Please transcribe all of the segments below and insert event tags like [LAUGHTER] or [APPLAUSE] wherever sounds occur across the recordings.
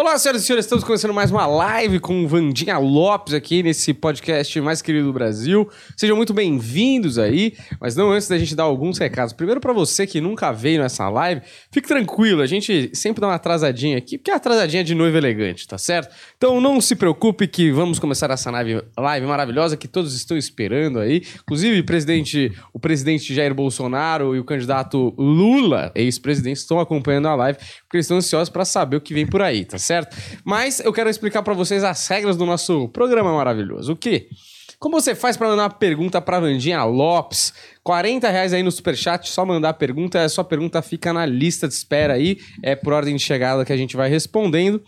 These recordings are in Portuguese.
Olá, senhoras e senhores, estamos começando mais uma live com Vandinha Lopes aqui nesse podcast mais querido do Brasil. Sejam muito bem-vindos aí, mas não antes da gente dar alguns recados. Primeiro, para você que nunca veio nessa live, fique tranquilo, a gente sempre dá uma atrasadinha aqui, porque é atrasadinha de noiva elegante, tá certo? Então não se preocupe que vamos começar essa live, live maravilhosa que todos estão esperando aí. Inclusive, presidente, o presidente Jair Bolsonaro e o candidato Lula, ex-presidente, estão acompanhando a live, porque eles estão ansiosos para saber o que vem por aí, tá certo? Mas eu quero explicar para vocês as regras do nosso programa maravilhoso. O quê? Como você faz para mandar uma pergunta para Vandinha Lopes? 40 reais aí no superchat, só mandar a pergunta, a sua pergunta fica na lista de espera aí, é por ordem de chegada que a gente vai respondendo.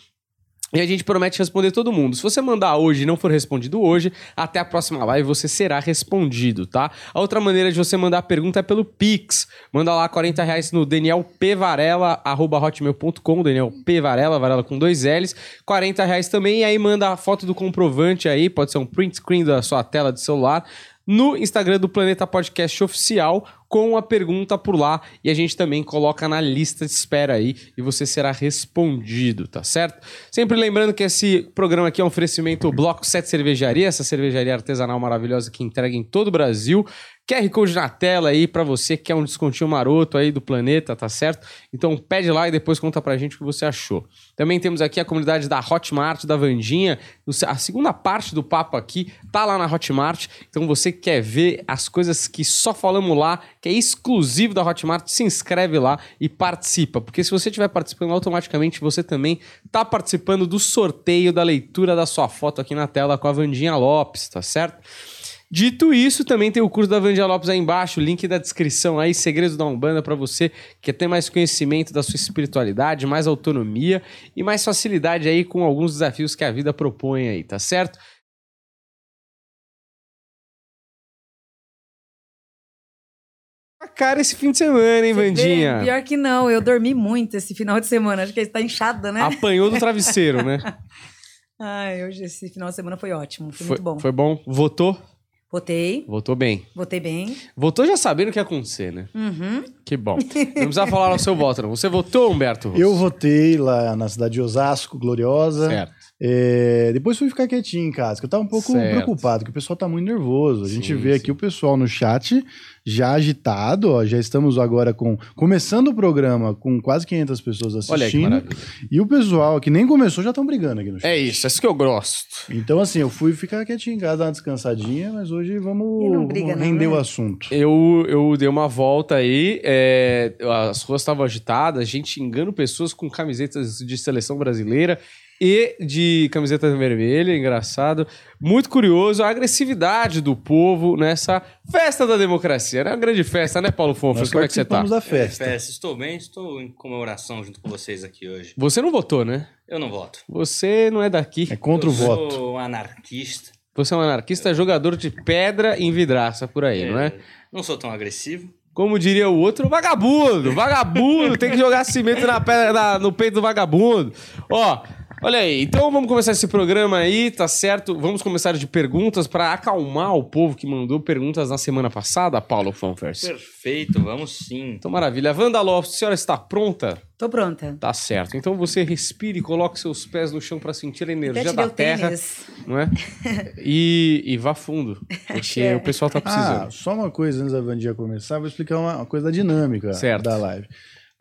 E a gente promete responder todo mundo. Se você mandar hoje e não for respondido hoje, até a próxima live você será respondido, tá? A outra maneira de você mandar a pergunta é pelo Pix. Manda lá 40 reais no danielpvarela.hotmail.com, Daniel P. Varela, Varela com dois L's. 40 reais também, e aí manda a foto do comprovante aí, pode ser um print screen da sua tela de celular no Instagram do Planeta Podcast Oficial com a pergunta por lá e a gente também coloca na lista de espera aí e você será respondido, tá certo? Sempre lembrando que esse programa aqui é um oferecimento Bloco 7 Cervejaria, essa cervejaria artesanal maravilhosa que entrega em todo o Brasil. QR Code na tela aí para você que quer um descontinho maroto aí do planeta, tá certo? Então pede lá e depois conta pra gente o que você achou. Também temos aqui a comunidade da Hotmart, da Vandinha. A segunda parte do papo aqui tá lá na Hotmart. Então você que quer ver as coisas que só falamos lá, que é exclusivo da Hotmart, se inscreve lá e participa. Porque se você estiver participando, automaticamente você também tá participando do sorteio da leitura da sua foto aqui na tela com a Vandinha Lopes, tá certo? Dito isso, também tem o curso da Vandia Lopes aí embaixo, link da descrição aí, Segredos da Umbanda para você que quer ter mais conhecimento da sua espiritualidade, mais autonomia e mais facilidade aí com alguns desafios que a vida propõe aí, tá certo? cara esse fim de semana, hein, Vandinha? Vê? Pior que não, eu dormi muito esse final de semana. Acho que está inchada, né? Apanhou do travesseiro, né? [LAUGHS] Ai, hoje esse final de semana foi ótimo, foi, foi muito bom. Foi bom? Votou? Votei. Votou bem. Votei bem. Votou já sabendo o que ia acontecer, né? Uhum. Que bom. [LAUGHS] Não precisa falar o seu voto, não. Você votou, Humberto? Russo? Eu votei lá na cidade de Osasco, gloriosa. Certo. É, depois fui ficar quietinho em casa, que eu tava um pouco certo. preocupado, que o pessoal tá muito nervoso. A gente sim, vê sim. aqui o pessoal no chat já agitado, ó, já estamos agora com começando o programa com quase 500 pessoas assistindo. Olha que e o pessoal que nem começou já estão brigando aqui no chat. É isso, é isso que eu gosto. Então assim, eu fui ficar quietinho em casa, dar uma descansadinha, mas hoje vamos, briga, vamos render não, né? o assunto. Eu, eu dei uma volta aí, é, as ruas estavam agitadas, a gente xingando pessoas com camisetas de seleção brasileira e de camiseta vermelha, engraçado. Muito curioso a agressividade do povo nessa festa da democracia. É né? uma grande festa, né, Paulo Fonfas? Como é que você tá? da festa. É, festa. Estou bem, estou em comemoração junto com vocês aqui hoje. Você não votou, né? Eu não voto. Você não é daqui. É contra Eu o voto. sou um anarquista. Você é um anarquista, jogador de pedra em vidraça por aí, é, não é? Não sou tão agressivo. Como diria o outro, vagabundo, vagabundo, tem que jogar cimento na pedra, na, no peito do vagabundo. Ó, Olha aí, então vamos começar esse programa aí, tá certo? Vamos começar de perguntas para acalmar o povo que mandou perguntas na semana passada, Paulo Fanfers. Perfeito, vamos sim. Então, maravilha. Wanda Lopes, a senhora está pronta? Tô pronta. Tá certo. Então você respire, coloque seus pés no chão para sentir a energia da terra, tênis. não é? E, e vá fundo, porque é. o pessoal tá precisando. Ah, só uma coisa antes da Vandinha começar, vou explicar uma, uma coisa da dinâmica certo. da live.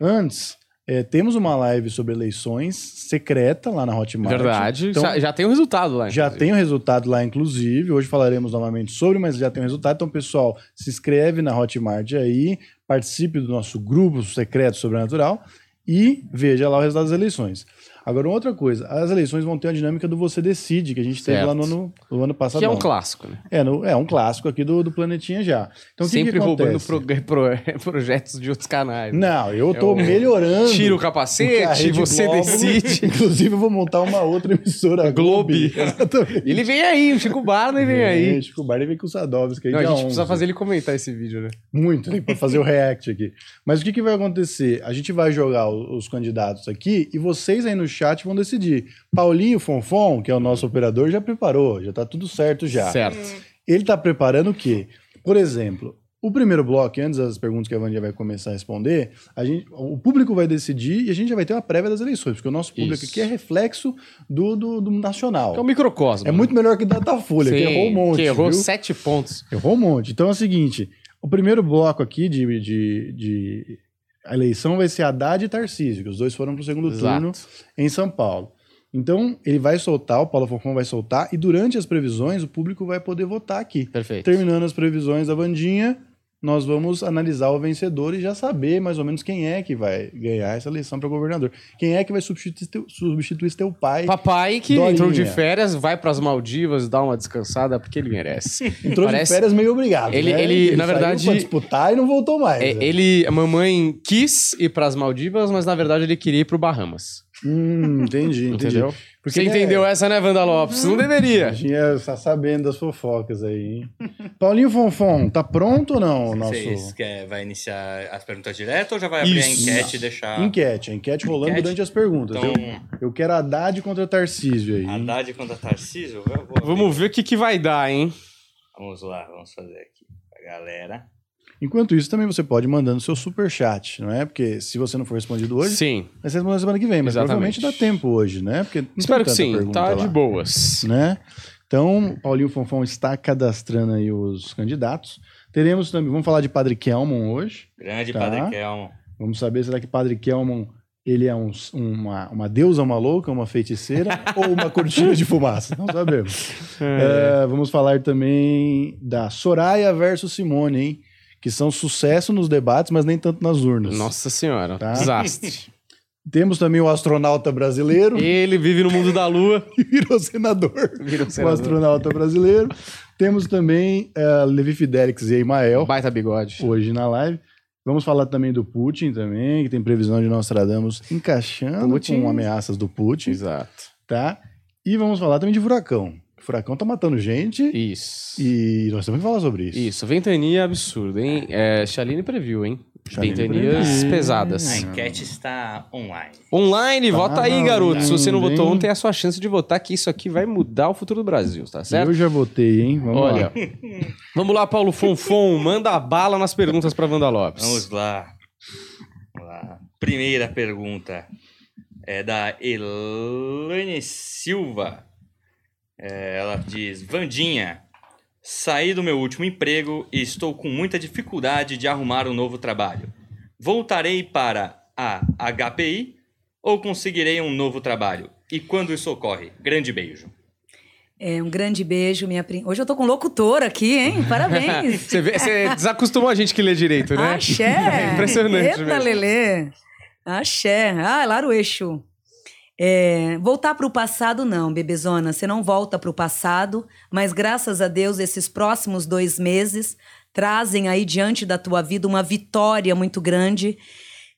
Antes, é, temos uma live sobre eleições secreta lá na Hotmart. Verdade. Então, já, já tem o um resultado lá. Já tem o um resultado lá, inclusive. Hoje falaremos novamente sobre, mas já tem o um resultado. Então, pessoal, se inscreve na Hotmart aí, participe do nosso grupo secreto sobrenatural e veja lá o resultado das eleições. Agora, uma outra coisa, as eleições vão ter a dinâmica do Você Decide, que a gente certo. teve lá no ano, no ano passado. Que é um clássico, né? É, no, é um clássico aqui do, do Planetinha já. Então, Sempre que que roubando pro, [LAUGHS] pro, projetos de outros canais. Né? Não, eu tô é melhorando. Tira o capacete, você Globo. decide. [LAUGHS] Inclusive, eu vou montar uma outra emissora. Globe. [LAUGHS] Ele vem aí, o Chico Barney vem, vem aí. O Chico Barney vem com o Sadovski. Não, a gente 11. precisa fazer ele comentar esse vídeo, né? Muito, tem pra fazer o react aqui. Mas o que, que vai acontecer? A gente vai jogar os candidatos aqui e vocês aí no chat vão decidir Paulinho Fonfon, que é o nosso operador, já preparou, já tá tudo certo já. Certo. Ele tá preparando o quê? Por exemplo, O primeiro bloco, antes das perguntas que a Vandinha vai começar a responder, a gente, o público vai decidir e a gente já vai ter uma prévia das eleições, porque o nosso público Isso. aqui é reflexo do, do, do nacional. Que é um microcosmo. É muito melhor que Datafolha, que Sim, errou um monte. Que errou viu? sete pontos. Errou um monte. Então é o seguinte: o primeiro bloco aqui de, de, de a eleição vai ser Haddad e Tarcísio, que os dois foram para o segundo turno Exato. em São Paulo. Então, ele vai soltar, o Paulo Fofão vai soltar, e durante as previsões, o público vai poder votar aqui. Perfeito. Terminando as previsões da Vandinha, nós vamos analisar o vencedor e já saber mais ou menos quem é que vai ganhar essa eleição para governador. Quem é que vai substituir teu, substituir teu pai. Papai que Dorinha. entrou de férias, vai pras Maldivas, dá uma descansada, porque ele merece. [LAUGHS] Entrou Parece- de férias meio obrigado. Ele- né? ele, na saiu verdade- pra disputar e não voltou mais. É, né? ele, a mamãe quis ir pras Maldivas, mas na verdade ele queria ir pro Bahamas. Hum, entendi, [LAUGHS] entendi. Entendeu? Porque Você é- entendeu essa, né, Wanda Lopes? Não deveria. A gente está sabendo das fofocas aí, hein? [LAUGHS] Paulinho Fonfon, tá pronto ou não o nosso... Vocês quer, vai iniciar as perguntas direto ou já vai abrir Isso. a enquete e deixar. Enquete, a enquete rolando Enquete? durante as perguntas. Então, Eu, eu quero Haddad contra Tarcísio aí. Haddad contra Tarcísio? Vamos ver o que, que vai dar, hein? Vamos lá, vamos fazer aqui pra galera. Enquanto isso, também você pode ir mandando seu superchat, não é? Porque se você não for respondido hoje, Sim. vai ser respondido semana que vem. Mas Exatamente. provavelmente dá tempo hoje, né? Porque não tem Espero que sim. Tá lá, de boas. Né? Então, Paulinho Fonfon está cadastrando aí os candidatos. Teremos também, vamos falar de Padre Kelmon hoje. Grande Tá. Padre Kelmo. Vamos saber, será que Padre Kelmon ele é um- uma, uma deusa, uma louca, uma feiticeira [LAUGHS] ou uma cortina de fumaça? Não sabemos. [LAUGHS] É, vamos falar também da Soraya versus Simone, hein? Que são sucesso nos debates, mas nem tanto nas urnas. Nossa senhora, Tá. desastre. [LAUGHS] Temos também o astronauta brasileiro, Ele vive no mundo da lua. que [LAUGHS] virou senador. [LAUGHS] Virou O senador. astronauta brasileiro. Temos também é, Levi Fidelix e Emael, Baita bigode. hoje na live. Vamos falar também do Putin também, que tem previsão de Nostradamus encaixando Putin. com ameaças do Putin, Exato. tá? E vamos falar também de furacão. O furacão tá matando gente Isso. e nós temos que falar sobre isso. Isso, ventania absurda, hein? É, Chaline previu, hein? Ventanias previu. pesadas. A enquete está online. Online, Tá vota aí, garoto. Se você não online. votou ontem, é a sua chance de votar, que isso aqui vai mudar o futuro do Brasil, tá certo? Eu já votei, hein? Vamos Olha, lá. vamos lá, Paulo Fonfon, [LAUGHS] manda a bala nas perguntas pra Wanda Lopes. Vamos lá. Vamos lá. Primeira pergunta é da Elaine Silva. É, ela diz: Vandinha, saí do meu último emprego e estou com muita dificuldade de arrumar um novo trabalho. Voltarei para a HPI ou conseguirei um novo trabalho? E quando isso ocorre? Grande beijo. É, um grande beijo, minha prima. Hoje eu tô com locutor aqui, hein? [LAUGHS] Parabéns. Você, vê- você desacostumou a gente que lê direito, né? Axé! [LAUGHS] É impressionante Eita, mesmo. Lelê! Axé! Ah, lá o eixo. É, voltar para o passado, não, bebezona. Você não volta para o passado, mas graças a Deus, esses próximos dois meses trazem aí diante da tua vida uma vitória muito grande.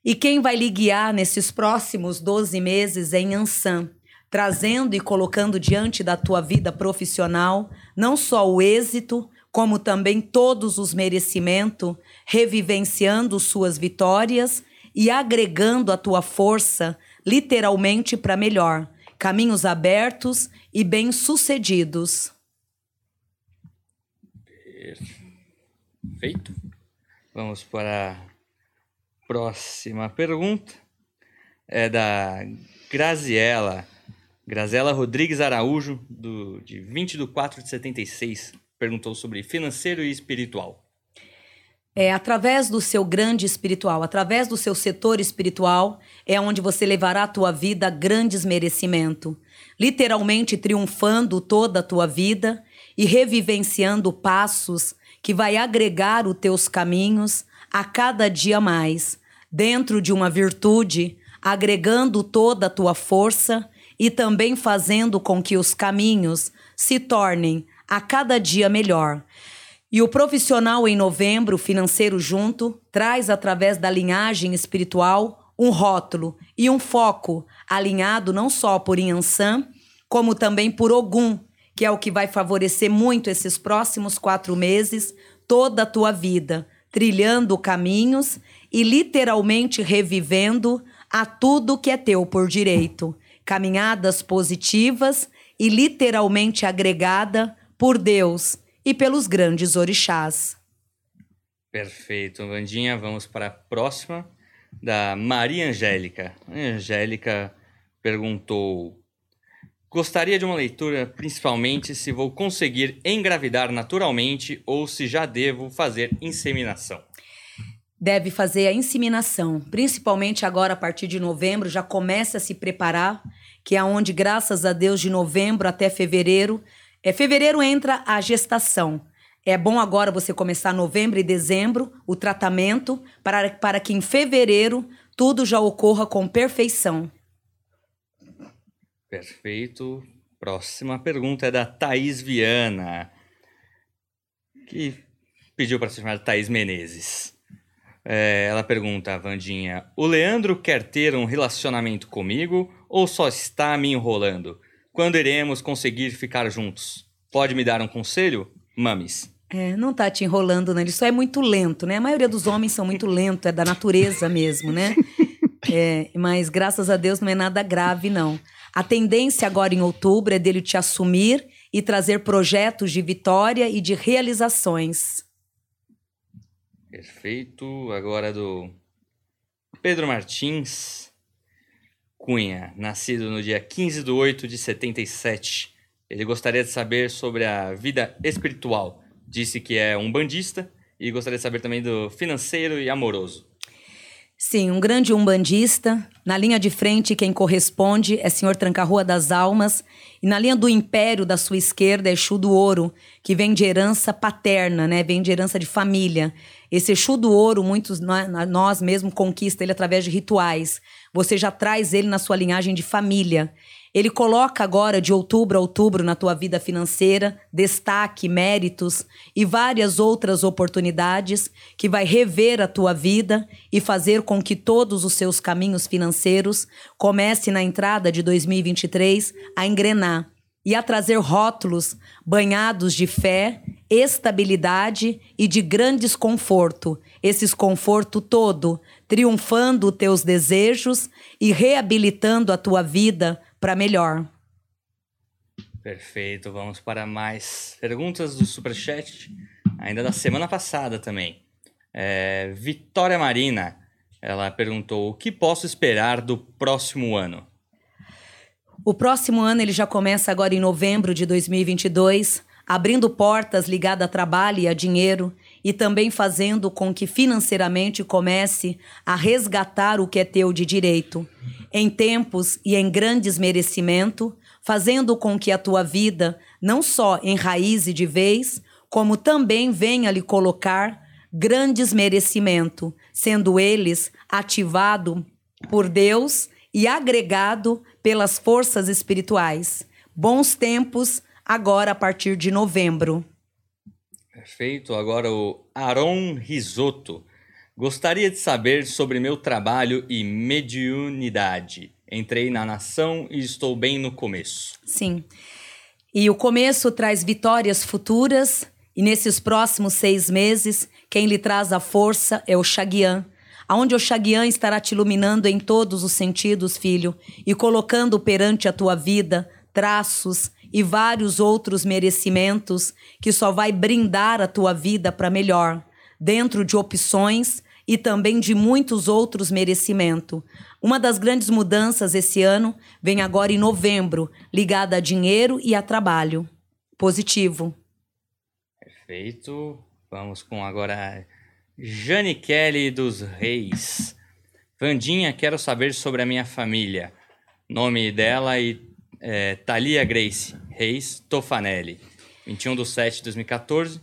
E quem vai lhe guiar nesses próximos 12 meses é Ansan, trazendo e colocando diante da tua vida profissional não só o êxito, como também todos os merecimentos, revivenciando suas vitórias e agregando a tua força literalmente para melhor. Caminhos abertos e bem-sucedidos. Feito. Vamos para a próxima pergunta. É da Graziela. Graziela Rodrigues Araújo, do, de 20 de 4 de 76. Perguntou sobre financeiro e espiritual. É através do seu grande espiritual, através do seu setor espiritual, é onde você levará a tua vida a grandes merecimentos. Literalmente triunfando toda a tua vida e revivenciando passos que vai agregar os teus caminhos a cada dia mais, dentro de uma virtude, agregando toda a tua força e também fazendo com que os caminhos se tornem a cada dia melhor. E o profissional em novembro, financeiro junto, traz através da linhagem espiritual um rótulo e um foco alinhado não só por Inhansã, como também por Ogum, que é o que vai favorecer muito esses próximos quatro meses, toda a tua vida, trilhando caminhos e literalmente revivendo a tudo que é teu por direito. Caminhadas positivas e literalmente agregada por Deus e pelos grandes orixás. Perfeito, Vandinha. Vamos para a próxima, da Maria Angélica. Maria Angélica perguntou: Gostaria de uma leitura, principalmente se vou conseguir engravidar naturalmente ou se já devo fazer inseminação. Deve fazer a inseminação, principalmente agora a partir de novembro, já começa a se preparar, que é onde, graças a Deus, de novembro até fevereiro, é fevereiro entra a gestação. É bom agora você começar novembro e dezembro o tratamento para, para que em fevereiro tudo já ocorra com perfeição. Perfeito. Próxima pergunta é da Thaís Viana, que pediu para ser chamada Thaís Menezes. É, ela pergunta, Vandinha, o Leandro quer ter um relacionamento comigo ou só está me enrolando? Quando iremos conseguir ficar juntos? Pode me dar um conselho? Mames. É, não tá te enrolando, né? Ele só é muito lento, né? A maioria dos homens são muito lentos, é da natureza mesmo, né? [LAUGHS] É, mas graças a Deus não é nada grave, não. A tendência agora em outubro é dele te assumir e trazer projetos de vitória e de realizações. Perfeito. Agora do Pedro Martins Cunha, nascido no dia 15 de 8 de 77. Ele gostaria de saber sobre a vida espiritual. Disse que é um bandista e gostaria de saber também do financeiro e amoroso. Sim, um grande umbandista. Na linha de frente, quem corresponde é Senhor Tranca-Rua das Almas. E na linha do império da sua esquerda é Exu do Ouro, que vem de herança paterna, né? Vem de herança de família. Esse Exu do Ouro, muitos nós mesmos conquista ele através de rituais. Você já traz ele na sua linhagem de família. Ele coloca agora, de outubro a outubro, na tua vida financeira, destaque, méritos e várias outras oportunidades que vai rever a tua vida e fazer com que todos os seus caminhos financeiros comecem na entrada de 2023 a engrenar e a trazer rótulos banhados de fé, estabilidade e de grande desconforto. Esse conforto todo, triunfando os teus desejos e reabilitando a tua vida para melhor. Perfeito, vamos para mais perguntas do Superchat, ainda da semana passada também. É, Vitória Marina, ela perguntou: o que posso esperar do próximo ano? O próximo ano ele já começa agora em novembro de 2022, abrindo portas ligadas a trabalho e a dinheiro e também fazendo com que financeiramente comece a resgatar o que é teu de direito, em tempos e em grandes merecimento, fazendo com que a tua vida não só enraize de vez, como também venha lhe colocar grandes merecimento, sendo eles ativado por Deus e agregado pelas forças espirituais. Bons tempos agora a partir de novembro. Perfeito. Agora o Aaron Risotto. Gostaria de saber sobre meu trabalho e mediunidade. Entrei na nação e estou bem no começo. Sim. E o começo traz vitórias futuras, e nesses próximos seis meses, quem lhe traz a força é o Xaguian, aonde o Xaguian estará te iluminando em todos os sentidos, filho, e colocando perante a tua vida traços e vários outros merecimentos que só vai brindar a tua vida para melhor, dentro de opções e também de muitos outros merecimentos. Uma das grandes mudanças esse ano vem agora em novembro, ligada a dinheiro e a trabalho. Positivo. Perfeito. Vamos com agora Jane Kelly dos Reis. Vandinha, quero saber sobre a minha família. Nome dela e é, Thalia Grace Reis Tofanelli. 21 de 7 de 2014.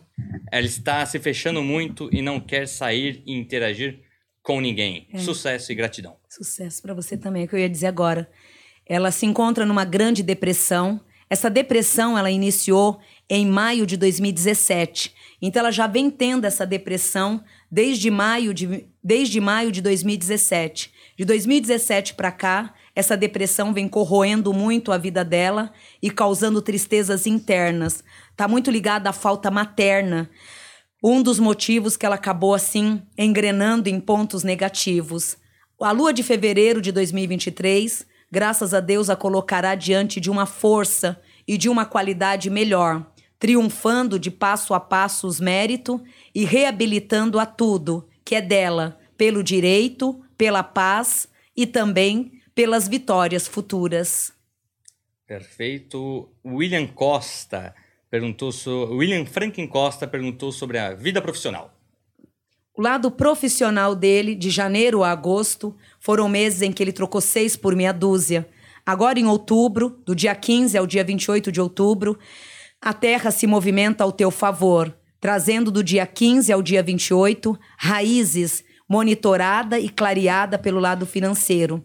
Ela está se fechando muito e não quer sair e interagir com ninguém. É. Sucesso e gratidão. Sucesso para você também, é o que eu ia dizer agora. Ela se encontra numa grande depressão. Essa depressão ela iniciou em maio de 2017. Então ela já vem tendo essa depressão desde maio de, desde maio de 2017. De 2017 para cá, essa depressão vem corroendo muito a vida dela e causando tristezas internas. Tá muito ligada à falta materna. Um dos motivos que ela acabou assim engrenando em pontos negativos. A lua de fevereiro de 2023, graças a Deus, a colocará diante de uma força e de uma qualidade melhor triunfando de passo a passo os méritos e reabilitando a tudo que é dela, pelo direito, pela paz e também pelas vitórias futuras. Perfeito. William Costa perguntou so... William Franklin Costa perguntou sobre a vida profissional. O lado profissional dele, de janeiro a agosto, foram meses em que ele trocou seis por meia dúzia. Agora, em outubro, do dia 15 ao dia 28 de outubro, a Terra se movimenta ao teu favor, trazendo do dia 15 ao dia 28 raízes monitorada e clareada pelo lado financeiro.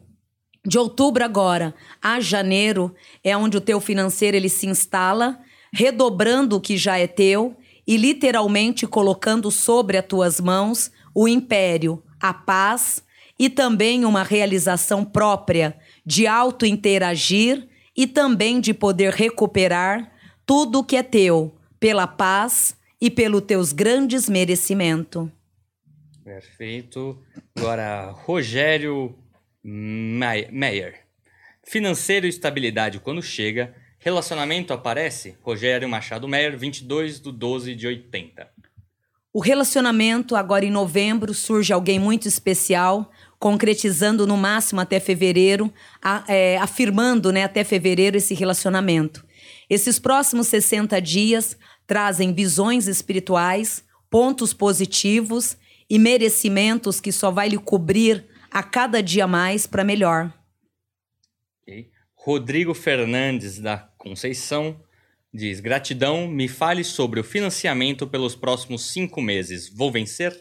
De outubro agora a janeiro é onde o teu financeiro ele se instala, redobrando o que já é teu e literalmente colocando sobre as tuas mãos o império, a paz e também uma realização própria de auto-interagir e também de poder recuperar tudo o que é teu pela paz e pelos teus grandes merecimentos. Perfeito. Agora, Rogério Meyer. Financeiro e estabilidade quando chega. Relacionamento aparece? Rogério Machado Meyer, 22 de 12 de 80. O relacionamento, agora em novembro, surge alguém muito especial, concretizando no máximo até fevereiro, a, é, afirmando né, até fevereiro esse relacionamento. Esses próximos 60 dias trazem visões espirituais, pontos positivos e merecimentos que só vai lhe cobrir a cada dia mais para melhor. Okay. Rodrigo Fernandes da Conceição diz: Gratidão, me fale sobre o financiamento pelos próximos cinco meses. Vou vencer?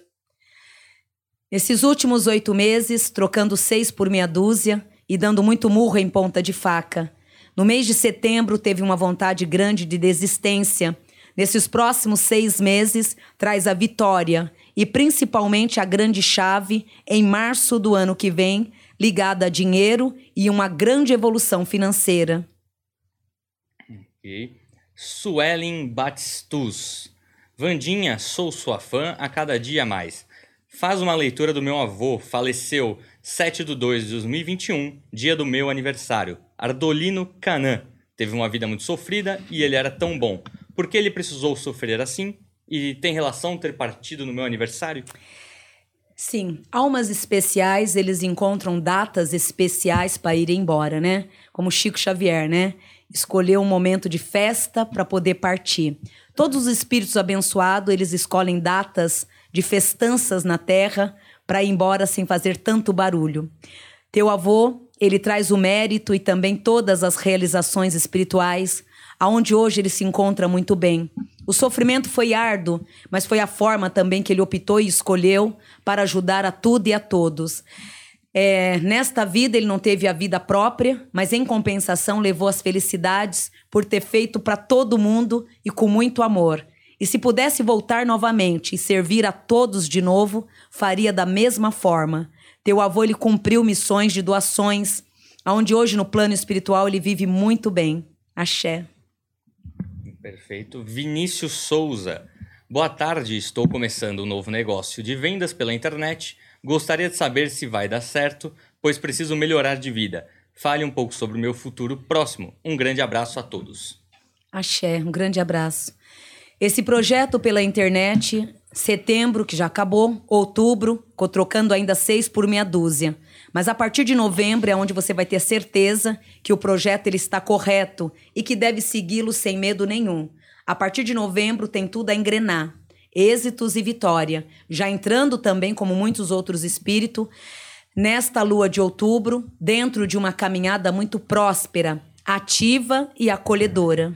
Esses últimos oito meses, trocando seis por meia dúzia e dando muito murro em ponta de faca. No mês de setembro, teve uma vontade grande de desistência. Nesses próximos seis meses, traz a vitória e principalmente a grande chave em março do ano que vem, ligada a dinheiro e uma grande evolução financeira. Ok. Suelen Batistus. Vandinha, sou sua fã a cada dia mais. Faz uma leitura do meu avô, faleceu 7 de 2 de 2021, dia do meu aniversário. Ardolino Canan. Teve uma vida muito sofrida e ele era tão bom. Por que ele precisou sofrer assim? E tem relação ter partido no meu aniversário? Sim, almas especiais, eles encontram datas especiais para ir embora, né? Como Chico Xavier, né? Escolheu um momento de festa para poder partir. Todos os espíritos abençoados, eles escolhem datas de festanças na terra para ir embora sem fazer tanto barulho. Teu avô, ele traz o mérito e também todas as realizações espirituais, aonde hoje ele se encontra muito bem. O sofrimento foi árduo, mas foi a forma também que ele optou e escolheu para ajudar a tudo e a todos. É, nesta vida ele não teve a vida própria, mas em compensação levou as felicidades por ter feito para todo mundo e com muito amor. E se pudesse voltar novamente e servir a todos de novo, faria da mesma forma. Teu avô ele cumpriu missões de doações, aonde hoje no plano espiritual ele vive muito bem. Axé. Perfeito. Vinícius Souza. Boa tarde, estou começando um novo negócio de vendas pela internet. Gostaria de saber se vai dar certo, pois preciso melhorar de vida. Fale um pouco sobre o meu futuro próximo. Um grande abraço a todos. Axé, um grande abraço. Esse projeto pela internet, setembro, que já acabou, outubro, trocando ainda seis por meia dúzia. Mas a partir de novembro é onde você vai ter certeza que o projeto ele está correto e que deve segui-lo sem medo nenhum. A partir de novembro tem tudo a engrenar. Êxitos e vitória. Já entrando também, como muitos outros espíritos, nesta lua de outubro, dentro de uma caminhada muito próspera, ativa e acolhedora.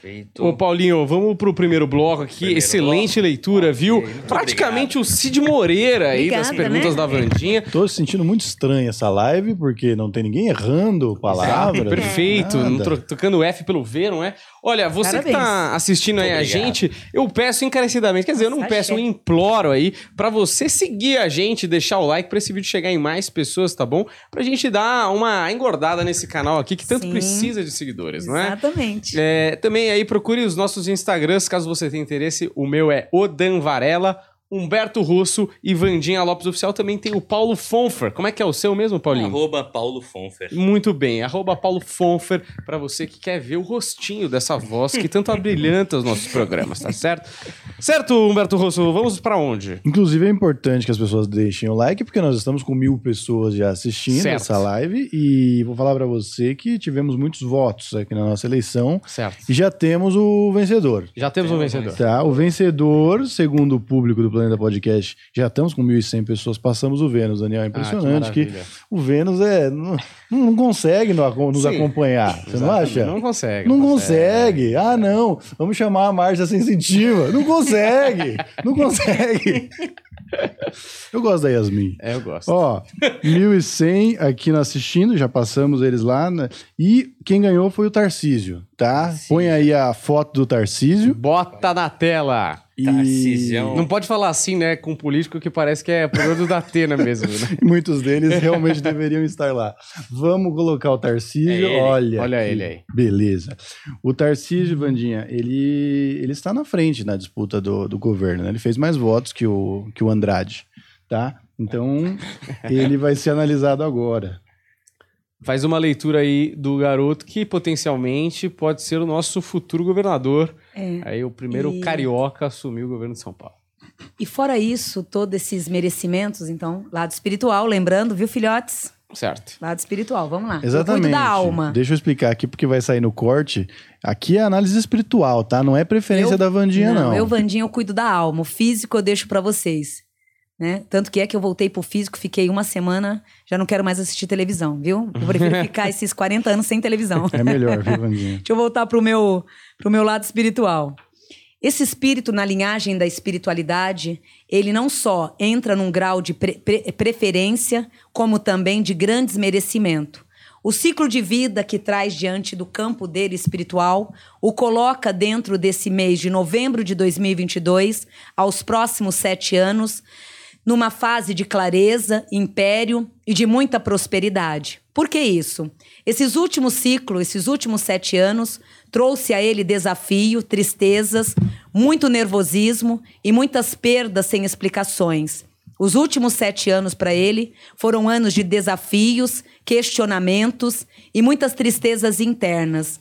Perfeito. Ô, Paulinho, vamos pro primeiro bloco aqui. Primeiro Excelente bloco. leitura, viu? Okay, Praticamente obrigado. o Cid Moreira aí das perguntas né? da Vandinha. Tô sentindo muito estranho essa live, porque não tem ninguém errando palavras. Perfeito, tocando F pelo V, não é? Olha, você Parabéns. que tá assistindo aí a gente, eu peço encarecidamente, quer dizer, eu não peço, eu imploro aí para você seguir a gente, deixar o like para esse vídeo chegar em mais pessoas, tá bom? Pra gente dar uma engordada nesse canal aqui que tanto Sim. precisa de seguidores, não é? Exatamente. É, também aí procure os nossos Instagrams, caso você tenha interesse. O meu é Odan Varela, Humberto Russo e Vandinha Lopes Oficial. Também tem o Paulo Fonfer. Como é que é o seu mesmo, Paulinho? Arroba Paulo Fonfer. Muito bem, arroba Paulo Fonfer, para você que quer ver o rostinho dessa voz que tanto abrilhanta os nossos programas, tá certo? Certo, Humberto Russo, vamos para onde? Inclusive é importante que as pessoas deixem o like, porque nós estamos com mil pessoas já assistindo Certo. essa live. E vou falar para você que tivemos muitos votos aqui na nossa eleição. Certo. E já temos o vencedor. Já temos um vencedor. Tá, o vencedor, segundo o público do Planeta Podcast, já estamos com 1.100 pessoas, passamos o Vênus, Daniel. É impressionante Ah, que que, o Vênus é, não, não consegue no- nos Sim. acompanhar. Você não acha? Não consegue. Não consegue. Ah, não. Vamos chamar a Márcia Sensitiva. Não consegue. Não consegue. Eu gosto da Yasmin. É, eu gosto. Ó, 1.100 aqui no assistindo, já passamos eles lá. né? E quem ganhou foi o Tarcísio, tá? Põe aí a foto do Tarcísio. Bota na tela. E Tarcísio. Não pode falar assim, né, com um político que parece que é programa do Datena mesmo, né? [LAUGHS] muitos deles realmente deveriam estar lá. Vamos colocar o Tarcísio. É. Olha, Olha ele aí. Beleza. O Tarcísio, Vandinha, ele, ele está na frente na disputa do, do governo, né? Ele fez mais votos que o, que o Andrade, tá? Então, ele vai ser analisado agora. Faz uma leitura aí do garoto que potencialmente pode ser o nosso futuro governador. É. Aí o primeiro E- carioca a assumir o governo de São Paulo. E fora isso, todos esses merecimentos, então, lado espiritual, lembrando, viu, filhotes? Certo. Lado espiritual, vamos lá. Exatamente. Eu cuido da alma. Deixa eu explicar aqui, porque vai sair no corte. Aqui é análise espiritual, tá? Não é preferência Eu- da Vandinha, não. Eu, Vandinha, eu cuido da alma. O físico eu deixo pra vocês. Né? Tanto que é que eu voltei pro físico, fiquei uma semana, já não quero mais assistir televisão, viu? Eu prefiro [LAUGHS] ficar esses 40 anos sem televisão. É melhor, viu, Vandinha? [LAUGHS] Deixa eu voltar pro meu, pro meu lado espiritual. Esse espírito na linhagem da espiritualidade, ele não só entra num grau de pre- pre- preferência, como também de grandes merecimento. O ciclo de vida que traz diante do campo dele espiritual o coloca dentro desse mês de novembro de 2022, aos próximos sete anos, numa fase de clareza, império e de muita prosperidade. Por que isso? Esses últimos ciclos, esses últimos sete anos, trouxe a ele desafio, tristezas, muito nervosismo e muitas perdas sem explicações. Os últimos sete anos para ele foram anos de desafios, questionamentos e muitas tristezas internas.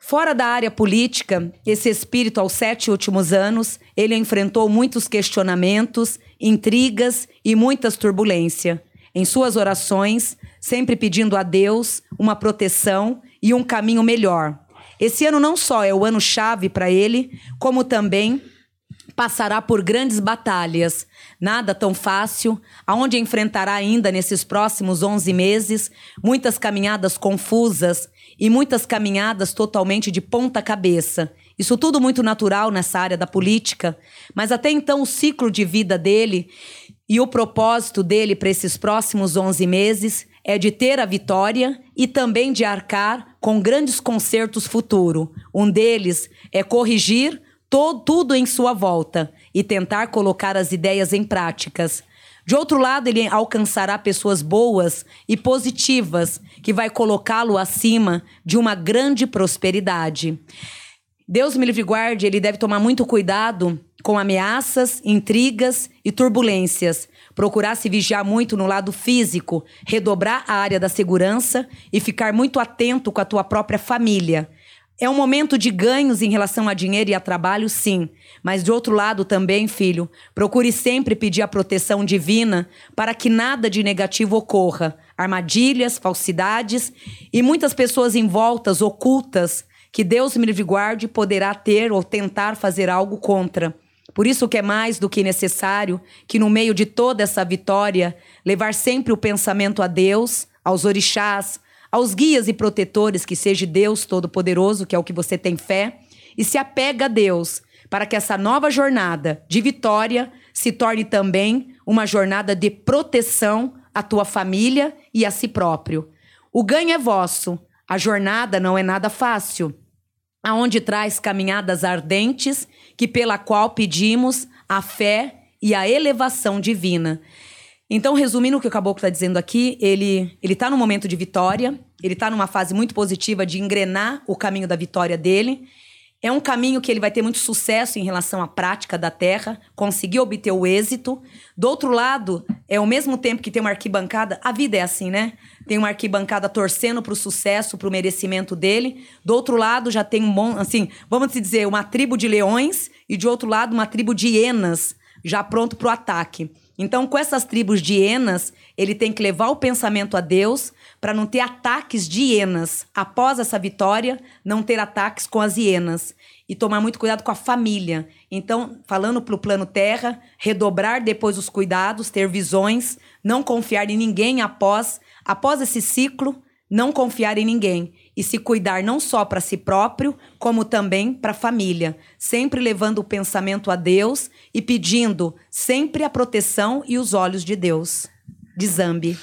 Fora da área política, esse espírito, aos sete últimos anos, ele enfrentou muitos questionamentos, intrigas e muitas turbulências. Em suas orações, sempre pedindo a Deus uma proteção e um caminho melhor. Esse ano não só é o ano chave para ele, como também passará por grandes batalhas, nada tão fácil, aonde enfrentará ainda nesses próximos 11 meses muitas caminhadas confusas e muitas caminhadas totalmente de ponta cabeça. Isso tudo muito natural nessa área da política, mas até então o ciclo de vida dele e o propósito dele para esses próximos 11 meses é de ter a vitória e também de arcar com grandes concertos futuro. Um deles é corrigir tudo em sua volta e tentar colocar as ideias em práticas. De outro lado, ele alcançará pessoas boas e positivas, que vai colocá-lo acima de uma grande prosperidade. Deus me livre guarde, ele deve tomar muito cuidado com ameaças, intrigas e turbulências. Procurar se vigiar muito no lado físico, redobrar a área da segurança e ficar muito atento com a tua própria família. É um momento de ganhos em relação a dinheiro e a trabalho, sim. Mas de outro lado também, filho, procure sempre pedir a proteção divina para que nada de negativo ocorra. Armadilhas, falsidades e muitas pessoas envoltas, ocultas, que Deus me livre guarde poderá ter ou tentar fazer algo contra. Por isso que é mais do que necessário que no meio de toda essa vitória, levar sempre o pensamento a Deus, aos orixás, aos guias e protetores que seja Deus Todo-Poderoso, que é o que você tem fé, e se apega a Deus, para que essa nova jornada de vitória se torne também uma jornada de proteção à tua família e a si próprio. O ganho é vosso, a jornada não é nada fácil, aonde traz caminhadas ardentes, que pela qual pedimos a fé e a elevação divina. Então, resumindo o que o Caboclo está dizendo aqui, ele ele está num momento de vitória, ele está numa fase muito positiva de engrenar o caminho da vitória dele. É um caminho que ele vai ter muito sucesso em relação à prática da terra, conseguir obter o êxito. Do outro lado, é ao mesmo tempo que tem uma arquibancada, a vida é assim, né? Tem uma arquibancada torcendo para o sucesso, para o merecimento dele. Do outro lado, já tem um bom, assim, vamos dizer, uma tribo de leões e de outro lado, uma tribo de hienas já pronto para o ataque. Então, com essas tribos de hienas, ele tem que levar o pensamento a Deus para não ter ataques de hienas. Após essa vitória, não ter ataques com as hienas. E tomar muito cuidado com a família. Então, falando para o plano terra, redobrar depois os cuidados, ter visões, não confiar em ninguém após, após esse ciclo, não confiar em ninguém e se cuidar não só para si próprio, como também para a família, sempre levando o pensamento a Deus e pedindo sempre a proteção e os olhos de Deus. De Zambi.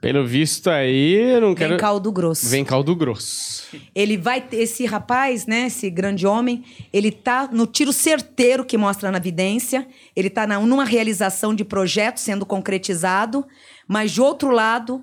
Pelo visto aí, eu não quero. Vem caldo grosso. Vem caldo grosso. Ele vai. Esse rapaz, né? Esse grande homem, ele tá no tiro certeiro que mostra na vidência. Ele tá na, numa realização de projeto sendo concretizado. Mas de outro lado,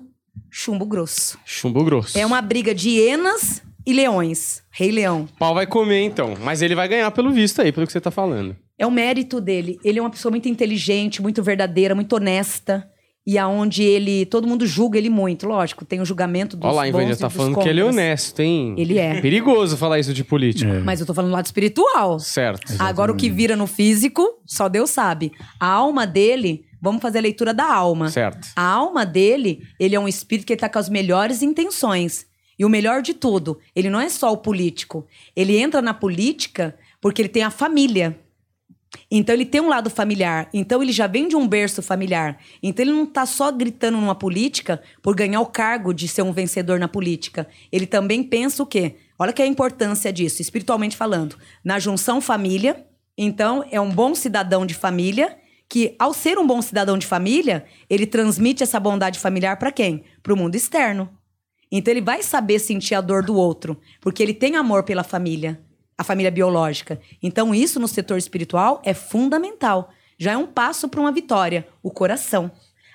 chumbo grosso. Chumbo grosso. É uma briga de hienas e leões. Rei Leão. Pau vai comer então. Mas ele vai ganhar pelo visto aí, pelo que você tá falando. É o mérito dele. Ele é uma pessoa muito inteligente, muito verdadeira, muito honesta. E aonde ele. Todo mundo julga ele muito, lógico. Tem o julgamento dos Olha lá, bons Ivânia e tá dos falando que ele é contras. honesto, hein? Ele é. Perigoso falar isso de político. Mas eu tô falando do lado espiritual. Certo. Agora, o que vira no físico, só Deus sabe. A alma dele, vamos fazer a leitura da alma. Certo. A alma dele, ele é um espírito que tá com as melhores intenções. E o melhor de tudo, ele não é só o político. Ele entra na política porque ele tem a família. Então ele tem um lado familiar. Então ele já vem de um berço familiar. Então ele não tá só gritando numa política por ganhar o cargo de ser um vencedor na política. Ele também pensa o quê? Olha que é a importância disso, espiritualmente falando. Na junção família, então é um bom cidadão de família que ao ser um bom cidadão de família, ele transmite essa bondade familiar para quem? Para o mundo externo. Então ele vai saber sentir a dor do outro, porque ele tem amor pela família, a família biológica. Então isso no setor espiritual é fundamental. Já é um passo para uma vitória, o coração.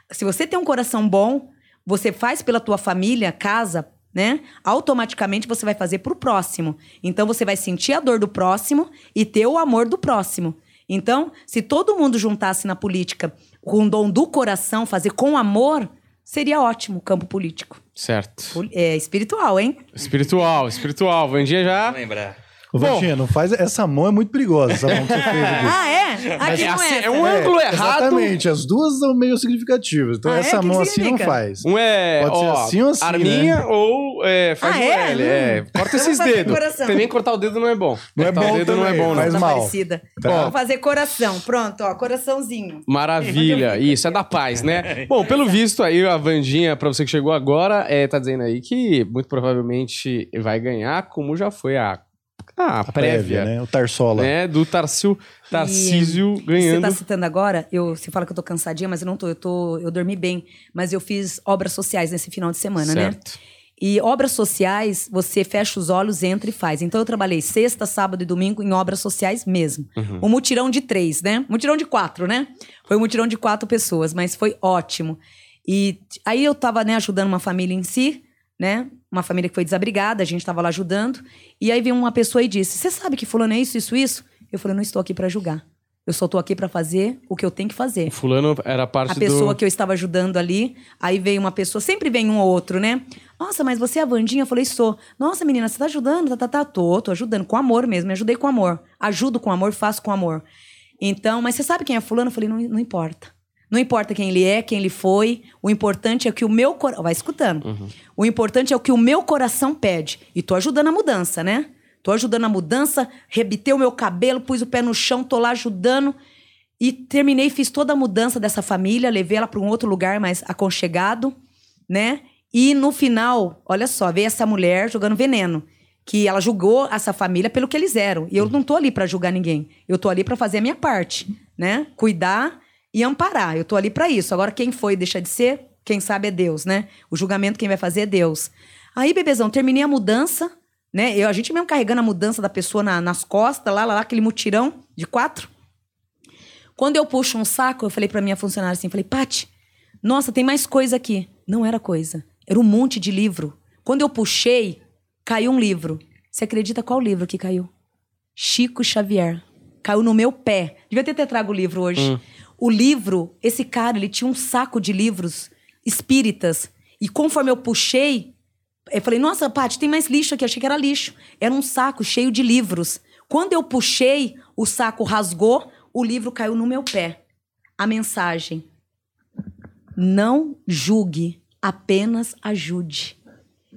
Se você tem um coração bom, você faz pela tua família, casa, né? Automaticamente você vai fazer pro próximo. Então você vai sentir a dor do próximo e ter o amor do próximo. Então, se todo mundo juntasse na política com o dom do coração, fazer com amor, seria ótimo o campo político. Certo. É espiritual, hein? Espiritual, espiritual. Vandinha já. Vou lembrar. Ô. Vantinha, não faz. Essa mão é muito perigosa, essa mão que você [LAUGHS] fez aqui. Ah, é? Aqui é não assim, é. é um ângulo errado. Exatamente, as duas são meio significativas. Então Ah, é? essa O que mão que assim não significa? faz. Um é, Pode ser ó, assim ou assim, arminha né? ou é, faz Ah, o é? L. É, Hum. corta esses fazer dedos. coração. Também cortar o dedo não é bom. Não é cortar bom o dedo não é também, bom, não. faz Tá mal. parecida. Tá. Vamos fazer coração. Pronto, ó, coraçãozinho. Maravilha, isso é da paz, né? [LAUGHS] Bom, pelo visto aí, a Vandinha, pra você que chegou agora, é, tá dizendo aí que muito provavelmente vai ganhar, como já foi a, a, prévia, né? O Tarsola. né? Do Tarcísio, Tarcísio ganhando. Você tá citando agora, eu, você fala que eu tô cansadinha, mas eu não tô. Eu, tô, eu dormi bem. Mas eu fiz obras sociais nesse final de semana, né? certo. E obras sociais, você fecha os olhos, entra e faz. Então eu trabalhei sexta, sábado e domingo em obras sociais mesmo. Uhum. Um mutirão de três, né? Mutirão de quatro, né? Foi um mutirão de quatro pessoas, mas foi ótimo. E aí eu tava, né, ajudando uma família em si, né? Uma família que foi desabrigada, a gente tava lá ajudando. E aí veio uma pessoa e disse: Você sabe que fulano é isso, isso, isso? Eu falei: Não estou aqui pra julgar. Eu só tô aqui pra fazer o que eu tenho que fazer O fulano era parte a pessoa do... que eu estava ajudando ali. Aí veio uma pessoa, sempre vem um ou outro, né? Nossa, mas você é a Vandinha? Eu falei, sou. Nossa, menina, você tá ajudando? Tá, tá, tá. Tô, tô ajudando. Com amor mesmo, me ajudei com amor. Ajudo com amor, faço com amor. Então, mas você sabe quem é fulano? Eu falei, não, não importa. Não importa quem ele é, quem ele foi. O importante é que o meu coração. Vai escutando. O importante é o que o meu coração pede. E tô ajudando a mudança, né? Tô ajudando a mudança, rebitei o meu cabelo, pus o pé no chão, tô lá ajudando. E terminei, fiz toda a mudança dessa família, levei ela para um outro lugar mais aconchegado, né? E no final, olha só, veio essa mulher jogando veneno. Que ela julgou essa família pelo que eles eram. E eu não tô ali para julgar ninguém. Eu tô ali para fazer a minha parte, né? Cuidar e amparar. Eu tô ali para isso. Agora, quem foi deixa de ser, quem sabe é Deus, né? O julgamento quem vai fazer é Deus. Aí, bebezão, terminei a mudança, né? Eu, a gente mesmo carregando a mudança da pessoa na- nas costas, lá, lá, lá, aquele mutirão de quatro. Quando eu puxo um saco, eu falei pra minha funcionária assim, falei, Pati, nossa, tem mais coisa aqui. Não era coisa, era um monte de livro. Quando eu puxei, caiu um livro. Você acredita qual livro que caiu? Chico Xavier. Caiu no meu pé. Devia ter, ter trago o livro hoje. O livro, esse cara, ele tinha um saco de livros espíritas. E conforme eu puxei, eu falei, nossa, Paty, tem mais lixo aqui. Eu achei que era lixo. Era um saco cheio de livros. Quando eu puxei, o saco rasgou, o livro caiu no meu pé. A mensagem: Não julgue, apenas ajude.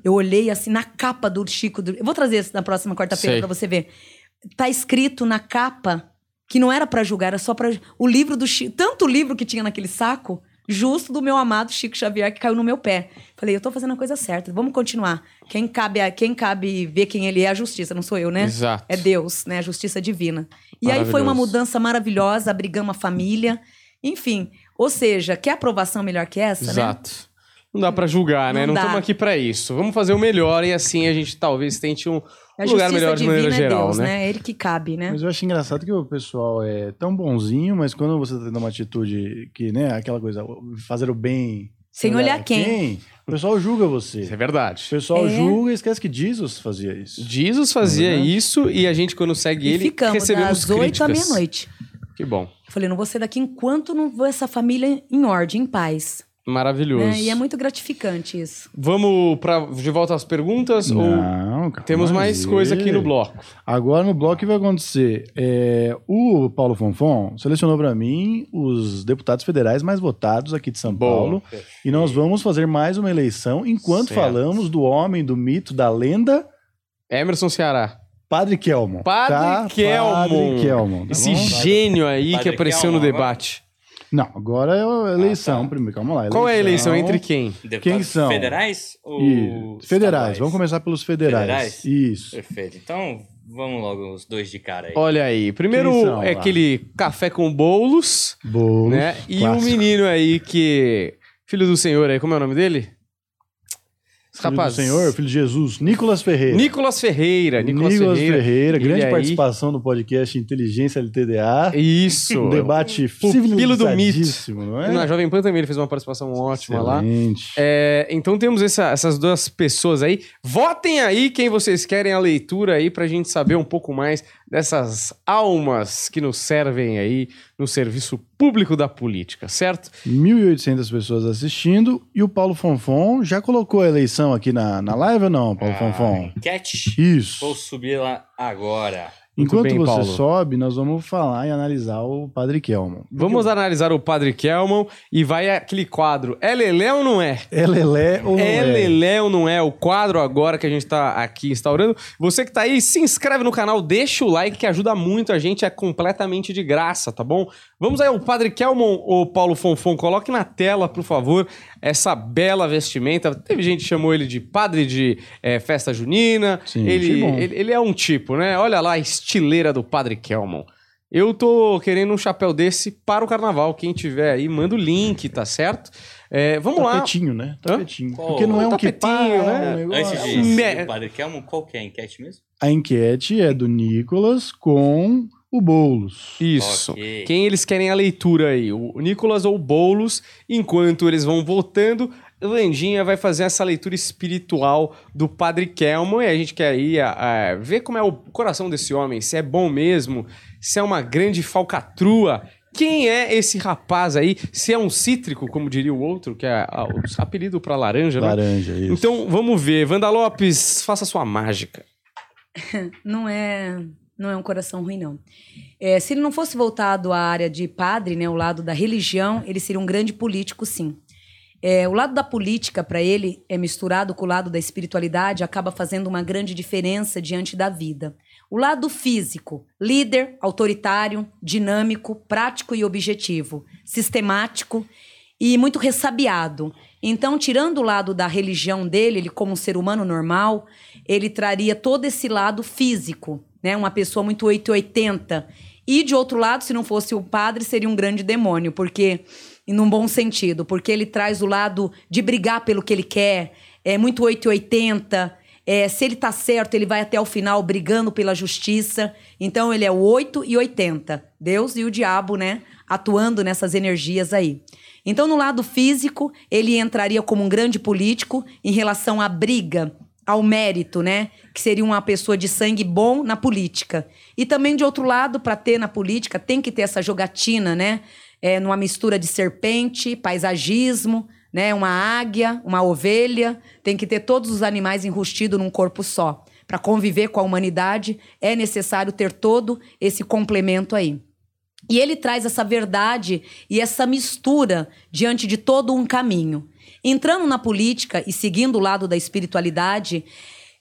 Eu olhei assim na capa do Chico. do- Eu vou trazer isso na próxima quarta-feira pra você ver. Tá escrito na capa que não era pra julgar, era só pra. O livro do Chico. Tanto livro que tinha naquele saco, justo do meu amado Chico Xavier, que caiu no meu pé. Falei, eu tô fazendo a coisa certa, vamos continuar. Quem cabe, a- quem cabe ver quem ele é a justiça, não sou eu, né? Exato. É Deus, né? A justiça divina. E aí foi uma mudança maravilhosa, abrigamos a família. Enfim, ou seja, quer aprovação melhor que essa, né? Não dá pra julgar, né? Não estamos aqui pra isso. Vamos fazer o melhor e assim a gente talvez tente um A lugar melhor de maneira é geral, Deus, né? né? É ele que cabe, né? Mas eu acho engraçado que o pessoal é tão bonzinho, mas quando você tá tendo uma atitude que, né, aquela coisa, fazer o bem. Sem olhar quem. O pessoal julga Isso você. é O verdade. pessoal É. julga e esquece que Jesus fazia isso. Jesus fazia é verdade? isso e a gente, quando segue E ele, ficamos recebemos das oito à críticas. meia-noite. Que bom. Eu Falei, não vou sair daqui enquanto não vou essa família em ordem, em paz. Maravilhoso. né? E é muito gratificante isso. Vamos pra, de volta às perguntas ou Não, calma temos mais aí. coisa aqui no bloco? Agora no bloco o que vai acontecer? É, o Paulo Fonfon selecionou para mim os deputados federais mais votados aqui de São Boa. Paulo. E nós vamos fazer mais uma eleição enquanto Certo. falamos do homem, do mito, da lenda, Emerson Ceará. Padre Kelmon. Padre tá? Kelmon. Padre Kelmon. tá Esse bom? gênio aí Padre que apareceu no Kelmon debate. Não, agora é a eleição Ah, tá. primeiro. Calma lá. Qual é a eleição? Entre quem? Deputados Quem são? Federais ou Isso. Federais. Vamos começar pelos federais. Federais? Isso. Perfeito. Então, vamos logo os dois de cara aí. Olha aí. Primeiro são é lá? aquele café com bolos, Bolos. né? E o clássico. menino aí que. Filho do senhor aí, como é o nome dele? Filho do Senhor, filho de Jesus. Nicolas Ferreira. Nicolas Ferreira. Nicolas, Nicolas Ferreira. Ferreira, grande aí. participação no podcast Inteligência LTDA. Isso. Um debate Pupilo do mito. não é? Na Jovem Pan também ele fez uma participação ótima lá. Excelente. É, então temos essa- essas duas pessoas aí. Votem aí quem vocês querem a leitura aí pra gente saber um pouco mais dessas almas que nos servem aí no serviço público da política, certo? 1.800 pessoas assistindo e o Paulo Fonfon já colocou a eleição aqui na, na live ou não, Paulo Ah, Fonfon? Enquete. Isso. Vou subir lá agora. Muito Enquanto bem, você Paulo. sobe, nós vamos falar e analisar o Padre Kelman. Vamos analisar o Padre Kelman e vai aquele quadro. É Lelé ou não é? É Lelé ou não É é? Lelé ou não é? O quadro agora que a gente tá aqui instaurando. Você que tá aí, se inscreve no canal, deixa o like que ajuda muito a gente, é completamente de graça, tá bom? Vamos aí, o Padre Kelmon ou Paulo Fonfon, coloque na tela, por favor, essa bela vestimenta. Teve gente que chamou ele de padre de eh, festa junina. Sim, ele, ele, ele é um tipo, né? Olha lá a estileira do Padre Kelmon. Eu tô querendo um chapéu desse para o carnaval. Quem tiver aí, manda o link, tá certo? É, vamos lá. Tapetinho, né? Hã? Tapetinho. Qual? Porque não é Um que tapetinho, né? um negócio. Antes de Me- ser o Padre Kelmo, qual que é a enquete mesmo? A enquete é do Nicolas com o Boulos. Isso. Ok. Quem eles querem a leitura aí? O Nicolas ou o Boulos? Enquanto eles vão votando, Landinha vai fazer essa leitura espiritual do Padre Kelman e a gente quer aí a- a ver como é o coração desse homem, se é bom mesmo, se é uma grande falcatrua. Quem é esse rapaz aí? Se é um cítrico, como diria o outro, que é a- o apelido para laranja, né? Laranja, isso. Então vamos ver. Wanda Lopes, faça sua mágica. [LAUGHS] Não é, não é um coração ruim, não. É, se ele não fosse voltado à área de padre, né, o lado da religião, ele seria um grande político, sim. É, o lado da política, para ele, é misturado com o lado da espiritualidade, acaba fazendo uma grande diferença diante da vida. O lado físico, líder, autoritário, dinâmico, prático e objetivo, sistemático e muito ressabiado. Então, tirando o lado da religião dele, ele como um ser humano normal, ele traria todo esse lado físico, né? Uma pessoa muito 880. E de outro lado, se não fosse o padre, seria um grande demônio, porque e num bom sentido, porque ele traz o lado de brigar pelo que ele quer, é muito 880. É, se ele tá certo, ele vai até o final brigando pela justiça. Então ele é o 8 e 80. Deus e o diabo, né? Atuando nessas energias aí. Então, no lado físico, ele entraria como um grande político em relação à briga ao mérito, né? Que seria uma pessoa de sangue bom na política. E também, de outro lado, para ter na política, tem que ter essa jogatina, né? É, numa mistura de serpente, paisagismo, né? Uma águia, uma ovelha. Tem que ter todos os animais enrustidos num corpo só. Para conviver com a humanidade, é necessário ter todo esse complemento aí. E ele traz essa verdade e essa mistura diante de todo um caminho. Entrando na política e seguindo o lado da espiritualidade,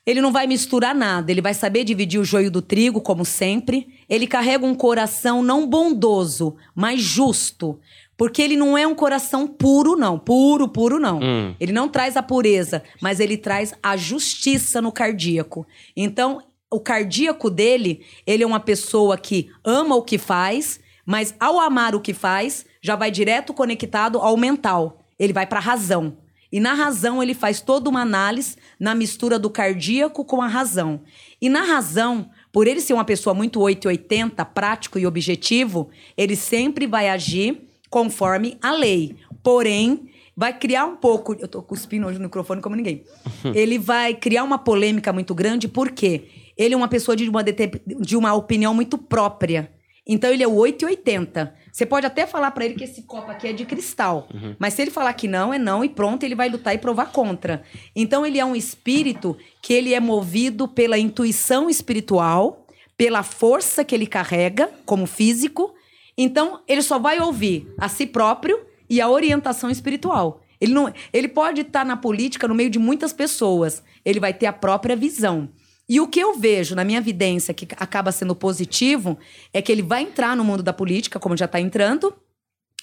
ele não vai misturar nada, ele vai saber dividir o joio do trigo, como sempre. Ele carrega um coração não bondoso, mas justo. Porque ele não é um coração puro, não. Puro, puro, não. Hum. Ele não traz a pureza, mas ele traz a justiça no cardíaco. Então, o cardíaco dele, ele é uma pessoa que ama o que faz, mas ao amar o que faz, já vai direto conectado ao mental. Ele vai para a razão. E na razão ele faz toda uma análise na mistura do cardíaco com a razão. E na razão, por ele ser uma pessoa muito 880, prático e objetivo, ele sempre vai agir conforme a lei. Porém, vai criar um pouco. Eu tô cuspindo hoje no microfone como ninguém. [LAUGHS] ele vai criar uma polêmica muito grande, porque ele é uma pessoa de uma, de uma opinião muito própria. Então ele é o 880. Você pode até falar pra ele que esse copo aqui é de cristal, mas se ele falar que não, é não e pronto, ele vai lutar e provar contra. Então ele é um espírito que ele é movido pela intuição espiritual, pela força que ele carrega como físico. Então ele só vai ouvir a si próprio e a orientação espiritual. Ele, não, ele pode estar na política no meio de muitas pessoas. Ele vai ter a própria visão. E o que eu vejo na minha evidência que acaba sendo positivo é que ele vai entrar no mundo da política, como já está entrando,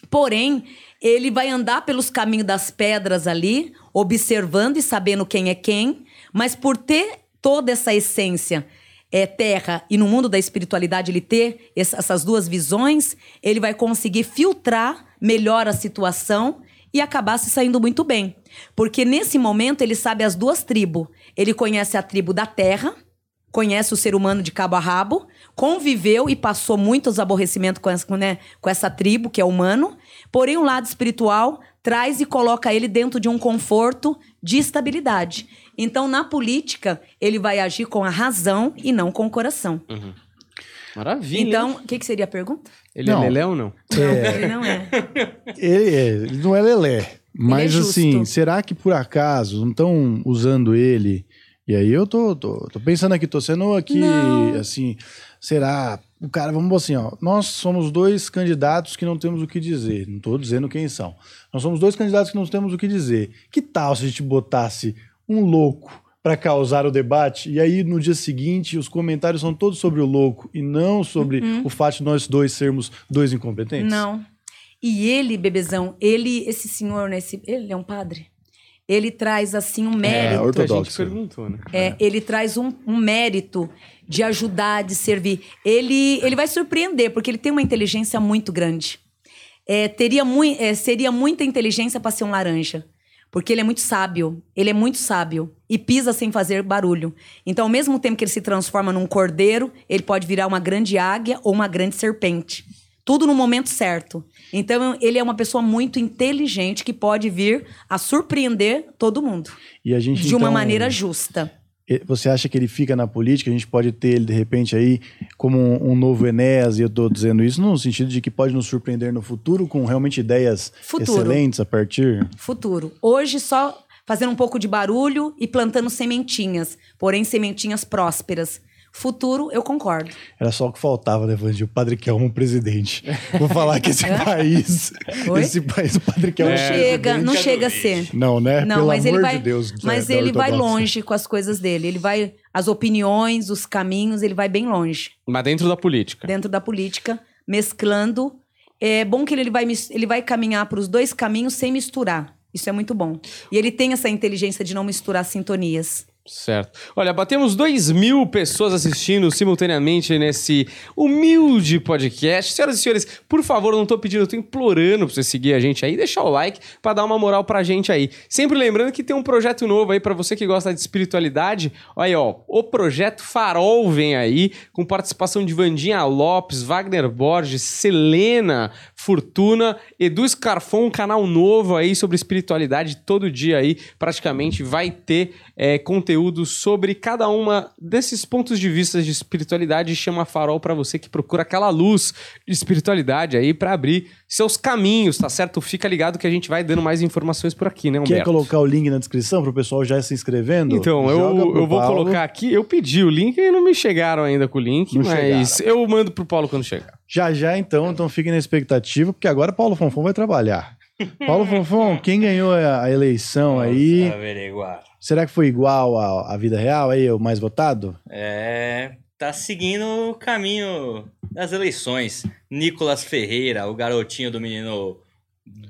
porém, ele vai andar pelos caminhos das pedras ali, observando e sabendo quem é quem, mas por ter toda essa essência é, terra e no mundo da espiritualidade ele ter ess- essas duas visões, ele vai conseguir filtrar melhor a situação e acabar se saindo muito bem. Porque nesse momento ele sabe as duas tribos. Ele conhece a tribo da terra, conhece o ser humano de cabo a rabo, conviveu e passou muitos aborrecimentos com essa, né, com essa tribo, que é humano. Porém, o lado espiritual traz e coloca ele dentro de um conforto de estabilidade. Então, na política, ele vai agir com a razão e não com o coração. Maravilha. Então, o que, que seria a pergunta? Ele Não. é Leléu ou não? Ele não é. [LAUGHS] Ele, é, ele não é lelé. Mas justo. assim, será que por acaso não estão usando ele? E aí eu tô, tô, tô pensando aqui, tô sendo aqui, Não. assim, será? O cara, vamos assim, ó. Nós somos dois candidatos que não temos o que dizer. Não tô dizendo quem são. Nós somos dois candidatos que não temos o que dizer. Que tal se a gente botasse um louco para causar o debate e aí no dia seguinte os comentários são todos sobre o louco e não sobre o fato de nós dois sermos dois incompetentes? Não. E ele, bebezão, ele, esse senhor, né? esse- ele é um padre. Ele traz, assim, um mérito. ortodoxo. A gente Ortodoxo. perguntou, né? É, ele traz um, um mérito de ajudar, de servir. Ele, ele vai surpreender, porque ele tem uma inteligência muito grande. É, teria mui, é, seria muita inteligência para ser um laranja. Porque ele é muito sábio. Ele é muito sábio. E pisa sem fazer barulho. Então, ao mesmo tempo que ele se transforma num cordeiro, ele pode virar uma grande águia ou uma grande serpente. Tudo no momento certo. Então, ele é uma pessoa muito inteligente que pode vir a surpreender todo mundo. E a gente De uma então, maneira justa. Você acha que ele fica na política? A gente pode ter ele, de repente, aí como um, um novo Enéas, e eu estou dizendo isso no sentido de que pode nos surpreender no futuro com realmente ideias Futuro. excelentes a partir. Futuro. Hoje só fazendo um pouco de barulho e plantando sementinhas, porém sementinhas prósperas. Futuro, eu concordo. Era só o que faltava, né, Vandir? O Padre Kelmo presidente. Vou falar que esse [LAUGHS] país. Oi? Esse país, o Padre Kelmo. Não é chega, não chega a ser. Não, né? Não, Pelo mas amor ele vai, de Deus. mas é, da ele vai longe com as coisas dele. Ele vai as opiniões, os caminhos, ele vai bem longe Mas dentro da política. dentro da política, mesclando. É bom que ele vai mis- ele vai caminhar para os dois caminhos sem misturar. Isso é muito bom. E ele tem essa inteligência de não misturar sintonias. Certo. Olha, batemos 2 mil pessoas assistindo simultaneamente nesse humilde podcast. Senhoras e senhores, por favor, não tô pedindo, eu tô implorando pra você seguir a gente aí, deixar o like pra dar uma moral pra gente aí. Sempre lembrando que tem um projeto novo aí pra você que gosta de espiritualidade. Olha aí, ó, o projeto Farol vem aí, com participação de Vandinha Lopes, Wagner Borges, Selena Fortuna, Edu Scarfon, um canal novo aí sobre espiritualidade todo dia aí, praticamente vai ter é, conteúdo conteúdo sobre cada uma desses pontos de vista de espiritualidade e chama farol para você que procura aquela luz de espiritualidade aí para abrir seus caminhos, tá certo? Fica ligado que a gente vai dando mais informações por aqui, né, Humberto? Quer colocar o link na descrição para o pessoal já se inscrevendo? Então, eu, pro eu vou Paulo. colocar aqui. Eu pedi o link e não me chegaram ainda com o link, Não mas eu mando pro Paulo quando chegar. Já já, então, então fiquem na expectativa, porque agora Paulo Fonfon vai trabalhar. [LAUGHS] Paulo Fonfon, quem ganhou a a eleição aí? Vamos averiguar. Será que foi igual à, à vida real aí, o mais votado? É, tá seguindo o caminho das eleições. Nicolas Ferreira, o garotinho do menino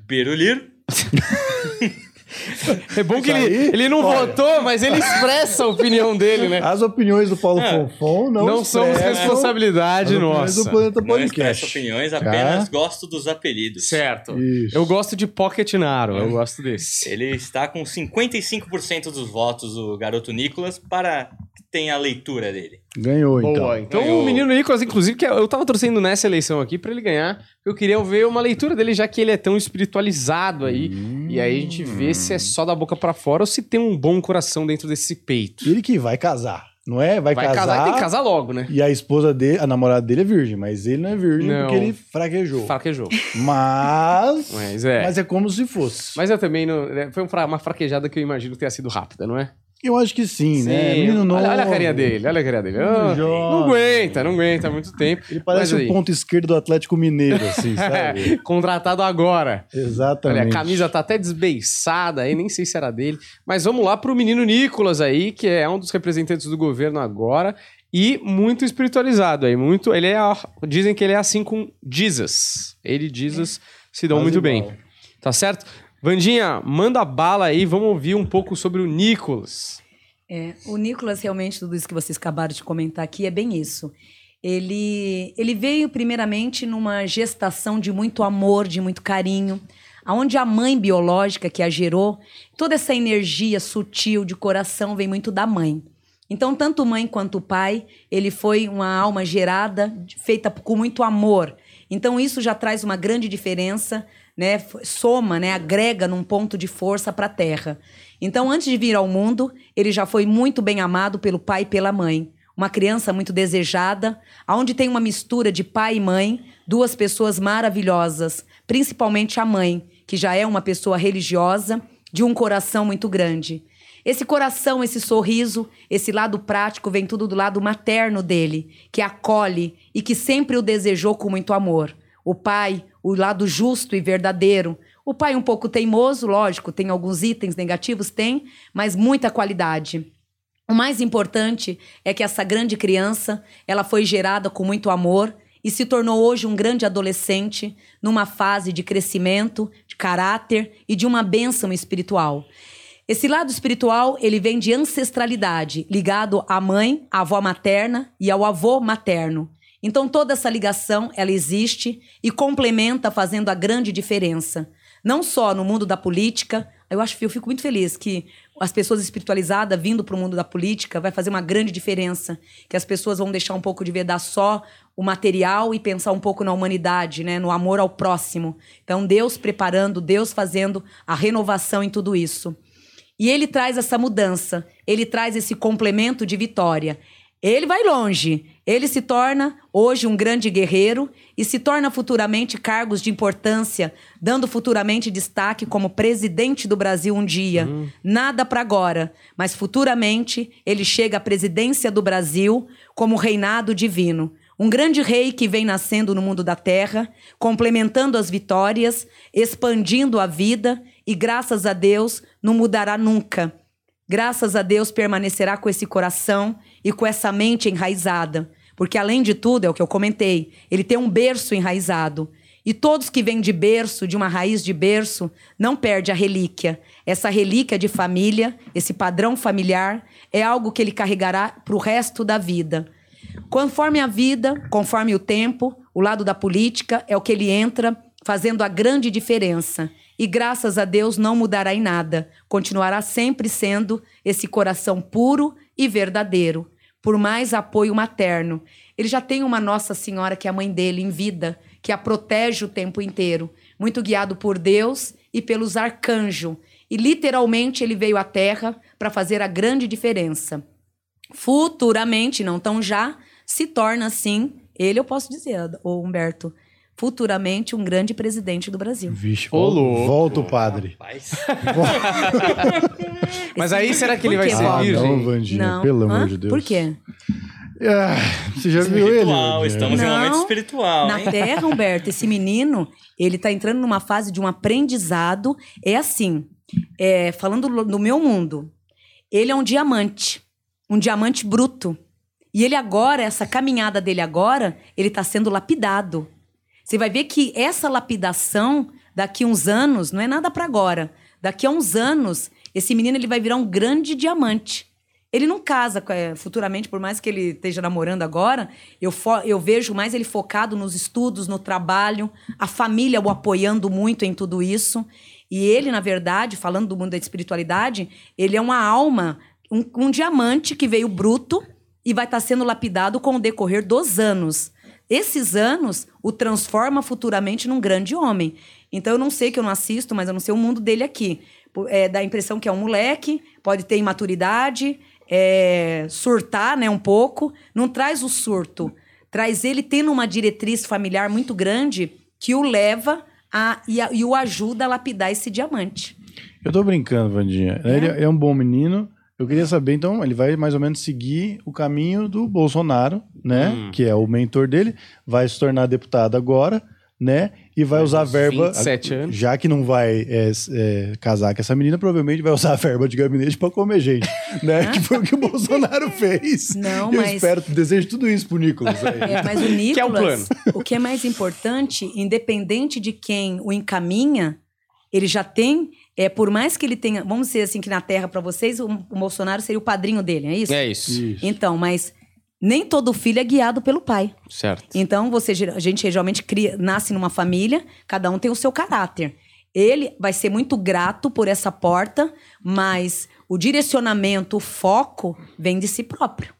Beruliro. [LAUGHS] [LAUGHS] É bom que ele, ele não olha. votou, mas ele expressa a opinião dele, né? As opiniões do Paulo É. Fonfon não Não, somos responsabilidade nossa. do Planeta Não Podcast. opiniões, apenas gosto dos apelidos. Certo. Isso. Eu gosto de Pocket Naro, eu gosto desse. Ele está com 55% dos votos, o garoto Nicolas, para que tenha a leitura dele. Ganhou, então. Boa, então Ganhou. o menino Nicolas, inclusive, que eu tava torcendo nessa eleição aqui pra ele ganhar. Eu queria ver uma leitura dele, já que ele é tão espiritualizado aí. E aí a gente vê se é só da boca pra fora ou se tem um bom coração dentro desse peito. Ele que vai casar, não é? Vai, Vai casar. casar e tem que casar logo, né? E a esposa dele, a namorada dele é virgem, mas ele não é virgem Não. porque ele fraquejou. Fraquejou. Mas. Mas é. Mas é como se fosse. Mas eu também não. né, Foi um uma fraquejada que eu imagino que tenha sido rápida, não é? Eu acho que sim, né? Sim. Menino novo. olha, olha a carinha dele, olha a carinha dele. Jovem. não aguenta, não aguenta há muito tempo. Ele parece o ponto esquerdo do Atlético Mineiro, assim, sabe? [LAUGHS] Contratado agora. Exatamente. Olha, a camisa tá até desbeiçada aí, nem sei se era dele. Mas vamos lá pro menino Nicolas aí, que é um dos representantes do governo agora e muito espiritualizado aí, muito, ele é, dizem que ele é assim com Jesus. Ele e Jesus se dão Quase muito igual. bem. Tá certo? Vandinha, manda bala aí, vamos ouvir um pouco sobre o Nicolas. É, o Nicolas, realmente, tudo isso que vocês acabaram de comentar aqui é bem isso. Ele, ele veio, primeiramente, numa gestação de muito amor, de muito carinho, aonde a mãe biológica que a gerou, toda essa energia sutil de coração vem muito da mãe. Então, tanto mãe quanto pai, ele foi uma alma gerada, feita com muito amor. Então, isso já traz uma grande diferença, né? Soma, né? Agrega num ponto de força para a Terra. Então, antes de vir ao mundo, ele já foi muito bem amado pelo pai e pela mãe. Uma criança muito desejada, aonde tem uma mistura de pai e mãe, duas pessoas maravilhosas, principalmente a mãe, que já é uma pessoa religiosa, de um coração muito grande. Esse coração, esse sorriso, esse lado prático vem tudo do lado materno dele, que acolhe e que sempre o desejou com muito amor. O pai, o lado justo e verdadeiro. O pai um pouco teimoso, lógico, tem alguns itens negativos, tem, mas muita qualidade. O mais importante é que essa grande criança, ela foi gerada com muito amor e se tornou hoje um grande adolescente numa fase de crescimento, de caráter e de uma bênção espiritual. Esse lado espiritual, ele vem de ancestralidade, ligado à mãe, à avó materna e ao avô materno. Então toda essa ligação, ela existe e complementa fazendo a grande diferença. Não só no mundo da política, eu acho eu fico muito feliz que as pessoas espiritualizadas vindo para o mundo da política vai fazer uma grande diferença, que as pessoas vão deixar um pouco de vedar só o material e pensar um pouco na humanidade, né, no amor ao próximo. Então Deus preparando, Deus fazendo a renovação em tudo isso. E ele traz essa mudança, ele traz esse complemento de vitória. Ele vai longe. Ele se torna hoje um grande guerreiro e se torna futuramente cargos de importância, dando futuramente destaque como presidente do Brasil um dia. Nada para agora, mas futuramente ele chega à presidência do Brasil como reinado divino. Um grande rei que vem nascendo no mundo da terra, complementando as vitórias, expandindo a vida e, graças a Deus, não mudará nunca. Graças a Deus permanecerá com esse coração e com essa mente enraizada. Porque, além de tudo, é o que eu comentei, ele tem um berço enraizado. E todos que vêm de berço, de uma raiz de berço, não perde a relíquia. Essa relíquia de família, esse padrão familiar, é algo que ele carregará para o resto da vida. Conforme a vida, conforme o tempo, o lado da política é o que ele entra fazendo a grande diferença. E graças a Deus não mudará em nada. Continuará sempre sendo esse coração puro e verdadeiro. Por mais apoio materno. Ele já tem uma Nossa Senhora, que é a mãe dele, em vida, que a protege o tempo inteiro. Muito guiado por Deus e pelos arcanjos. E literalmente ele veio à Terra para fazer a grande diferença. Futuramente, não tão já, se torna assim, ele eu posso dizer, o Humberto, futuramente um grande presidente do Brasil. Vixe, Ô, volta, louco. volta o padre. [LAUGHS] Mas aí será que ele vai ser? Ah, virgem? não, Vandinha, pelo Hã? amor de Deus. Por quê? Ah, você já viu ele? espiritual, Vandinha? estamos em um Não. momento espiritual, Na hein? Terra, Humberto, esse menino, ele tá entrando numa fase de um aprendizado. É assim, é, falando lo- no meu mundo, ele é um diamante, um diamante bruto. E ele agora, essa caminhada dele agora, ele tá sendo lapidado. Você vai ver que essa lapidação, daqui uns anos, não é nada para agora. Daqui a uns anos, esse menino ele vai virar um grande diamante. Ele não casa é, futuramente, por mais que ele esteja namorando agora, eu, eu vejo mais ele focado nos estudos, no trabalho, a família o apoiando muito em tudo isso. E ele, na verdade, falando do mundo da espiritualidade, ele é uma alma, um, um diamante que veio bruto e vai estar sendo lapidado com o decorrer dos anos. Esses anos o transforma futuramente num grande homem. Então eu não sei que eu não assisto, mas eu não sei o mundo dele aqui. É, dá a impressão que é um moleque, pode ter imaturidade, é, surtar né, um pouco. Não traz o surto. Traz ele tendo uma diretriz familiar muito grande que o leva a, e, a- e o ajuda a lapidar esse diamante. Eu tô brincando, Vandinha. É? Ele é um bom menino. Eu queria saber, então, ele vai mais ou menos seguir o caminho do Bolsonaro, né? Hum. Que é o mentor dele. Vai se tornar deputado agora, né? E vai usar a verba. 27 anos. Já que não vai é, é, casar com essa menina, provavelmente vai usar a [LAUGHS] verba de gabinete pra comer gente, né? que foi o que o Bolsonaro [LAUGHS] fez. Não, eu mas- espero, desejo tudo isso pro Nicolas. [LAUGHS] aí. É, mas o Nicolas, Que é o plano. o que é mais importante, independente de quem o encaminha, ele já tem, é, por mais que ele tenha, vamos dizer assim que na Terra para vocês, o, o Bolsonaro seria o padrinho dele, é isso? É isso. Isso. Então, mas nem todo filho é guiado pelo pai. Certo. Então, você, a gente geralmente cria, nasce numa família, cada um tem o seu caráter. Ele vai ser muito grato por essa porta, mas o direcionamento, o foco vem de si próprio.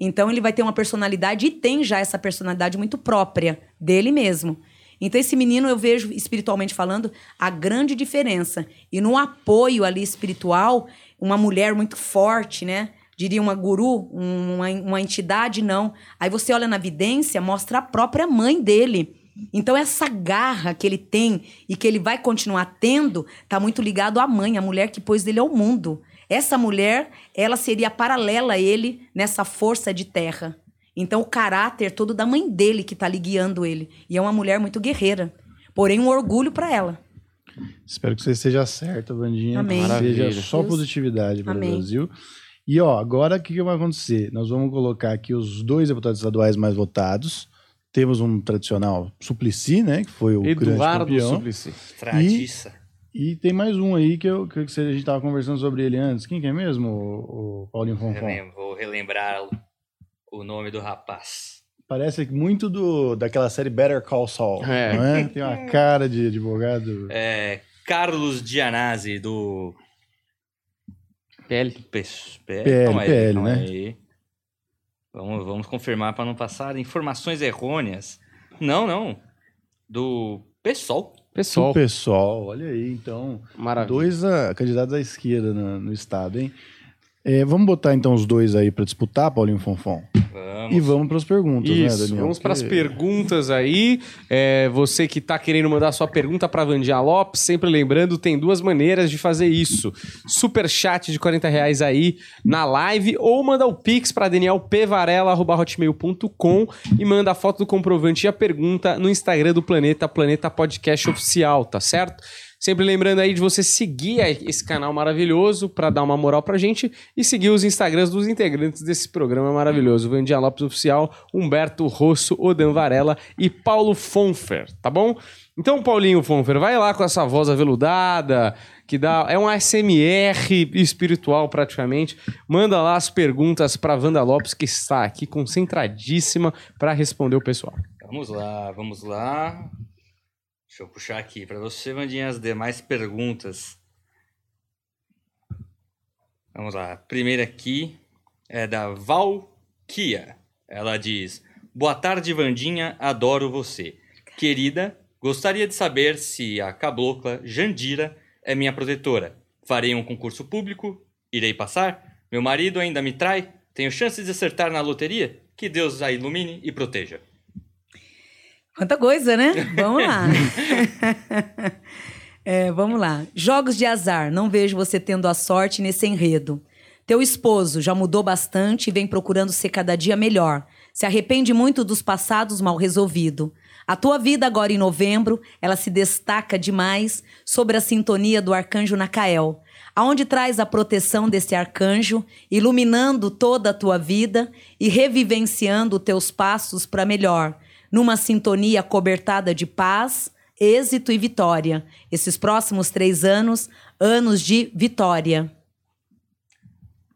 Então, ele vai ter uma personalidade e tem já essa personalidade muito própria dele mesmo. Então, esse menino, eu vejo, espiritualmente falando, a grande diferença. E no apoio ali espiritual, uma mulher muito forte, né? Diria uma guru, um, uma, uma entidade, não. Aí você olha na vidência, mostra a própria mãe dele. Então, essa garra que ele tem e que ele vai continuar tendo, tá muito ligado à mãe, a mulher que pôs ele ao mundo. Essa mulher, ela seria paralela a ele nessa força de terra. Então, o caráter todo da mãe dele que tá ali guiando ele. E é uma mulher muito guerreira. Porém, um orgulho para ela. Espero que você esteja certa, Vandinha. Amém. Que seja Maravilha. só positividade para o Amém. Brasil. E ó, agora o que, que vai acontecer? Nós vamos colocar aqui os dois deputados estaduais mais votados. Temos um tradicional Suplicy, né? Que foi o grande Eduardo campeão. Suplicy. Tradiça. E tem mais um aí que, eu, que a gente tava conversando sobre ele antes. Quem que é mesmo, o, o Paulinho Fonfon? Vou relembrar o- nome do rapaz. Parece muito do, daquela série Better Call Saul. É. Não é? Tem uma cara de advogado. É, Carlos Gianazzi, do PL. PL, PL, né? Vamos, vamos confirmar para não passar informações errôneas. Não, não. Do PSOL. Pessoal. O pessoal, olha aí, então. Maravilha. Dois ah, candidatos à esquerda na- no, estado, hein? É, vamos botar então os dois aí para disputar, Paulinho Fonfon. Vamos. E vamos para as perguntas, né, Isso, Daniel? vamos para as Porque- perguntas aí. É, você que está querendo mandar sua pergunta para Vandia Lopes, sempre lembrando, tem duas maneiras de fazer isso. Super chat de 40 reais aí na live ou manda o pix para danielpvarela.hotmail.com e manda a foto do comprovante e a pergunta no Instagram do Planeta, Planeta Podcast Oficial, tá certo? Sempre lembrando aí de você seguir esse canal maravilhoso para dar uma moral pra gente e seguir os Instagrams dos integrantes desse programa maravilhoso. Vandia Lopes Oficial, Humberto Rosso, Odan Varela e Paulo Fonfer, tá bom? Então, Paulinho Fonfer, vai lá com essa voz aveludada, que dá é um ASMR espiritual praticamente. Manda lá as perguntas para Wanda Lopes, que está aqui concentradíssima para responder o pessoal. Vamos lá, vamos lá. Deixa eu puxar aqui para você, Vandinha, as demais perguntas. Vamos lá. Primeira aqui é da Valkia. Ela diz: Boa tarde, Vandinha, adoro você. Querida, gostaria de saber se a cabocla Jandira é minha protetora. Farei um concurso público Irei passar? Meu marido ainda me trai? Tenho chances de acertar na loteria? Que Deus a ilumine e proteja. Quanta coisa, né? Vamos lá. [LAUGHS] é, vamos lá. Jogos de azar. Não vejo você tendo a sorte nesse enredo. Teu esposo já mudou bastante e vem procurando ser cada dia melhor. Se arrepende muito dos passados mal resolvidos. A tua vida agora em novembro, ela se destaca demais sobre a sintonia do arcanjo Nacael, aonde traz a proteção desse arcanjo, iluminando toda a tua vida e revivenciando teus passos para melhor, numa sintonia cobertada de paz, êxito e vitória. Esses próximos três anos, anos de vitória.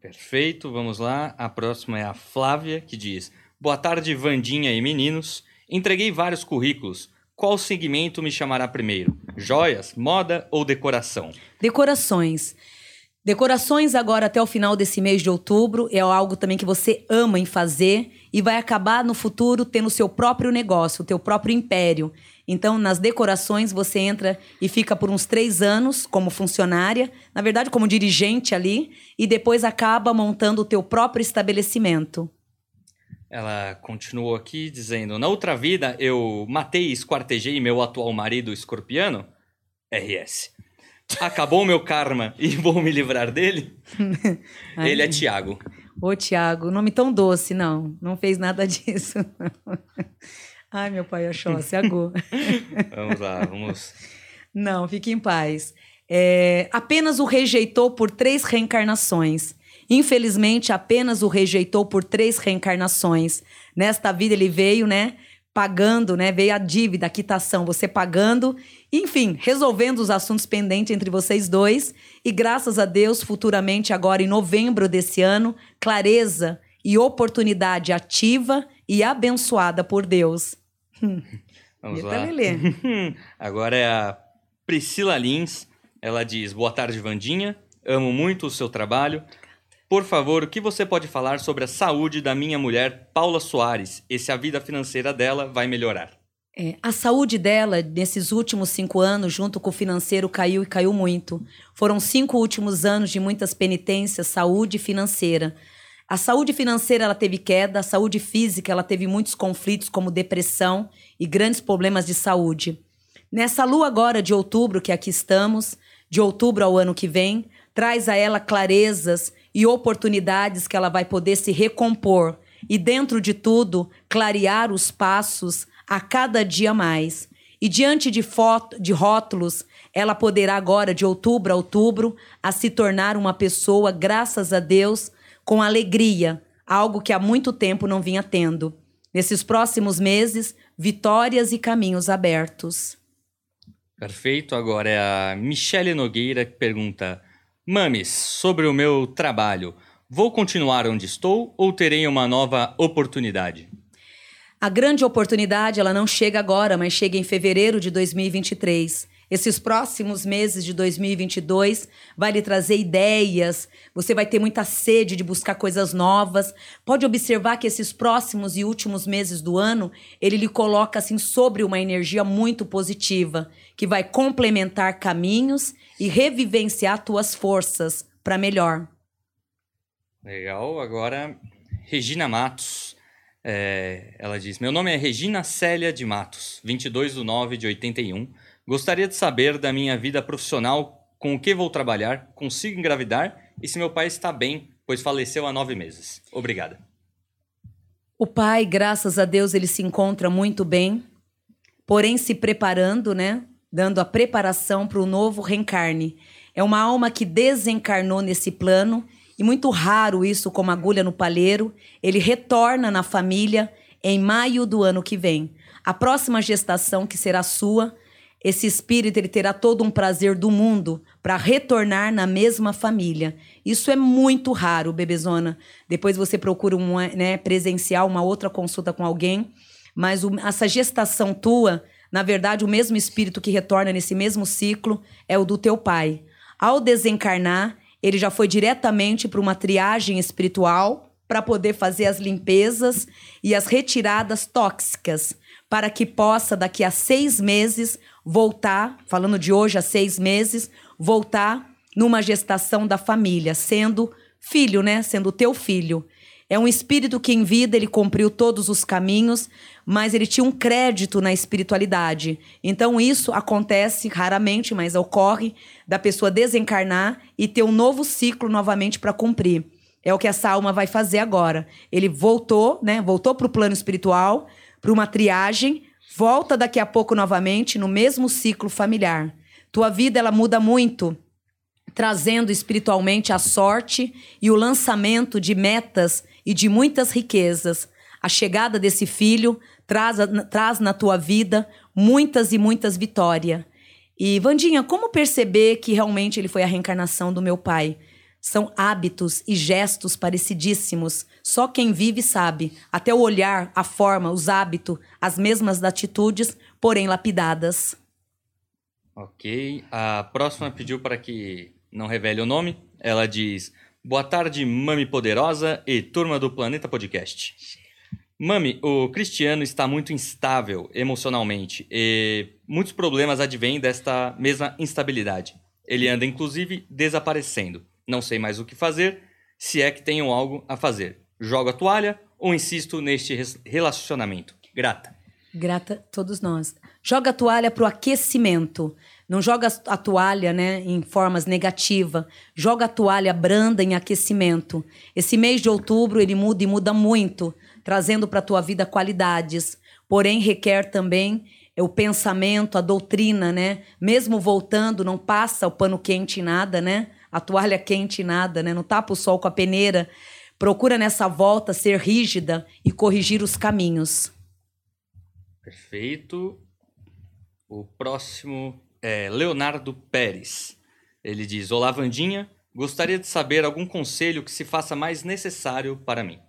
Perfeito, vamos lá. A próxima é a Flávia, que diz: Boa tarde, Vandinha e meninos. Entreguei vários currículos. Qual segmento me chamará primeiro? Joias, moda ou decoração? Decorações. Decorações agora até o final desse mês de outubro é algo também que você ama em fazer e vai acabar no futuro tendo o seu próprio negócio, o teu próprio império. Então, nas decorações, você entra e fica por uns três anos como funcionária, na verdade, como dirigente ali, e depois acaba montando o teu próprio estabelecimento. Ela continuou aqui dizendo: Na outra vida eu matei e esquartejei meu atual marido escorpiano? RS. Acabou o meu karma e vou me livrar dele? Ai, [LAUGHS] Ele é Tiago. Ô, Tiago, nome tão doce, não. Não fez nada [LAUGHS] disso. Ai, meu pai achou, se [LAUGHS] agou. Vamos lá, vamos. Não, fique em paz. É, apenas o rejeitou por três reencarnações. Infelizmente, apenas o rejeitou por três reencarnações. Nesta vida ele veio, né? Pagando, né? Veio a dívida, a quitação, você pagando, enfim, resolvendo os assuntos pendentes entre vocês dois. E graças a Deus, futuramente, agora em novembro desse ano, clareza e oportunidade ativa e abençoada por Deus. Vamos Eita, lá. [LAUGHS] Agora é a Priscila Lins. Ela diz: Boa tarde, Vandinha. Amo muito o seu trabalho. Por favor, o que você pode falar sobre a saúde da minha mulher, Paula Soares, e se a vida financeira dela vai melhorar? É, a saúde dela, nesses últimos cinco anos, junto com o financeiro, caiu e caiu muito. Foram cinco últimos anos de muitas penitências, saúde financeira. A saúde financeira ela teve queda, a saúde física ela teve muitos conflitos, como depressão e grandes problemas de saúde. Nessa lua agora de outubro, que aqui estamos, de outubro ao ano que vem, traz a ela clarezas e oportunidades que ela vai poder se recompor e, dentro de tudo, clarear os passos a cada dia mais. E diante de, foto, de rótulos, ela poderá agora, de outubro a outubro, a se tornar uma pessoa, graças a Deus, com alegria, algo que há muito tempo não vinha tendo. Nesses próximos meses, vitórias e caminhos abertos. Perfeito. Agora é a Michele Nogueira que pergunta: Mames, sobre o meu trabalho, vou continuar onde estou ou terei uma nova oportunidade? A grande oportunidade, ela não chega agora, mas chega em fevereiro de 2023. Esses próximos meses de 2022 vai lhe trazer ideias, você vai ter muita sede de buscar coisas novas. Pode observar que esses próximos e últimos meses do ano, ele lhe coloca assim sobre uma energia muito positiva, que vai complementar caminhos e revivenciar tuas forças para melhor. Legal. Agora, Regina Matos. É, ela diz: Meu nome é Regina Célia de Matos, 22 de 9 de 81. Gostaria de saber da minha vida profissional, com o que vou trabalhar, consigo engravidar e se meu pai está bem, pois faleceu há nove meses. Obrigada. O pai, graças a Deus, ele se encontra muito bem, porém se preparando, né? Dando a preparação para o novo reencarne. É uma alma que desencarnou nesse plano muito raro isso, como agulha no palheiro. Ele retorna na família em maio do ano que vem. A próxima gestação, que será sua, esse espírito ele terá todo um prazer do mundo para retornar na mesma família. Isso é muito raro, bebezona. Depois você procura um, né, presencial, uma outra consulta com alguém. Mas o, essa gestação tua, na verdade, o mesmo espírito que retorna nesse mesmo ciclo é o do teu pai. Ao desencarnar, ele já foi diretamente para uma triagem espiritual para poder fazer as limpezas e as retiradas tóxicas, para que possa, daqui a seis meses, voltar, falando de hoje a seis meses, voltar numa gestação da família, sendo filho, né? Sendo teu filho. É um espírito que em vida ele cumpriu todos os caminhos, mas ele tinha um crédito na espiritualidade. Então isso acontece raramente, mas ocorre da pessoa desencarnar e ter um novo ciclo novamente para cumprir. É o que essa alma vai fazer agora. Ele voltou, né? Voltou para o plano espiritual, para uma triagem, volta daqui a pouco novamente no mesmo ciclo familiar. Tua vida ela muda muito trazendo espiritualmente a sorte e o lançamento de metas e de muitas riquezas. A chegada desse filho traz, traz na tua vida muitas e muitas vitórias. E, Vandinha, como perceber que realmente ele foi a reencarnação do meu pai? São hábitos e gestos parecidíssimos. Só quem vive sabe. Até o olhar, a forma, os hábitos, as mesmas atitudes, porém lapidadas. Ok. A próxima pediu para que não revele o nome. Ela diz: Boa tarde, Mami Poderosa e turma do Planeta Podcast. Mami, o Cristiano está muito instável emocionalmente e muitos problemas advêm desta mesma instabilidade. Ele anda, inclusive, desaparecendo. Não sei mais o que fazer, se é que tenho algo a fazer. Jogo a toalha ou insisto neste relacionamento? Grata. Grata todos nós. Joga a toalha para o aquecimento. Não joga a toalha né, em formas negativas. Joga a toalha branda em aquecimento. Esse mês de outubro ele muda e muda muito, trazendo para a tua vida qualidades. Porém, requer também o pensamento, a doutrina, né? Mesmo voltando, não passa o pano quente em nada, né? A toalha quente em nada, né? Não tapa o sol com a peneira. Procura nessa volta ser rígida e corrigir os caminhos. Perfeito. O próximo é, Leonardo Pérez. Ele diz: Olá, Vandinha. Gostaria de saber algum conselho que se faça mais necessário para mim.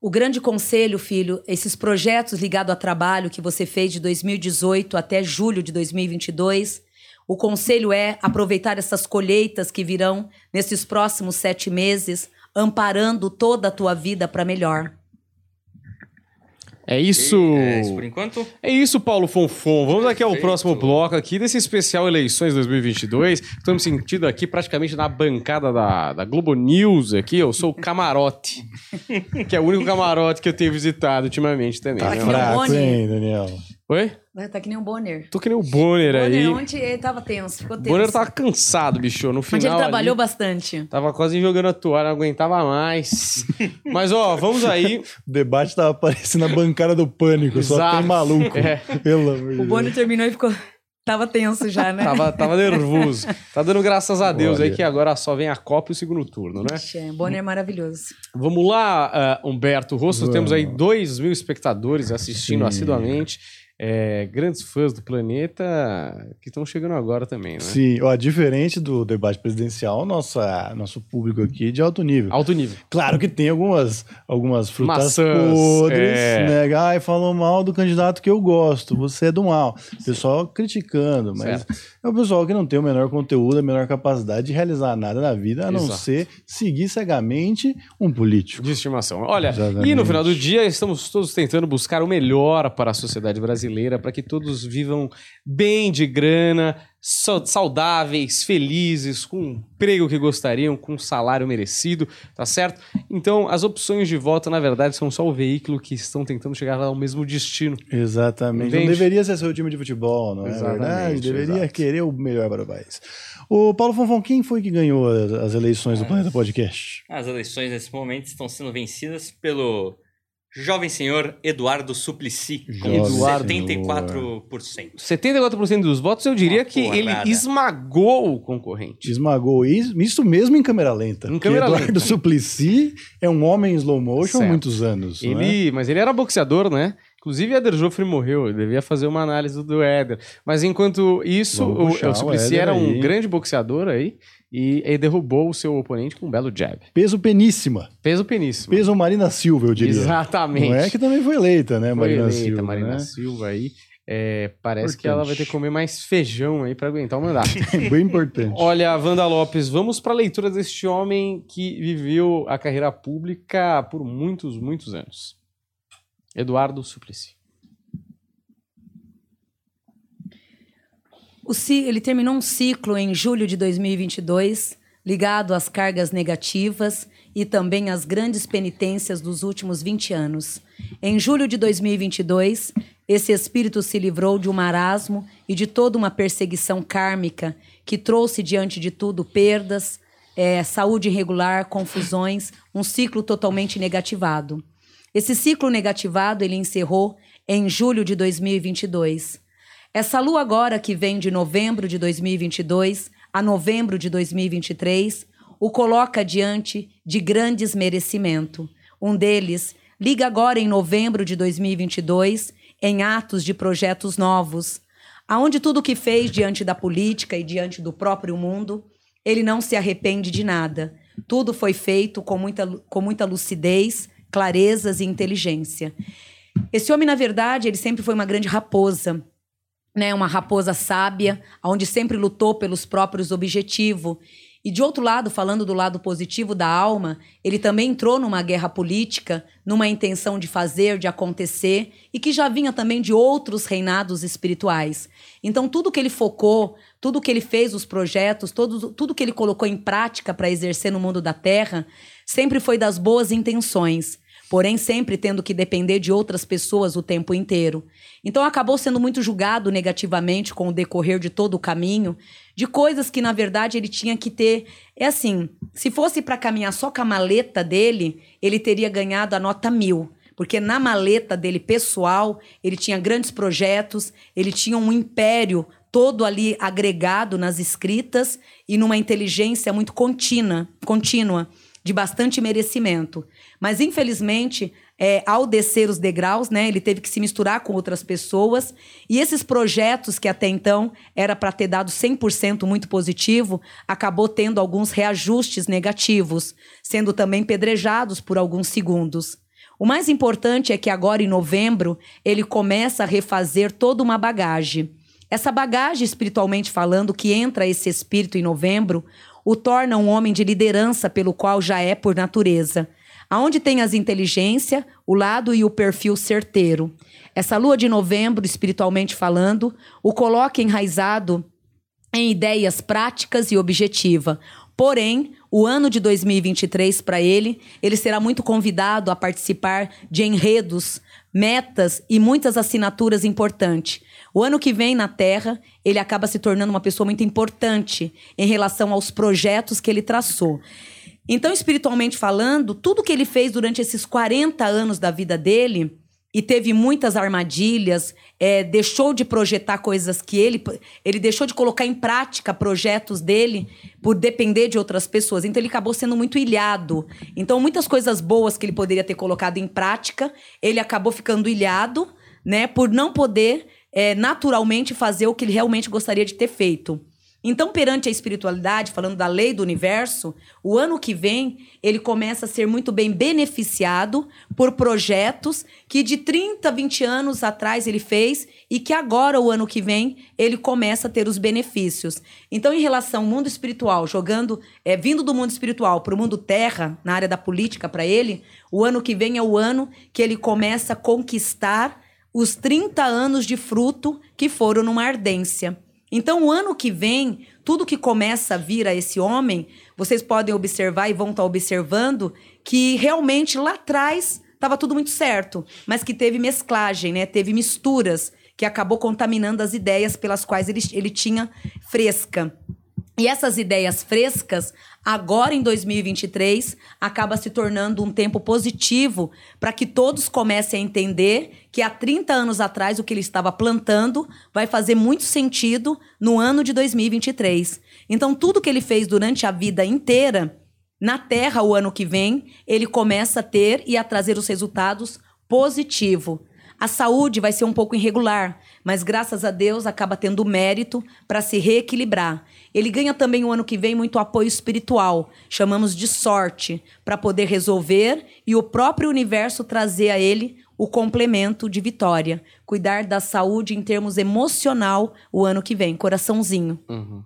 O grande conselho, filho, esses projetos ligados a trabalho que você fez de 2018 até julho de 2022, o conselho é aproveitar essas colheitas que virão nesses próximos sete meses, amparando toda a tua vida para melhor. É isso. É isso por enquanto. É isso, Paulo Fonfon. Vamos aqui ao próximo bloco aqui desse especial eleições 2022. Estamos sentindo aqui praticamente na bancada da, da Globo News aqui. Eu sou o camarote, que é o único camarote que eu tenho visitado ultimamente também. Tá né? fraco, hein, Daniel? Oi? Tá que nem o Bonner. Tô que nem o Bonner, Bonner aí. ontem ele tava tenso, ficou tenso. Bonner tava cansado, bicho. No final. Onde ele trabalhou ali, bastante. Tava quase jogando a toalha, não aguentava mais. [LAUGHS] Mas, ó, vamos aí. O debate tava parecendo a bancada do pânico, só Exato. tem maluco. É. Pelo amor de O Deus. Bonner terminou e ficou. Tava tenso já, né? Tava, tava nervoso. Tá dando graças a Deus aí que agora só vem a Copa e o segundo turno, né? Ixi, é, Bonner é maravilhoso. Vamos lá, ah, Humberto Rosso. Temos aí 2 mil espectadores assistindo Sim. assiduamente. É, grandes fãs do planeta que estão chegando agora também, né? Sim, ó, diferente do debate presidencial, nossa, nosso público aqui é de alto nível. Alto nível. Claro que tem algumas, algumas frutas Maçãs, podres, é. né? Ai, falou mal do candidato que eu gosto, você é do mal. Pessoal criticando, mas é o pessoal que não tem o menor conteúdo, a menor capacidade de realizar nada na vida, a não Exato. ser seguir cegamente um político. De estimação. Olha, Exatamente. e no final do dia estamos todos tentando buscar o melhor para a sociedade brasileira, para que todos vivam bem de grana, sa- saudáveis, felizes, com um emprego que gostariam, com um salário merecido, tá certo? Então, as opções de voto, na verdade, são só o veículo que estão tentando chegar ao mesmo destino. Exatamente. Entende? Não deveria ser seu time de futebol, não é Exatamente, verdade? Deveria exato. querer o melhor para o país. O Paulo Fonfon, quem foi que ganhou as, eleições É. do Planeta Podcast? As eleições nesse momento estão sendo vencidas pelo jovem senhor Eduardo Suplicy, com Jovem 74%. 74% dos votos, eu diria Uma que ele esmagou o concorrente. Esmagou isso, isso mesmo em câmera lenta. Em câmera Eduardo lenta. Suplicy é um homem em slow motion há Certo. muitos anos. não é? Ele, mas ele era boxeador, né? Inclusive, Éder Joffre morreu. Ele devia fazer uma análise do Éder. Mas enquanto isso, Vamos o, o o Suplicy Éder era um aí. grande boxeador aí. E ele derrubou o seu oponente com um belo jab. Peso peníssima. Peso peníssimo. Peso Marina Silva, eu diria. Exatamente. Não é que também foi eleita, né, Foi Marina eleita Silva? Marina né? Silva aí. É, parece que Importante. ela vai ter que comer mais feijão aí para aguentar o mandato. [LAUGHS] Bem importante. Olha, Wanda Lopes, vamos para a leitura deste homem que viveu a carreira pública por muitos, muitos anos. Eduardo Suplicy. O ele terminou um ciclo em julho de 2022, ligado às cargas negativas e também às grandes penitências dos últimos 20 anos. Em julho de 2022, esse espírito se livrou de um marasmo e de toda uma perseguição kármica que trouxe diante de tudo perdas, eh, saúde irregular, confusões, um ciclo totalmente negativado. Esse ciclo negativado ele encerrou em julho de 2022. Essa lua agora que vem de novembro de 2022 a novembro de 2023 o coloca diante de grandes merecimento. Um deles liga agora em novembro de 2022 em atos de projetos novos, aonde tudo que fez diante da política e diante do próprio mundo, ele não se arrepende de nada. Tudo foi feito com muita, com muita lucidez, clarezas e inteligência. Esse homem, na verdade, ele sempre foi uma grande raposa, né? Uma raposa sábia, onde sempre lutou pelos próprios objetivos. E de outro lado, falando do lado positivo da alma, ele também entrou numa guerra política, numa intenção de fazer, de acontecer, e que já vinha também de outros reinados espirituais. Então, tudo que ele focou, tudo que ele fez, os projetos, todo, tudo que ele colocou em prática para exercer no mundo da Terra, sempre foi das boas intenções porém sempre tendo que depender de outras pessoas o tempo inteiro. Então acabou sendo muito julgado negativamente com o decorrer de todo o caminho, de coisas que na verdade ele tinha que ter. É assim, se fosse para caminhar só com a maleta dele, ele teria ganhado a nota mil. Porque na maleta dele pessoal, ele tinha grandes projetos, ele tinha um império todo ali agregado nas escritas e numa inteligência muito contínua, contínua de bastante merecimento. Mas, infelizmente, é, ao descer os degraus, né, ele teve que se misturar com outras pessoas. E esses projetos, que até então era para ter dado 100% muito positivo, acabou tendo alguns reajustes negativos, sendo também pedrejados por alguns segundos. O mais importante é que agora, em novembro, ele começa a refazer toda uma bagagem. Essa bagagem, espiritualmente falando, que entra esse espírito em novembro, o torna um homem de liderança pelo qual já é por natureza. Aonde tem as inteligência, o lado e o perfil certeiro. Essa lua de novembro, espiritualmente falando, o coloca enraizado em ideias práticas e objetiva. Porém, o ano de 2023 para ele, ele será muito convidado a participar de enredos, metas e muitas assinaturas importantes. O ano que vem na Terra, ele acaba se tornando uma pessoa muito importante em relação aos projetos que ele traçou. Então, espiritualmente falando, tudo que ele fez durante esses 40 anos da vida dele, e teve muitas armadilhas, é, deixou de projetar coisas que ele. Ele deixou de colocar em prática projetos dele por depender de outras pessoas. Então ele acabou sendo muito ilhado. Então, muitas coisas boas que ele poderia ter colocado em prática, ele acabou ficando ilhado, né? Por não poder é, naturalmente fazer o que ele realmente gostaria de ter feito. Então, perante a espiritualidade, falando da lei do universo, o ano que vem ele começa a ser muito bem beneficiado por projetos que de 30, 20 anos atrás ele fez e que agora, o ano que vem, ele começa a ter os benefícios. Então, em relação ao mundo espiritual, jogando, é, vindo do mundo espiritual para o mundo terra, na área da política para ele, o ano que vem é o ano que ele começa a conquistar os 30 anos de fruto que foram numa ardência. Então, o ano que vem, tudo que começa a vir a esse homem, vocês podem observar e vão estar observando que realmente lá atrás estava tudo muito certo, mas que teve mesclagem, né? Teve misturas que acabou contaminando as ideias pelas quais ele, ele tinha fresca. E essas ideias frescas, agora em 2023, acaba se tornando um tempo positivo para que todos comecem a entender que há 30 anos atrás o que ele estava plantando vai fazer muito sentido no ano de 2023. Então, tudo que ele fez durante a vida inteira, na Terra, o ano que vem, ele começa a ter e a trazer os resultados positivos. A saúde vai ser um pouco irregular, mas graças a Deus acaba tendo mérito para se reequilibrar. Ele ganha também o ano que vem muito apoio espiritual, chamamos de sorte, para poder resolver e o próprio universo trazer a ele o complemento de vitória. Cuidar da saúde em termos emocional o ano que vem, coraçãozinho. Uhum.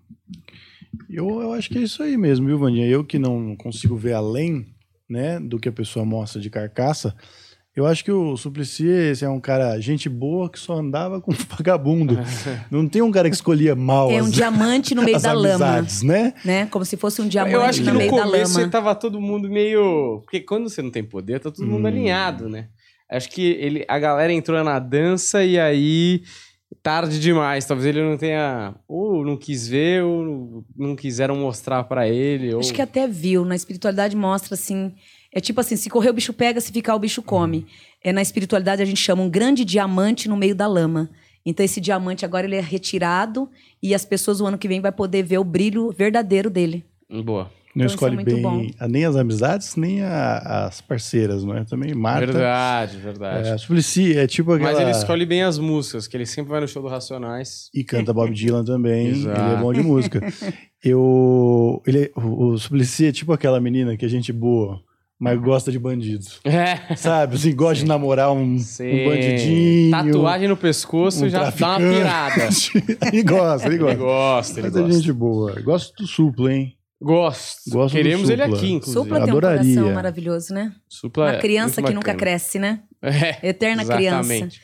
Eu, eu acho que é isso aí mesmo, viu, Vandinha? Eu que não consigo ver além né, do que a pessoa mostra de carcaça, Eu acho que o Suplicy esse é um cara, gente boa, que só andava com [LAUGHS] vagabundo. Não tem um cara que escolhia mal É um as, diamante no meio as da lama. amizades, né? Né? Como se fosse um diamante Eu acho que no no meio da começo lama. tava todo mundo meio. Porque quando você não tem poder, tá todo mundo Hum. alinhado, né? Acho que ele, a galera entrou na dança e aí. Tarde demais. Talvez ele não tenha. Ou não quis ver, ou não quiseram mostrar pra ele. Ou... Acho que até viu. Na espiritualidade mostra assim. É tipo assim: se correr o bicho pega, se ficar o bicho come. É, na espiritualidade a gente chama um grande diamante no meio da lama. Então esse diamante agora ele é retirado e as pessoas o ano que vem vai poder ver o brilho verdadeiro dele. Boa. Não Então, é escolhe muito bem bom. a- nem as amizades, nem a- as parceiras, não é? Também Marta. Verdade, verdade. É, Suplicy é tipo aquela... Mas ele escolhe bem as músicas, que ele sempre vai no show do Racionais. E canta Bob Dylan também. Ele é bom de música. [LAUGHS] Eu... Ele, é- o, o Suplicy é tipo aquela menina que é gente boa, mas gosta de bandidos. [LAUGHS] É. Sabe? Assim, gosta de namorar um, Sim. um bandidinho. Tatuagem no pescoço um já dá uma pirada. [LAUGHS] ele gosta, ele Ele gosta. gosta, ele Mas é gosta. gente boa. Gosto do Supla, hein? Gosto. Gosto do Queremos ele aqui, inclusive. Supla tem um adoraria. coração maravilhoso, né? Supla Uma é criança muito que nunca cresce, né? É, Eterna criança. exatamente.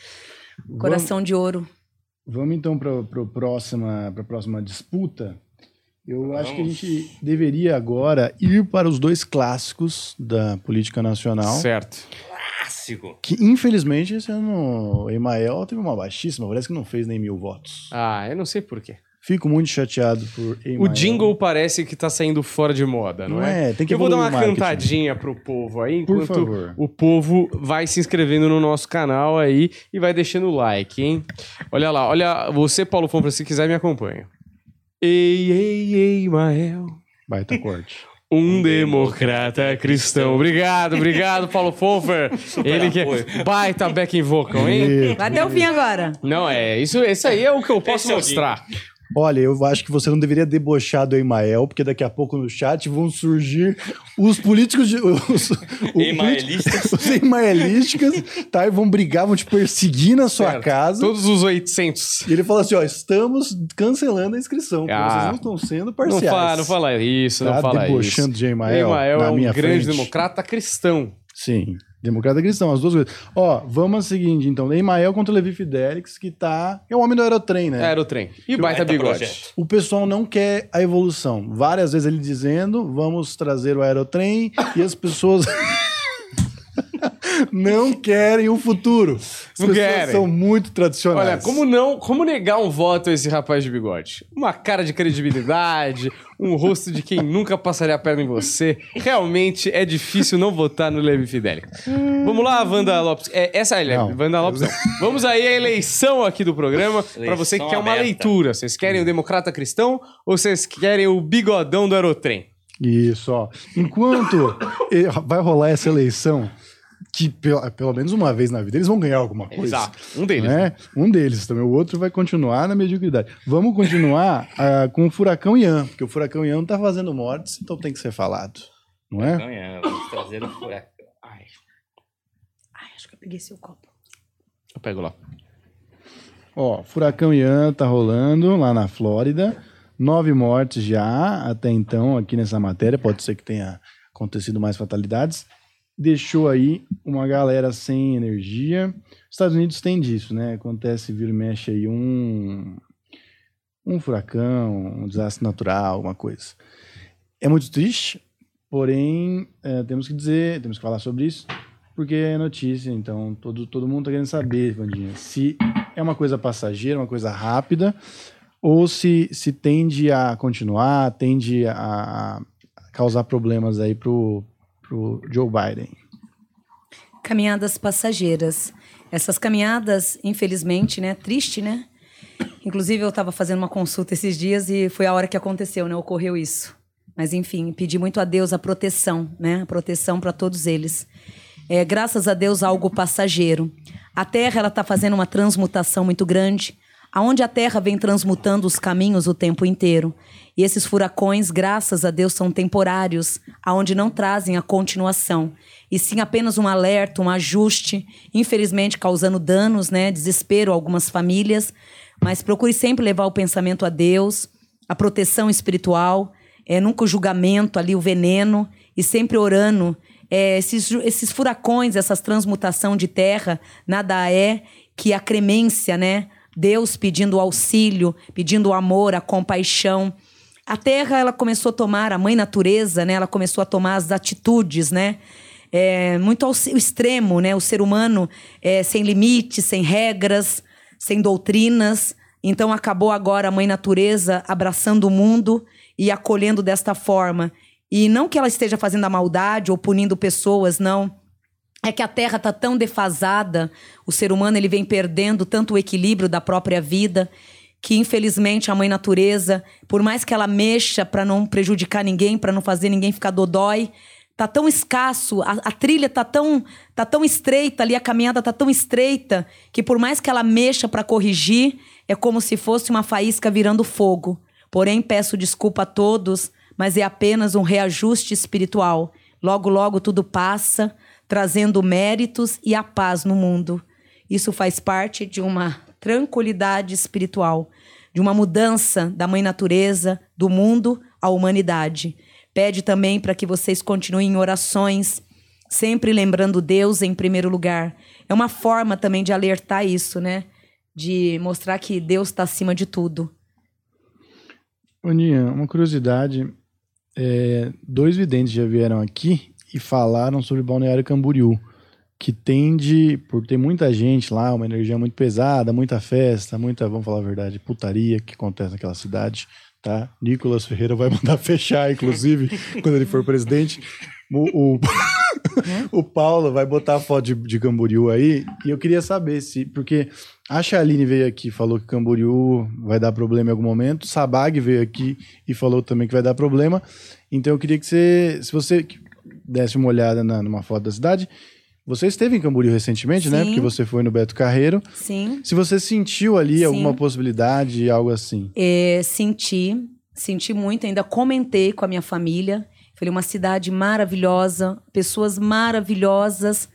Coração de ouro. Vamos então para a próxima, pra próxima disputa. Eu acho que a Vamos. gente deveria agora ir para os dois clássicos da política nacional. Certo. Clássico. Que infelizmente esse ano o Emael teve uma baixíssima, parece que não fez nem mil votos. Ah, eu não sei por quê. Fico muito chateado por Emael. O jingle parece que tá saindo fora de moda, não, não é? é? Tem que eu vou dar uma marketing. cantadinha pro povo aí, Por enquanto favor. o povo vai se inscrevendo no nosso canal aí e vai deixando o like, hein? Olha lá, olha, você, Paulo Fonfra, se quiser, me acompanha. Ei, ei, ei, Mael. Baita corte. Um democrata cristão. Obrigado, obrigado, Paulo Fonfer. Ele que apoio. é baita backing vocal, hein? Vai até o fim agora. Não, é, isso, esse aí é o que eu posso Esse é o mostrar. Olha, eu acho que você não deveria debochar do Emael, porque daqui a pouco no chat vão surgir os políticos de. [LAUGHS] Os, Emaelistas. Os emaelísticas, tá? E vão brigar, vão te perseguir na sua Certo. casa. Todos os 800. E ele fala assim: ó, estamos cancelando a inscrição, Ah. vocês não estão sendo Não parciais. fala, não fala isso, Tá não fala debochando isso. de Emael, Emael na é um grande frente. democrata cristão. Sim, democrata cristão, as duas coisas. Ó, vamos ao seguinte, então. Emael contra Levi Fidelix, que tá... É o homem do Aerotrem, né? Era o trem. E baita Baita bigode. projeto. O pessoal não quer a evolução. Várias vezes ele dizendo, vamos trazer o aerotrem, e as pessoas não querem o futuro. As Não pessoas querem. são muito tradicionais. Olha, como não, como negar um voto a esse rapaz de bigode? Uma cara de credibilidade, [LAUGHS] um rosto de quem nunca passaria a perna em você. Realmente é difícil não votar no Levi Fidelix. Vamos lá, Wanda Lopes. É, essa é a. Wanda Lopes. Não. [LAUGHS] Vamos aí à eleição aqui do programa. Para você que quer uma aberta. leitura. Vocês querem o democrata cristão ou vocês querem o bigodão do aerotrem? Isso, ó. Enquanto eh, vai rolar essa eleição, que pelo, pelo menos uma vez na vida eles vão ganhar alguma coisa. Exato. Um deles. né? Um deles também. O outro vai continuar na mediocridade. Vamos continuar [LAUGHS] ah, com o Furacão Ian, porque o Furacão Ian tá fazendo mortes, então tem que ser falado. Não é? Amanhã, vamos trazer o furacão. Ai, Ai, acho que eu peguei seu copo. Eu pego lá. Ó, Furacão Ian tá rolando lá na Flórida. Nove mortes já até então aqui nessa matéria. Pode ser que tenha acontecido mais fatalidades. Deixou aí uma galera sem energia. Estados Unidos tem disso, né? Acontece, vira e mexe aí um, um furacão, um desastre natural, alguma coisa. É muito triste, porém, é, temos que dizer, temos que falar sobre isso, porque é notícia, então todo, todo mundo tá querendo saber, Vandinha, se é uma coisa passageira, uma coisa rápida, ou se, se tende a continuar, tende a, a causar problemas aí pro, pro Joe Biden. Caminhadas passageiras. Essas caminhadas, infelizmente, né? Triste, né? Inclusive, eu estava fazendo uma consulta esses dias e foi a hora que aconteceu, né? Ocorreu isso. Mas, enfim, pedi muito a Deus a proteção, né? A proteção para todos eles. É, graças a Deus, algo passageiro. A Terra, ela está fazendo uma transmutação muito grande, aonde a Terra vem transmutando os caminhos o tempo inteiro. E esses furacões, graças a Deus, são temporários, aonde não trazem a continuação, e sim apenas um alerta, um ajuste, infelizmente causando danos, né, desespero a algumas famílias, mas procure sempre levar o pensamento a Deus, a proteção espiritual, é, nunca o julgamento ali, o veneno, e sempre orando é, esses, esses furacões, essas transmutação de terra, nada é que a cremência, né? Deus pedindo auxílio, pedindo amor, a compaixão. A terra, ela começou a tomar, a mãe natureza, né? Ela começou a tomar as atitudes, né? É, muito ao extremo, né? O ser humano é, sem limites, sem regras, sem doutrinas. Então acabou agora a mãe natureza abraçando o mundo e acolhendo desta forma. E não que ela esteja fazendo a maldade ou punindo pessoas, não. É que a Terra está tão defasada, o ser humano ele vem perdendo tanto o equilíbrio da própria vida, que infelizmente a mãe natureza, por mais que ela mexa para não prejudicar ninguém, para não fazer ninguém ficar dodói, tá tão escasso, a, a, trilha tá tão, tá tão estreita ali, a caminhada tá tão estreita, que por mais que ela mexa para corrigir, é como se fosse uma faísca virando fogo. Porém, peço desculpa a todos mas é apenas um reajuste espiritual. Logo, logo tudo passa, trazendo méritos e a paz no mundo. Isso faz parte de uma tranquilidade espiritual, de uma mudança da mãe natureza, do mundo à humanidade. Pede também para que vocês continuem em orações, sempre lembrando Deus em primeiro lugar. É uma forma também de alertar isso, né? De mostrar que Deus está acima de tudo. Aninha, uma curiosidade é, dois videntes já vieram aqui e falaram sobre Balneário Camboriú, que tende, por ter muita gente lá, uma energia muito pesada, muita festa, muita, vamos falar a verdade, putaria que acontece naquela cidade, tá? Nicolas Ferreira vai [LAUGHS] mandar fechar, inclusive, quando ele for presidente. O, o, [LAUGHS] o Paulo vai botar a foto de, de Camboriú aí, e eu queria saber se, porque a Chaline veio aqui falou que Camboriú vai dar problema em algum momento. Sabag veio aqui e falou também que vai dar problema. Então eu queria que você, se você desse uma olhada na, numa foto da cidade. Você esteve em Camboriú recentemente, né? Sim. né? Porque você foi no Beto Carreiro. Sim. Se você sentiu ali Sim. alguma possibilidade, algo assim. É, senti, senti muito. Ainda comentei com a minha família. Falei, uma cidade maravilhosa, pessoas maravilhosas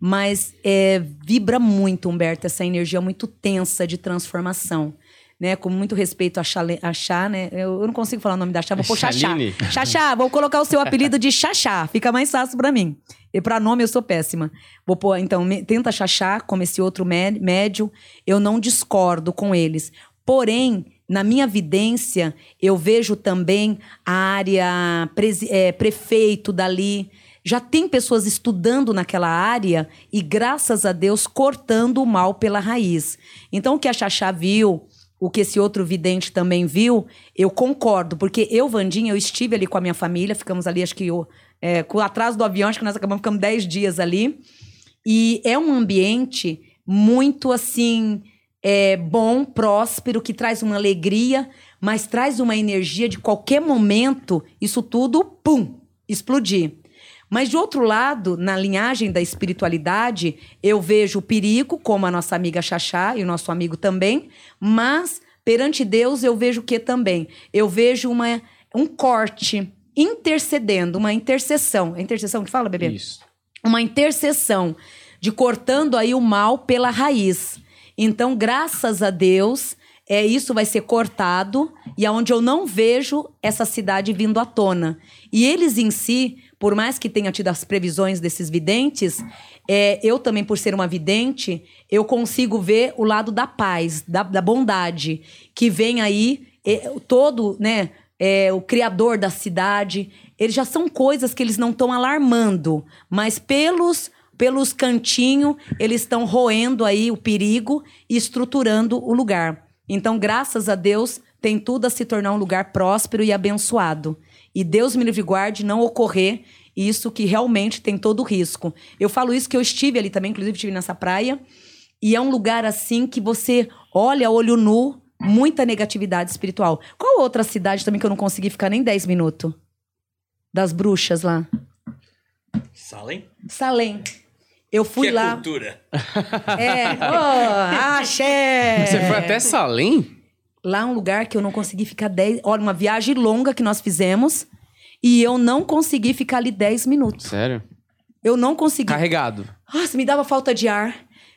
mas é, vibra muito, Humberto, essa energia muito tensa de transformação. Né, com muito respeito a Chá, né? Eu, eu, não consigo falar o nome da Chá, vou pôr Xaxá. Xaxá, vou colocar o seu apelido de Xaxá, fica mais fácil para mim. E para nome eu sou péssima. Vou pôr, então, me, tenta Xaxá, como esse outro médio, eu não discordo com eles. Porém, na minha vidência, eu vejo também a área pre, é, prefeito dali, já tem pessoas estudando naquela área e, graças a Deus, cortando o mal pela raiz. Então, o que a Xaxá viu, o que esse outro vidente também viu, eu concordo, porque eu, Vandinha, eu estive ali com a minha família, ficamos ali, acho que eu, é, com, atrás do avião, acho que nós acabamos ficando 10 dias ali. E é um ambiente muito assim. É, bom, próspero, que traz uma alegria, mas traz uma energia de qualquer momento, isso tudo, pum, explodir. Mas, de outro lado, na linhagem da espiritualidade, eu vejo o perigo, como a nossa amiga Xaxá e o nosso amigo também, mas perante Deus eu vejo o que também? Eu vejo uma, um corte intercedendo, uma intercessão. É intercessão que fala, bebê? Isso. Uma intercessão de cortando aí o mal pela raiz. Então, graças a Deus, é isso vai ser cortado e aonde eu não vejo essa cidade vindo à tona. E eles em si por mais que tenha tido as previsões desses videntes, é, eu também, por ser uma vidente, eu consigo ver o lado da paz, da, da bondade, que vem aí é, todo, né? É, o criador da cidade. Eles já são coisas que eles não estão alarmando, mas pelos pelos cantinhos, eles estão roendo aí o perigo e estruturando o lugar. Então, graças a Deus, tem tudo a se tornar um lugar próspero e abençoado. E Deus me livre guarde não ocorrer isso que realmente tem todo o risco. Eu falo isso que eu estive ali também, inclusive estive nessa praia, e é um lugar assim que você olha olho nu, muita negatividade espiritual. Qual outra cidade também que eu não consegui ficar nem 10 minutos? Das bruxas lá. Salem? Salem. Eu fui que lá. É cultura. É, oh, [LAUGHS] axé. Você foi até Salem? Lá é um lugar que eu não consegui ficar 10. Olha, uma viagem longa que nós fizemos e eu não consegui ficar ali 10 minutos. Sério? Eu não consegui. Carregado. Nossa, me dava falta de ar.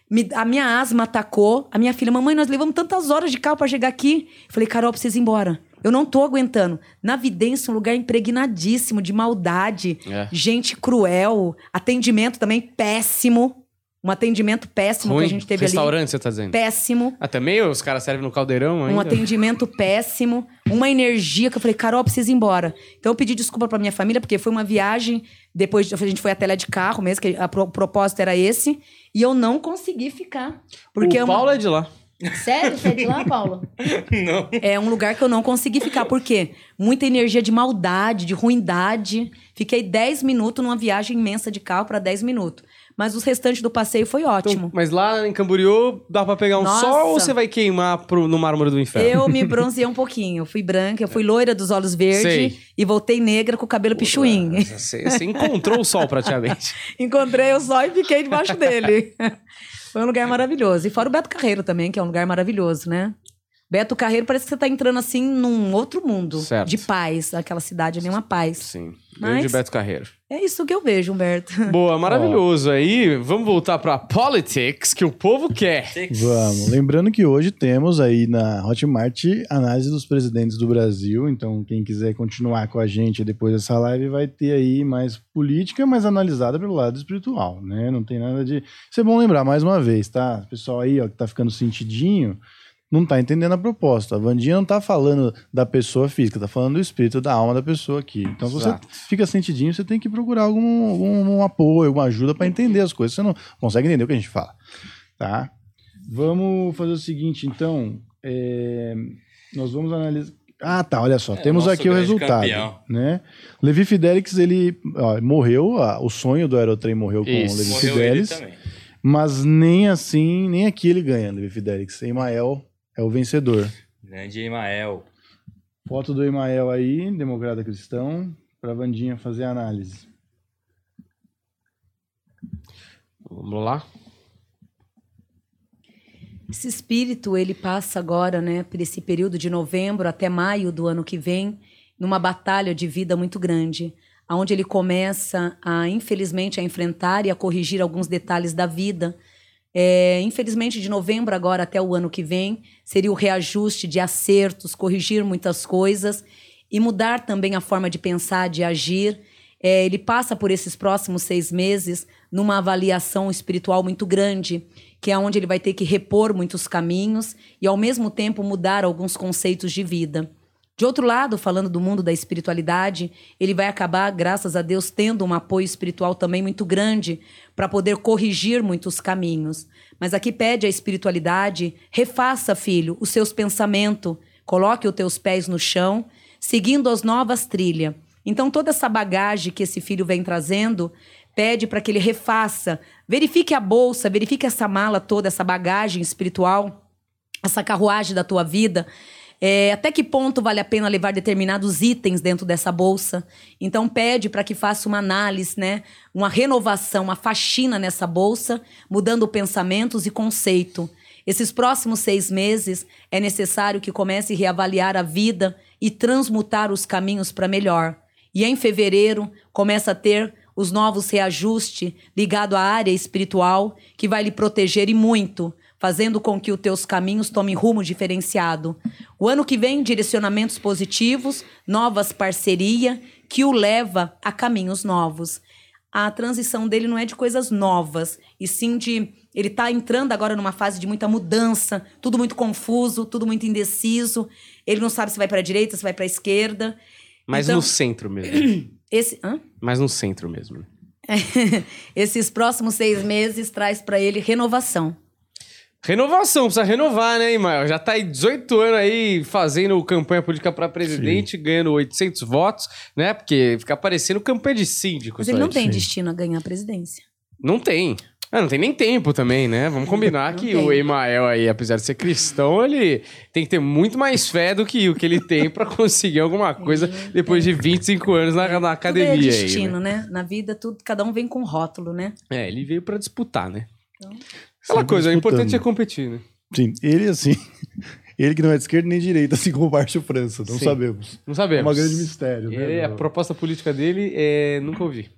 Me, a minha asma atacou. A minha filha, mamãe, nós levamos tantas horas de carro para chegar aqui. Eu falei, Carol, precisa ir embora. Eu não tô aguentando. Na vidência, um lugar impregnadíssimo de maldade, É. gente cruel, atendimento também péssimo. Um atendimento péssimo Ruim. que a gente teve ali. Restaurante, você tá dizendo? Péssimo. Ah, também os caras servem no caldeirão ainda? Um atendimento péssimo, uma energia que eu falei, Carol, preciso ir embora. Então eu pedi desculpa pra minha família, porque foi uma viagem, depois a gente foi até lá de carro mesmo, que a pro- o propósito era esse, e eu não consegui ficar. Porque o uma- Paulo é de lá. Sério? Você é de lá, Paulo? [LAUGHS] Não. É um lugar que eu não consegui ficar. Por quê? Muita energia de maldade, de ruindade. Fiquei 10 minutos numa viagem imensa de carro para 10 minutos. Mas os restantes do passeio foi Então, ótimo. mas lá em Camboriú dá pra pegar um Nossa. sol ou você vai queimar pro, no mármore do inferno? Eu me [LAUGHS] bronzeei um pouquinho. Eu fui branca, eu fui loira dos olhos verdes e voltei negra com o cabelo pichuim. Você, você encontrou o sol praticamente. [LAUGHS] Encontrei o sol e fiquei debaixo dele. [LAUGHS] Foi um lugar maravilhoso. E fora o Beto Carreiro também, que é um lugar maravilhoso, né? Beto Carreiro parece que você tá entrando assim num outro mundo Certo. de paz. Aquela cidade é uma paz. Sim. Mas- Grande Beto Carreiro. É isso que eu vejo, Humberto. [LAUGHS] Boa, maravilhoso. Aí, vamos voltar pra politics, que o povo quer. Vamos. Lembrando que hoje temos aí na Hotmart análise dos presidentes do Brasil. Então, quem quiser continuar com a gente depois dessa live vai ter aí mais política, mas analisada pelo lado espiritual, né? Não tem nada de. Isso é bom lembrar mais uma vez, tá? O pessoal aí, ó, que tá ficando sentidinho, não tá entendendo a proposta. A Vandinha não tá falando da pessoa física, tá falando do espírito, da alma da pessoa aqui. Então, se você Exato. fica sentidinho, você tem que procurar algum, algum um apoio, alguma ajuda para entender as coisas. Você não consegue entender o que a gente fala, tá? Vamos fazer o seguinte, então. é, nós vamos analisar. Ah, tá, olha só. É, temos aqui o resultado. campeão. Né? Levi Fidelix, ele ó, morreu, ah, o sonho do Aerotrem morreu com Isso. o Levi Morreu Fidelix. Mas nem assim, nem aqui ele ganha, Levi Fidelix. Emael é o vencedor. Grande Emael. Foto do Emael aí, democrata cristão, pra Vandinha fazer a análise. Vamos lá. Esse espírito, ele passa agora, né, por esse período de novembro até maio do ano que vem, numa batalha de vida muito grande, aonde ele começa a, infelizmente, a enfrentar e a corrigir alguns detalhes da vida. É, infelizmente, de novembro agora até o ano que vem, seria o reajuste de acertos, corrigir muitas coisas e mudar também a forma de pensar, de agir. É, ele passa por esses próximos seis meses numa avaliação espiritual muito grande, que é onde ele vai ter que repor muitos caminhos e, ao mesmo tempo, mudar alguns conceitos de vida. De outro lado, falando do mundo da espiritualidade, ele vai acabar, graças a Deus, tendo um apoio espiritual também muito grande para poder corrigir muitos caminhos. Mas aqui pede a espiritualidade: refaça, filho, os seus pensamentos, coloque os teus pés no chão, seguindo as novas trilhas. Então, toda essa bagagem que esse filho vem trazendo, pede para que ele refaça. Verifique a bolsa, verifique essa mala toda, essa bagagem espiritual, essa carruagem da tua vida. É, até que ponto vale a pena levar determinados itens dentro dessa bolsa? Então pede para que faça uma análise, né? Uma renovação, uma faxina nessa bolsa, mudando pensamentos e conceito. Esses próximos seis meses é necessário que comece a reavaliar a vida e transmutar os caminhos para melhor. E em fevereiro começa a ter os novos reajustes ligado à área espiritual que vai lhe proteger e muito, fazendo com que os teus caminhos tomem rumo diferenciado. O ano que vem, direcionamentos positivos, novas parcerias, que o leva a caminhos novos. A transição dele não é de coisas novas, e sim de. Ele está entrando agora numa fase de muita mudança, tudo muito confuso, tudo muito indeciso. Ele não sabe se vai para a direita, se vai para a esquerda. Mas Então- no centro mesmo. [CLEARS THROAT] Esse. Hã? Mas no centro mesmo. [LAUGHS] Esses próximos seis meses traz para ele renovação. Renovação, precisa renovar, né, Imael? Já tá aí 18 anos aí fazendo campanha política pra presidente, ganhando 800 votos, né? Porque fica parecendo campanha de síndico. Mas ele não aí. tem sim. destino a ganhar a presidência. Não tem. Ah, não tem nem tempo também, né? Vamos combinar que tem. o Emael aí, apesar de ser cristão, ele tem que ter muito mais fé do que o que ele tem pra conseguir alguma coisa depois de 25 anos na, na academia tudo é aí. destino, né? né? Na vida, tudo, cada um vem com rótulo, né? É, ele veio pra disputar, né? Então- Aquela coisa, o importante é competir, né? Sim, ele assim. [LAUGHS] Ele que não é de esquerda nem de direita, assim como o Márcio França, não Sim. sabemos. Não É sabemos. um grande mistério, né? Ele- a proposta política dele é nunca ouvi.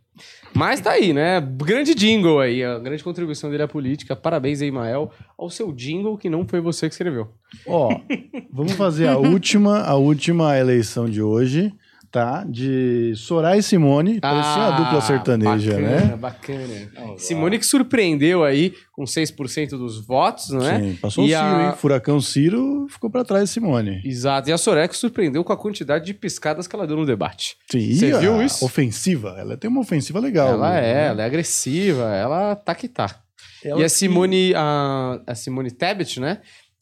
Mas tá aí, né? Grande jingle aí, a grande contribuição dele à política. Parabéns aí, Mael, ao seu jingle que não foi você que escreveu. Ó, [LAUGHS] vamos fazer a última, a última eleição de hoje, tá? De Soraya e Simone, parecia a dupla sertaneja, Ah, bacana, né? Bacana, Simone que surpreendeu aí com 6% dos votos, não é? Sim, passou E o Ciro, a- hein? Furacão Ciro ficou pra trás de Simone. Exato. E a Soraya que surpreendeu com a quantidade de piscadas que ela deu no debate. Sim, Você e a viu isso? Ofensiva, ela tem uma ofensiva legal. ela né? é, ela é agressiva, ela tá que tá. Ela e a que- Simone, a, a Simone Tebet, né?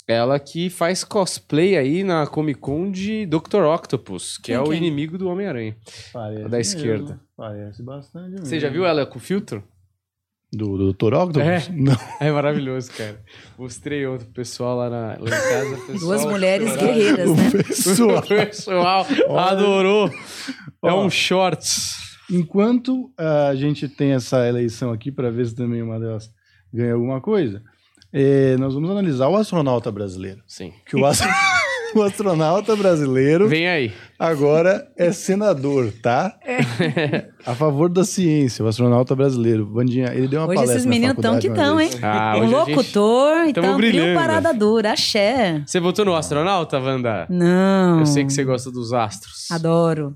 Ela que faz cosplay aí na Comic Con de Dr. Octopus, que Quem é o que é? inimigo do Homem-Aranha. Parece da mesmo, esquerda. Parece bastante mesmo. Você já viu ela com filtro? Do, do Dr. Octopus? É. Não. [LAUGHS] É maravilhoso, cara. Mostrei ontem pro pessoal lá, na, lá em casa. o pessoal Duas mulheres guerreiras, O né? pessoal. [LAUGHS] O pessoal adorou. É um shorts. Enquanto a gente tem essa eleição aqui para ver se também uma delas ganha alguma coisa, eh, nós vamos analisar o astronauta brasileiro. Sim. Que o, ast- [LAUGHS] o astronauta brasileiro Vem aí. agora é senador, tá? A favor da ciência, o astronauta brasileiro. Bandinha, ele deu uma Hoje palestra esses na meninos tão faculdade que uma tão, vez. hein? Ah, um hoje gente- locutor, Tamo então, brilhando. trio parada dura, axé. Você votou no astronauta, Wanda? Não. Eu sei que você gosta dos astros. Adoro.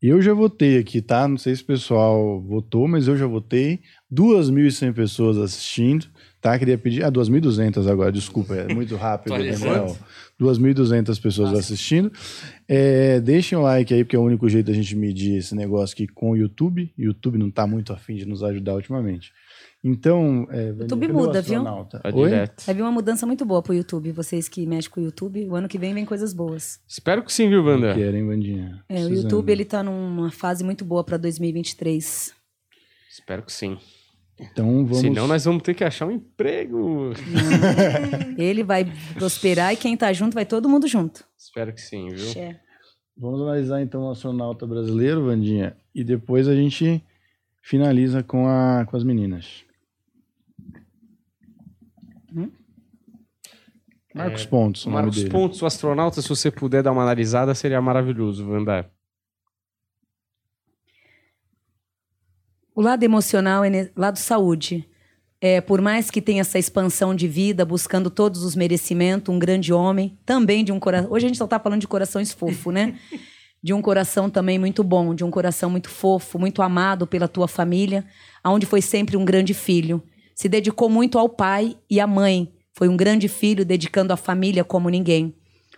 Eu já votei aqui, tá? Não sei se o pessoal votou, mas eu já votei. 2.100 pessoas assistindo, tá? Queria pedir... Ah, 2.200 agora, desculpa, é muito rápido. [LAUGHS] Daniel. 2.200 pessoas assistindo. É, deixem o like aí, porque é o único jeito da gente medir esse negócio aqui com o YouTube. O YouTube não tá muito afim de nos ajudar ultimamente. Então... É, YouTube muda, viu? Tá Oi? direto. Vai vir uma mudança muito boa pro YouTube. Vocês que mexem com o YouTube, o ano que vem vem coisas boas. Espero que sim, viu, Wanda? Querem, Bandinha? É, o Precisando. YouTube ele tá numa fase muito boa pra 2023. Espero que sim. Então vamos... Senão nós vamos ter que achar um emprego. [LAUGHS] Ele vai prosperar e quem tá junto vai todo mundo junto. Espero que sim, viu? Axé. Vamos analisar então o astronauta brasileiro, Vandinha, e depois a gente finaliza com, a, com as meninas. Marcos Pontes, o nome É, Marcos. Pontos, o astronauta, se você puder dar uma analisada, seria maravilhoso, Wanda. O lado emocional é lado saúde. É, por mais que tenha essa expansão de vida, buscando todos os merecimentos, um grande homem, também de um coração. Hoje a gente só tá falando de corações fofo, né? [LAUGHS] De um coração também muito bom, de um coração muito fofo, muito amado pela tua família, aonde foi sempre um grande filho. Se dedicou muito ao pai e à mãe. Foi um grande filho dedicando à família como ninguém.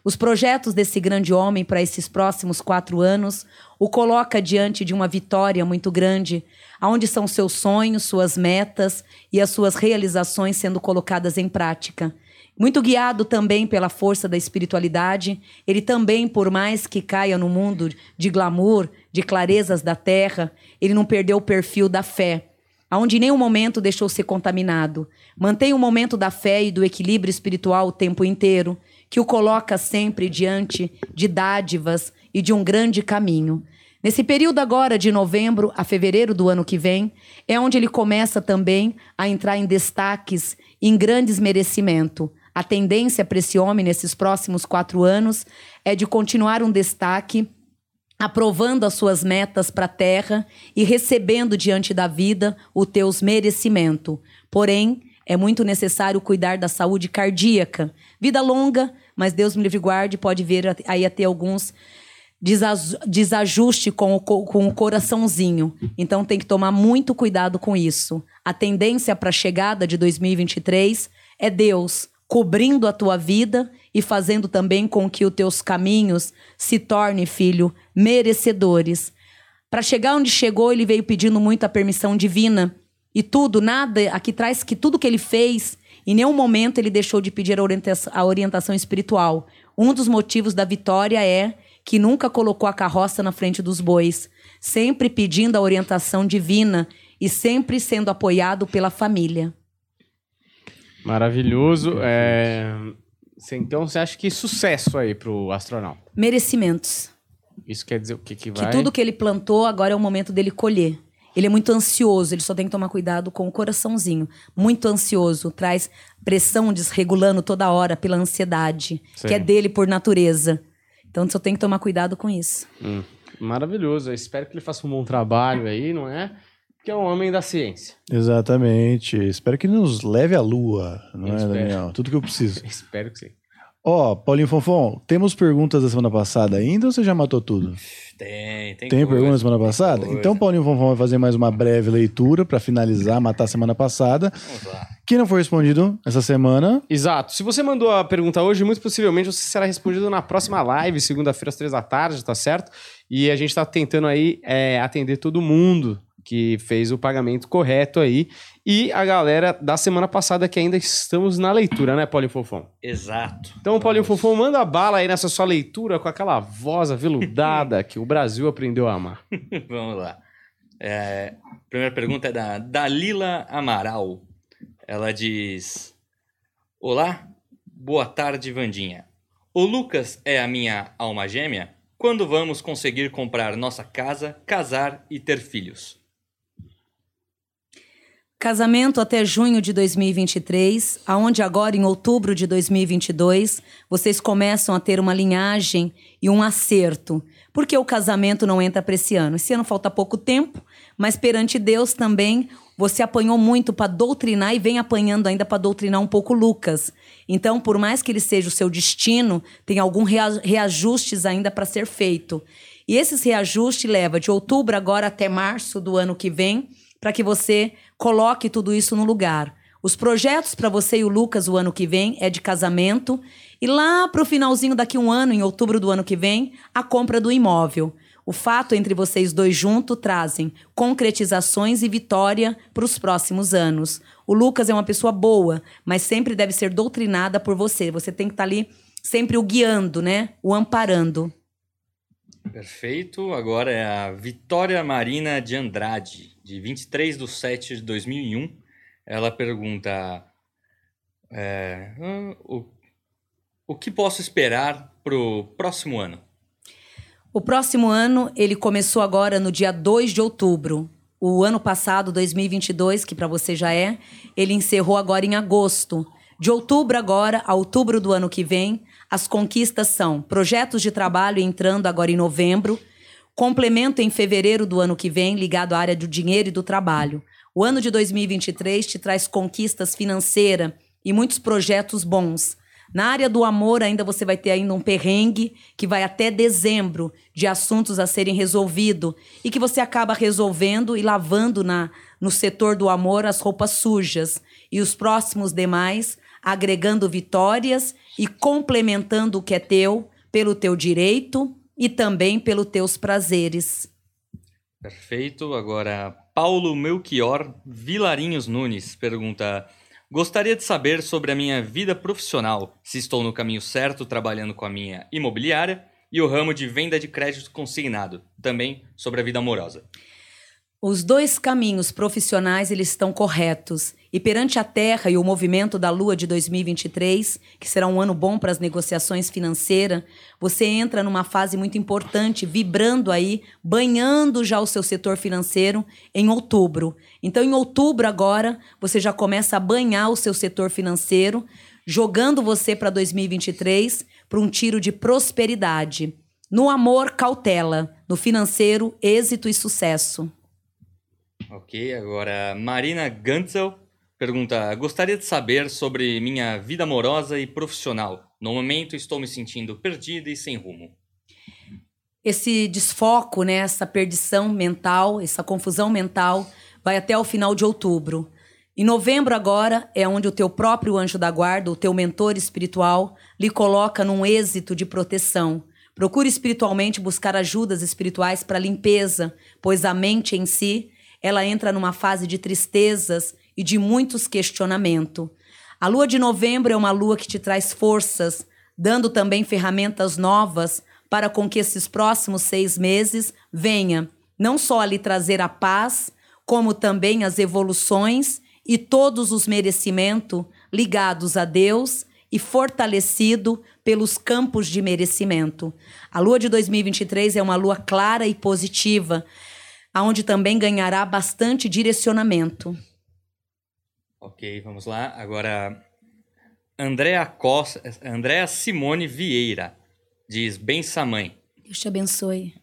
Os projetos desse grande homem para esses próximos quatro anos o coloca diante de uma vitória muito grande, aonde são seus sonhos, suas metas e as suas realizações sendo colocadas em prática. Muito guiado também pela força da espiritualidade, ele também, por mais que caia no mundo de glamour, de clarezas da terra, ele não perdeu o perfil da fé aonde em nenhum momento deixou ser contaminado. Mantém o momento da fé e do equilíbrio espiritual o tempo inteiro, que o coloca sempre diante de dádivas e de um grande caminho. Nesse período agora de novembro a fevereiro do ano que vem, é onde ele começa também a entrar em destaques, em grandes merecimento. A tendência para esse homem nesses próximos quatro anos é de continuar um destaque aprovando as suas metas para a terra e recebendo diante da vida o teus merecimento. Porém, é muito necessário cuidar da saúde cardíaca. Vida longa, mas Deus me livre guarde, pode vir aí a ter alguns desajuste com o, co- com o coraçãozinho. Então tem que tomar muito cuidado com isso. A tendência para a chegada de 2023 é Deus cobrindo a tua vida e fazendo também com que os teus caminhos se tornem, filho, merecedores. Para chegar onde chegou, ele veio pedindo muito a permissão divina. E tudo, nada, aqui traz que tudo que ele fez, em nenhum momento ele deixou de pedir a orientação, a orientação espiritual. Um dos motivos da vitória é que nunca colocou a carroça na frente dos bois, sempre pedindo a orientação divina e sempre sendo apoiado pela família. Maravilhoso. É... Então você acha que sucesso aí pro astronauta? Merecimentos. Isso quer dizer o que que Que vai? tudo que ele plantou, agora é o momento dele colher. Ele é muito ansioso, ele só tem que tomar cuidado com o coraçãozinho. Muito ansioso, traz pressão desregulando toda hora pela ansiedade, Sim. que é dele por natureza. Então só tem que tomar cuidado com isso. Hum, maravilhoso. Eu espero que ele faça um bom trabalho aí, não é? que é um homem da ciência. Exatamente. Espero que ele nos leve à lua, não Eu é, espero. Daniel? Tudo que eu preciso. [LAUGHS] Espero que sim. Ó, Paulinho Fonfon, temos perguntas da semana passada ainda ou você já matou tudo? Tem, tem. Tem coisa. pergunta da semana passada? Então, Paulinho Fonfon vai fazer mais uma breve leitura para finalizar, matar a semana passada. Vamos lá. Que não foi respondido essa semana. Exato. Se você mandou a pergunta hoje, muito possivelmente você será respondido na próxima live, segunda-feira às três da tarde, tá certo? E a gente tá tentando aí é, atender todo mundo que fez o pagamento correto aí. E a galera da semana passada que ainda estamos na leitura, né, Paulinho Fofão? Exato. Então, Paulinho. Fofão, manda bala aí nessa sua leitura com aquela voz aveludada [LAUGHS] que o Brasil aprendeu a amar. [LAUGHS] Vamos lá. É, a primeira pergunta é da Dalila Amaral. Ela diz: Olá, boa tarde, Vandinha. O Lucas é a minha alma gêmea? Quando vamos conseguir comprar nossa casa, casar e ter filhos? Casamento até junho de 2023, aonde agora em outubro de 2022 vocês começam a ter uma linhagem e um acerto. Porque o casamento não entra para esse ano. Esse ano falta pouco tempo, mas perante Deus também você apanhou muito para doutrinar e vem apanhando ainda para doutrinar um pouco Lucas. Então, por mais que ele seja o seu destino, tem algum rea- reajustes ainda para ser feito. E esses reajustes leva de outubro agora até março do ano que vem, para que você coloque tudo isso no lugar. Os projetos para você e o Lucas o ano que vem é de casamento e lá para o finalzinho daqui um ano, em outubro do ano que vem, a compra do imóvel. O fato entre vocês dois juntos trazem concretizações e vitória para os próximos anos. O Lucas é uma pessoa boa, mas sempre deve ser doutrinada por você. Você tem que estar ali sempre o guiando, né? O amparando. Perfeito. Agora é a Vitória Marina de Andrade, de 23 de 7 de 2001. Ela pergunta: é, o, o que posso esperar para o próximo ano? O próximo ano, ele começou agora no dia 2 de outubro. O ano passado, 2022, que para você já é, ele encerrou agora em agosto. De outubro agora a outubro do ano que vem, as conquistas são projetos de trabalho entrando agora em novembro, complemento em fevereiro do ano que vem, ligado à área do dinheiro e do trabalho. O ano de 2023 te traz conquistas financeiras e muitos projetos bons. Na área do amor, ainda você vai ter ainda um perrengue que vai até dezembro de assuntos a serem resolvidos e que você acaba resolvendo e lavando na, no setor do amor as roupas sujas. E os próximos demais, agregando vitórias e complementando o que é teu pelo teu direito e também pelos teus prazeres. Perfeito. Agora, Paulo Melchior Vilarinhos Nunes pergunta: Gostaria de saber sobre a minha vida profissional, se estou no caminho certo trabalhando com a minha imobiliária e o ramo de venda de crédito consignado. Também sobre a vida amorosa. Os dois caminhos profissionais eles estão corretos. E perante a Terra e o movimento da Lua de 2023, que será um ano bom para as negociações financeiras, você entra numa fase muito importante, vibrando aí, banhando já o seu setor financeiro em outubro. Então, em outubro agora, você já começa a banhar o seu setor financeiro, jogando você para 2023 para um tiro de prosperidade. No amor, cautela. No financeiro, êxito e sucesso. Ok, agora Marina Gantzel pergunta: Gostaria de saber sobre minha vida amorosa e profissional. No momento estou me sentindo perdida e sem rumo. Esse desfoco, né, essa perdição mental, essa confusão mental, vai até o final de outubro. Em novembro agora é onde o teu próprio anjo da guarda, o teu mentor espiritual, lhe coloca num êxito de proteção. Procure espiritualmente buscar ajudas espirituais para limpeza, pois a mente em si, ela entra numa fase de tristezas e de muitos questionamentos. A lua de novembro é uma lua que te traz forças, dando também ferramentas novas para com que esses próximos seis meses venha não só a lhe trazer a paz, como também as evoluções e todos os merecimentos ligados a Deus e fortalecido pelos campos de merecimento. A lua de 2023 é uma lua clara e positiva, aonde também ganhará bastante direcionamento. Ok, vamos lá. Agora, Andréa Costa, Andréa Simone Vieira diz: Bença mãe. Deus te abençoe.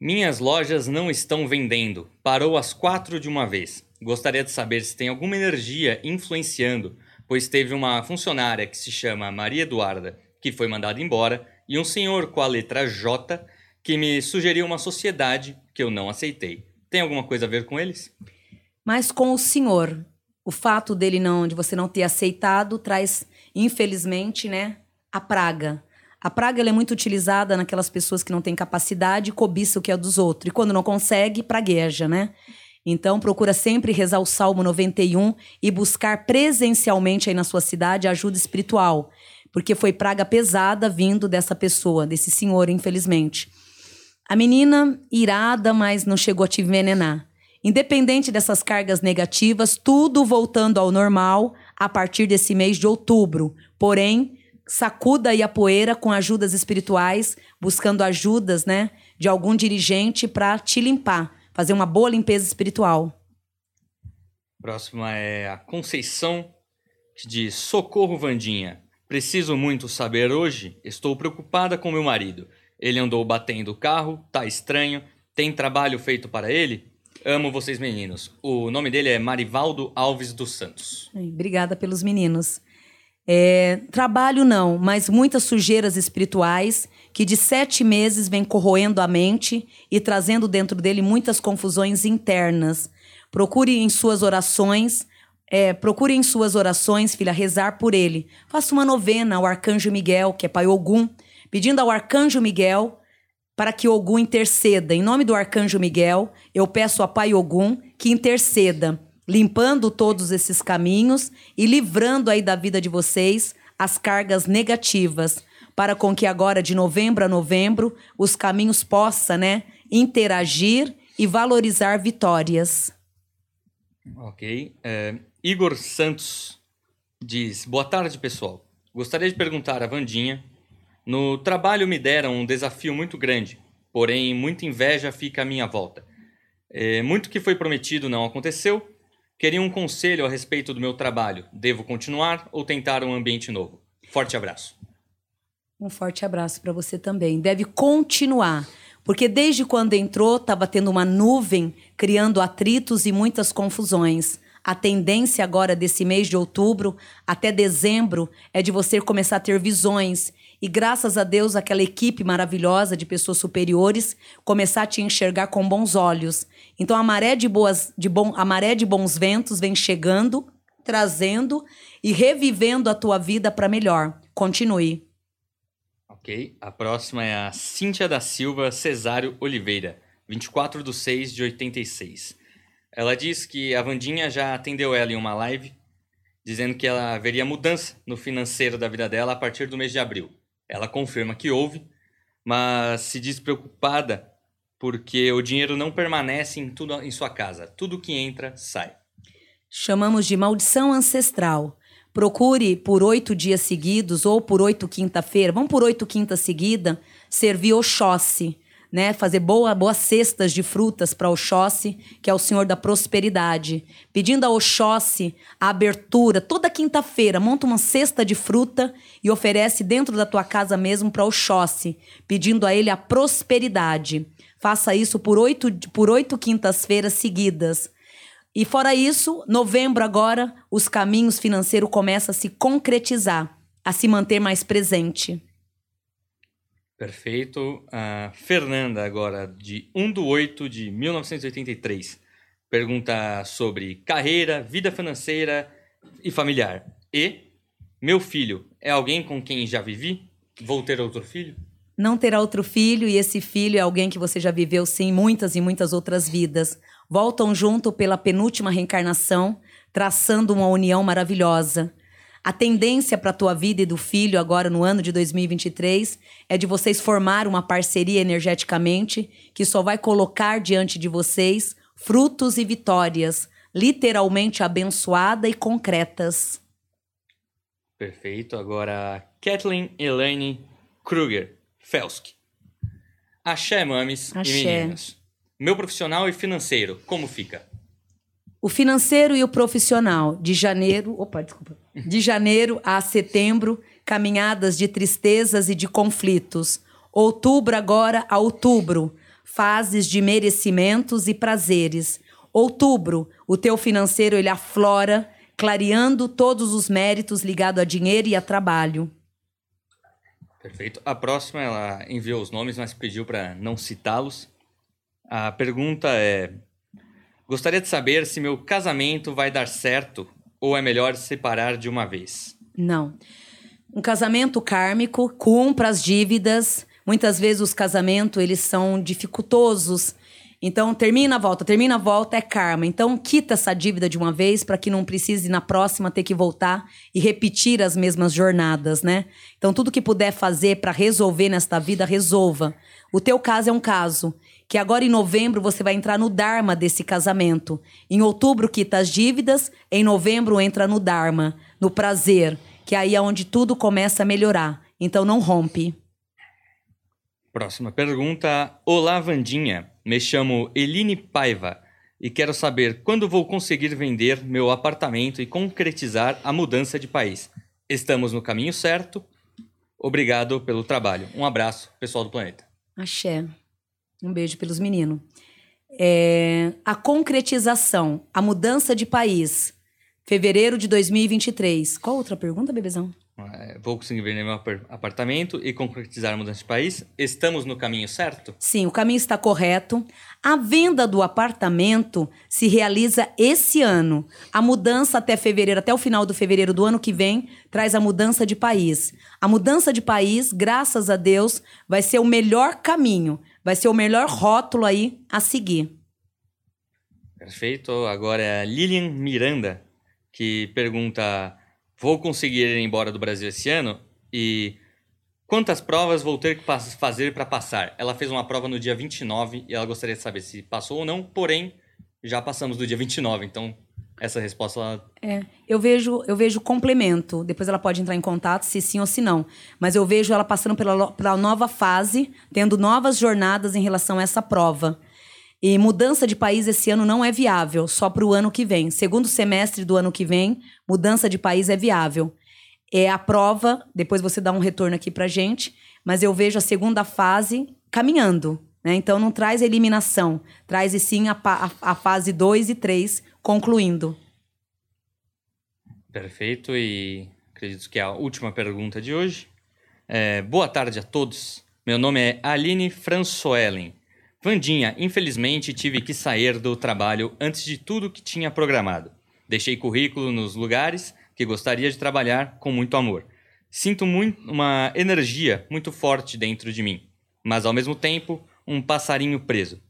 Minhas lojas não estão vendendo. Parou às quatro de uma vez. Gostaria de saber se tem alguma energia influenciando, pois teve uma funcionária que se chama Maria Eduarda, que foi mandada embora, e um senhor com a letra J, que me sugeriu uma sociedade que eu não aceitei. Tem alguma coisa a ver com eles? Mas com o senhor, o fato dele não, de você não ter aceitado, traz, infelizmente, né, a praga. A praga é muito utilizada naquelas pessoas que não têm capacidade e cobiça o que é dos outros. E quando não consegue, pragueja, né? Então, procura sempre rezar o Salmo 91 e buscar presencialmente aí na sua cidade ajuda espiritual. Porque foi praga pesada vindo dessa pessoa, desse senhor, infelizmente. A menina, irada, mas não chegou a te envenenar. Independente dessas cargas negativas, tudo voltando ao normal a partir desse mês de outubro. Porém, sacuda aí a poeira com ajudas espirituais, buscando ajudas, né, de algum dirigente para te limpar, fazer uma boa limpeza espiritual. Próxima é a Conceição, que diz: Socorro, Vandinha. Preciso muito saber hoje. Estou preocupada com meu marido. Ele andou batendo o carro, tá estranho. Tem trabalho feito para ele? Amo vocês, meninos. O nome dele é Marivaldo Alves dos Santos. Obrigada pelos meninos. É, trabalho não, mas muitas sujeiras espirituais que de sete meses vem corroendo a mente e trazendo dentro dele muitas confusões internas. Procure em suas orações, é, procure em suas orações, filha, rezar por ele. Faça uma novena ao Arcanjo Miguel, que é Pai Ogum, pedindo ao Arcanjo Miguel para que Ogum interceda. Em nome do Arcanjo Miguel, eu peço a Pai Ogum que interceda limpando todos esses caminhos e livrando aí da vida de vocês as cargas negativas, para com que agora de novembro a novembro os caminhos possam, né, interagir e valorizar vitórias. Ok. É, Igor Santos diz: Boa tarde, pessoal. Gostaria de perguntar a Vandinha. No trabalho me deram um desafio muito grande, porém muita inveja fica à minha volta. É, muito que foi prometido não aconteceu Queria um conselho a respeito do meu trabalho. Devo continuar ou tentar um ambiente novo? Forte abraço. Um forte abraço para você também. Deve continuar, porque desde quando entrou estava tendo uma nuvem criando atritos e muitas confusões. A tendência agora desse mês de outubro até dezembro é de você começar a ter visões e graças a Deus aquela equipe maravilhosa de pessoas superiores começar a te enxergar com bons olhos. Então a maré de boas de bom a maré de bons ventos vem chegando, trazendo e revivendo a tua vida para melhor. Continue. OK. A próxima é a Cíntia da Silva Cesário Oliveira, 24 de 6 de 86. Ela diz que a Vandinha já atendeu ela em uma live, dizendo que ela veria mudança no financeiro da vida dela a partir do mês de abril. Ela confirma que houve, mas se diz preocupada porque o dinheiro não permanece em, tudo, em sua casa. Tudo que entra, sai. Chamamos de maldição ancestral. Procure por oito dias seguidos ou por oito quinta-feira, vamos por oito quinta seguida, servir Oxóssi né, fazer boa, boas cestas de frutas para Oxóssi, que é o Senhor da prosperidade, pedindo a Oxóssi a abertura toda quinta-feira, monta uma cesta de fruta e oferece dentro da tua casa mesmo para Oxóssi, pedindo a ele a prosperidade. Faça isso por oito, por oito quintas-feiras seguidas. E fora isso, novembro agora, os caminhos financeiros começam a se concretizar, a se manter mais presente. Perfeito. A Fernanda, agora, de 1 de 8 de 1983, pergunta sobre carreira, vida financeira e familiar. E, meu filho, é alguém com quem já vivi? Vou ter outro filho? Não terá outro filho, e esse filho é alguém que você já viveu, sim, muitas e muitas outras vidas. Voltam junto pela penúltima reencarnação, traçando uma união maravilhosa. A tendência para a tua vida e do filho agora no ano de 2023 é de vocês formar uma parceria energeticamente que só vai colocar diante de vocês frutos e vitórias, literalmente abençoada e concretas. Perfeito. Agora, Kathleen Elaine Kruger, Felsk. Axé, mames Axé. e meninas. Meu profissional e financeiro, como fica? O financeiro e o profissional, de janeiro, opa, desculpa, de janeiro a setembro, caminhadas de tristezas e de conflitos. Outubro agora a outubro, fases de merecimentos e prazeres. Outubro, o teu financeiro ele aflora, clareando todos os méritos ligados a dinheiro e a trabalho. Perfeito. A próxima, ela enviou os nomes, mas pediu para não citá-los. A pergunta é: Gostaria de saber se meu casamento vai dar certo ou é melhor separar de uma vez? Não. Um casamento kármico cumpra as dívidas. Muitas vezes os casamentos eles são dificultosos. Então termina a volta, termina a volta é karma. Então quita essa dívida de uma vez para que não precise na próxima ter que voltar e repetir as mesmas jornadas, né? Então tudo que puder fazer para resolver nesta vida, resolva. O teu caso é um caso que agora em novembro você vai entrar no dharma desse casamento. Em outubro quita as dívidas, em novembro entra no dharma, no prazer, que aí é onde tudo começa a melhorar. Então não rompe. Próxima pergunta. Olá, Vandinha. Me chamo Eline Paiva e quero saber quando vou conseguir vender meu apartamento e concretizar a mudança de país. Estamos no caminho certo? Obrigado pelo trabalho. Um abraço, pessoal do planeta. Axé. Um beijo pelos meninos. É, a concretização, a mudança de país. Fevereiro de 2023. Qual outra pergunta, bebezão? É, vou conseguir vender meu apartamento e concretizar a mudança de país. Estamos no caminho certo? Sim, o caminho está correto. A venda do apartamento se realiza esse ano. A mudança até fevereiro, até o final do fevereiro do ano que vem, traz a mudança de país. A mudança de país, graças a Deus, vai ser o melhor caminho, vai ser o melhor rótulo aí a seguir. Perfeito. Agora é a Lilian Miranda, que pergunta vou conseguir ir embora do Brasil esse ano e quantas provas vou ter que fazer para passar? Ela fez uma prova no dia 29 e ela gostaria de saber se passou ou não, porém já passamos do dia 29, então essa resposta ela... É, eu vejo, eu vejo complemento. Depois ela pode entrar em contato se sim ou se não. Mas eu vejo ela passando pela, pela nova fase, tendo novas jornadas em relação a essa prova. E mudança de país esse ano não é viável, só para o ano que vem. Segundo semestre do ano que vem, mudança de país é viável. É a prova, depois você dá um retorno aqui para gente, mas eu vejo a segunda fase caminhando. Né? Então não traz eliminação, traz sim a, a, a fase 2 e 3 concluindo. Perfeito, e acredito que é a última pergunta de hoje. É, boa tarde a todos. Meu nome é Aline Françoelen. Vandinha, infelizmente tive que sair do trabalho antes de tudo que tinha programado. Deixei currículo nos lugares que gostaria de trabalhar com muito amor. Sinto muito, uma energia muito forte dentro de mim, mas ao mesmo tempo um passarinho preso.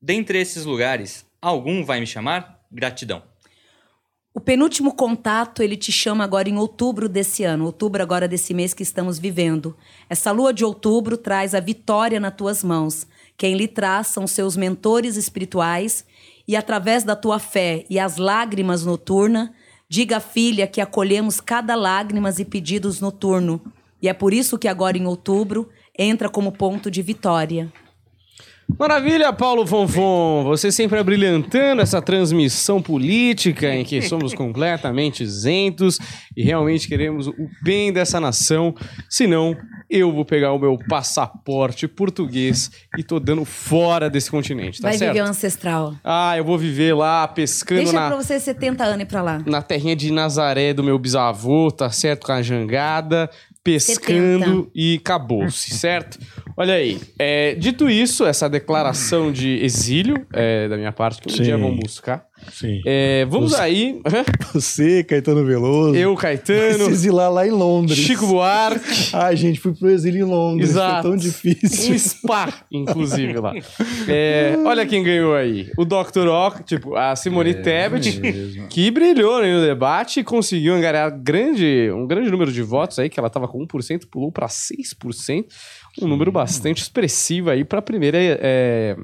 Dentre esses lugares, algum vai me chamar? Gratidão. O penúltimo contato, ele te chama agora em outubro desse ano, outubro agora desse mês que estamos vivendo. Essa lua de outubro traz a vitória nas tuas mãos. Quem lhe traz são seus mentores espirituais, e através da tua fé e as lágrimas noturna, diga filha que acolhemos cada lágrimas e pedidos noturno. E é por isso que agora em outubro entra como ponto de vitória. Maravilha, Paulo Fonfon. Você sempre abrilhantando essa transmissão política em que [LAUGHS] somos completamente isentos e realmente queremos o bem dessa nação. Senão, eu vou pegar o meu passaporte português e tô dando fora desse continente, tá Vai certo? viver o ancestral. Ah, eu vou viver lá pescando Deixa na... pra você 70 anos ir pra lá. na terrinha de Nazaré do meu bisavô, tá certo? Com a jangada, pescando 70. e acabou-se, certo? Olha aí, é, dito isso, essa declaração de exílio é, da minha parte, que um Sim. dia vão buscar. Sim. É, vamos Você- aí, Você, Caetano Veloso. eu, Caetano, exilar lá em Londres. Chico Buarque, Ai, gente, fui pro exílio em Londres. Exato. Foi tão difícil. um spa, inclusive, lá. É, olha quem ganhou aí, o Dr. Ock, tipo, a Simone Tebet, mesmo. que brilhou no debate e conseguiu angariar grande, um grande número de votos aí, que ela tava com 1%, pulou para 6%, um número bastante expressivo aí para a primeira, é,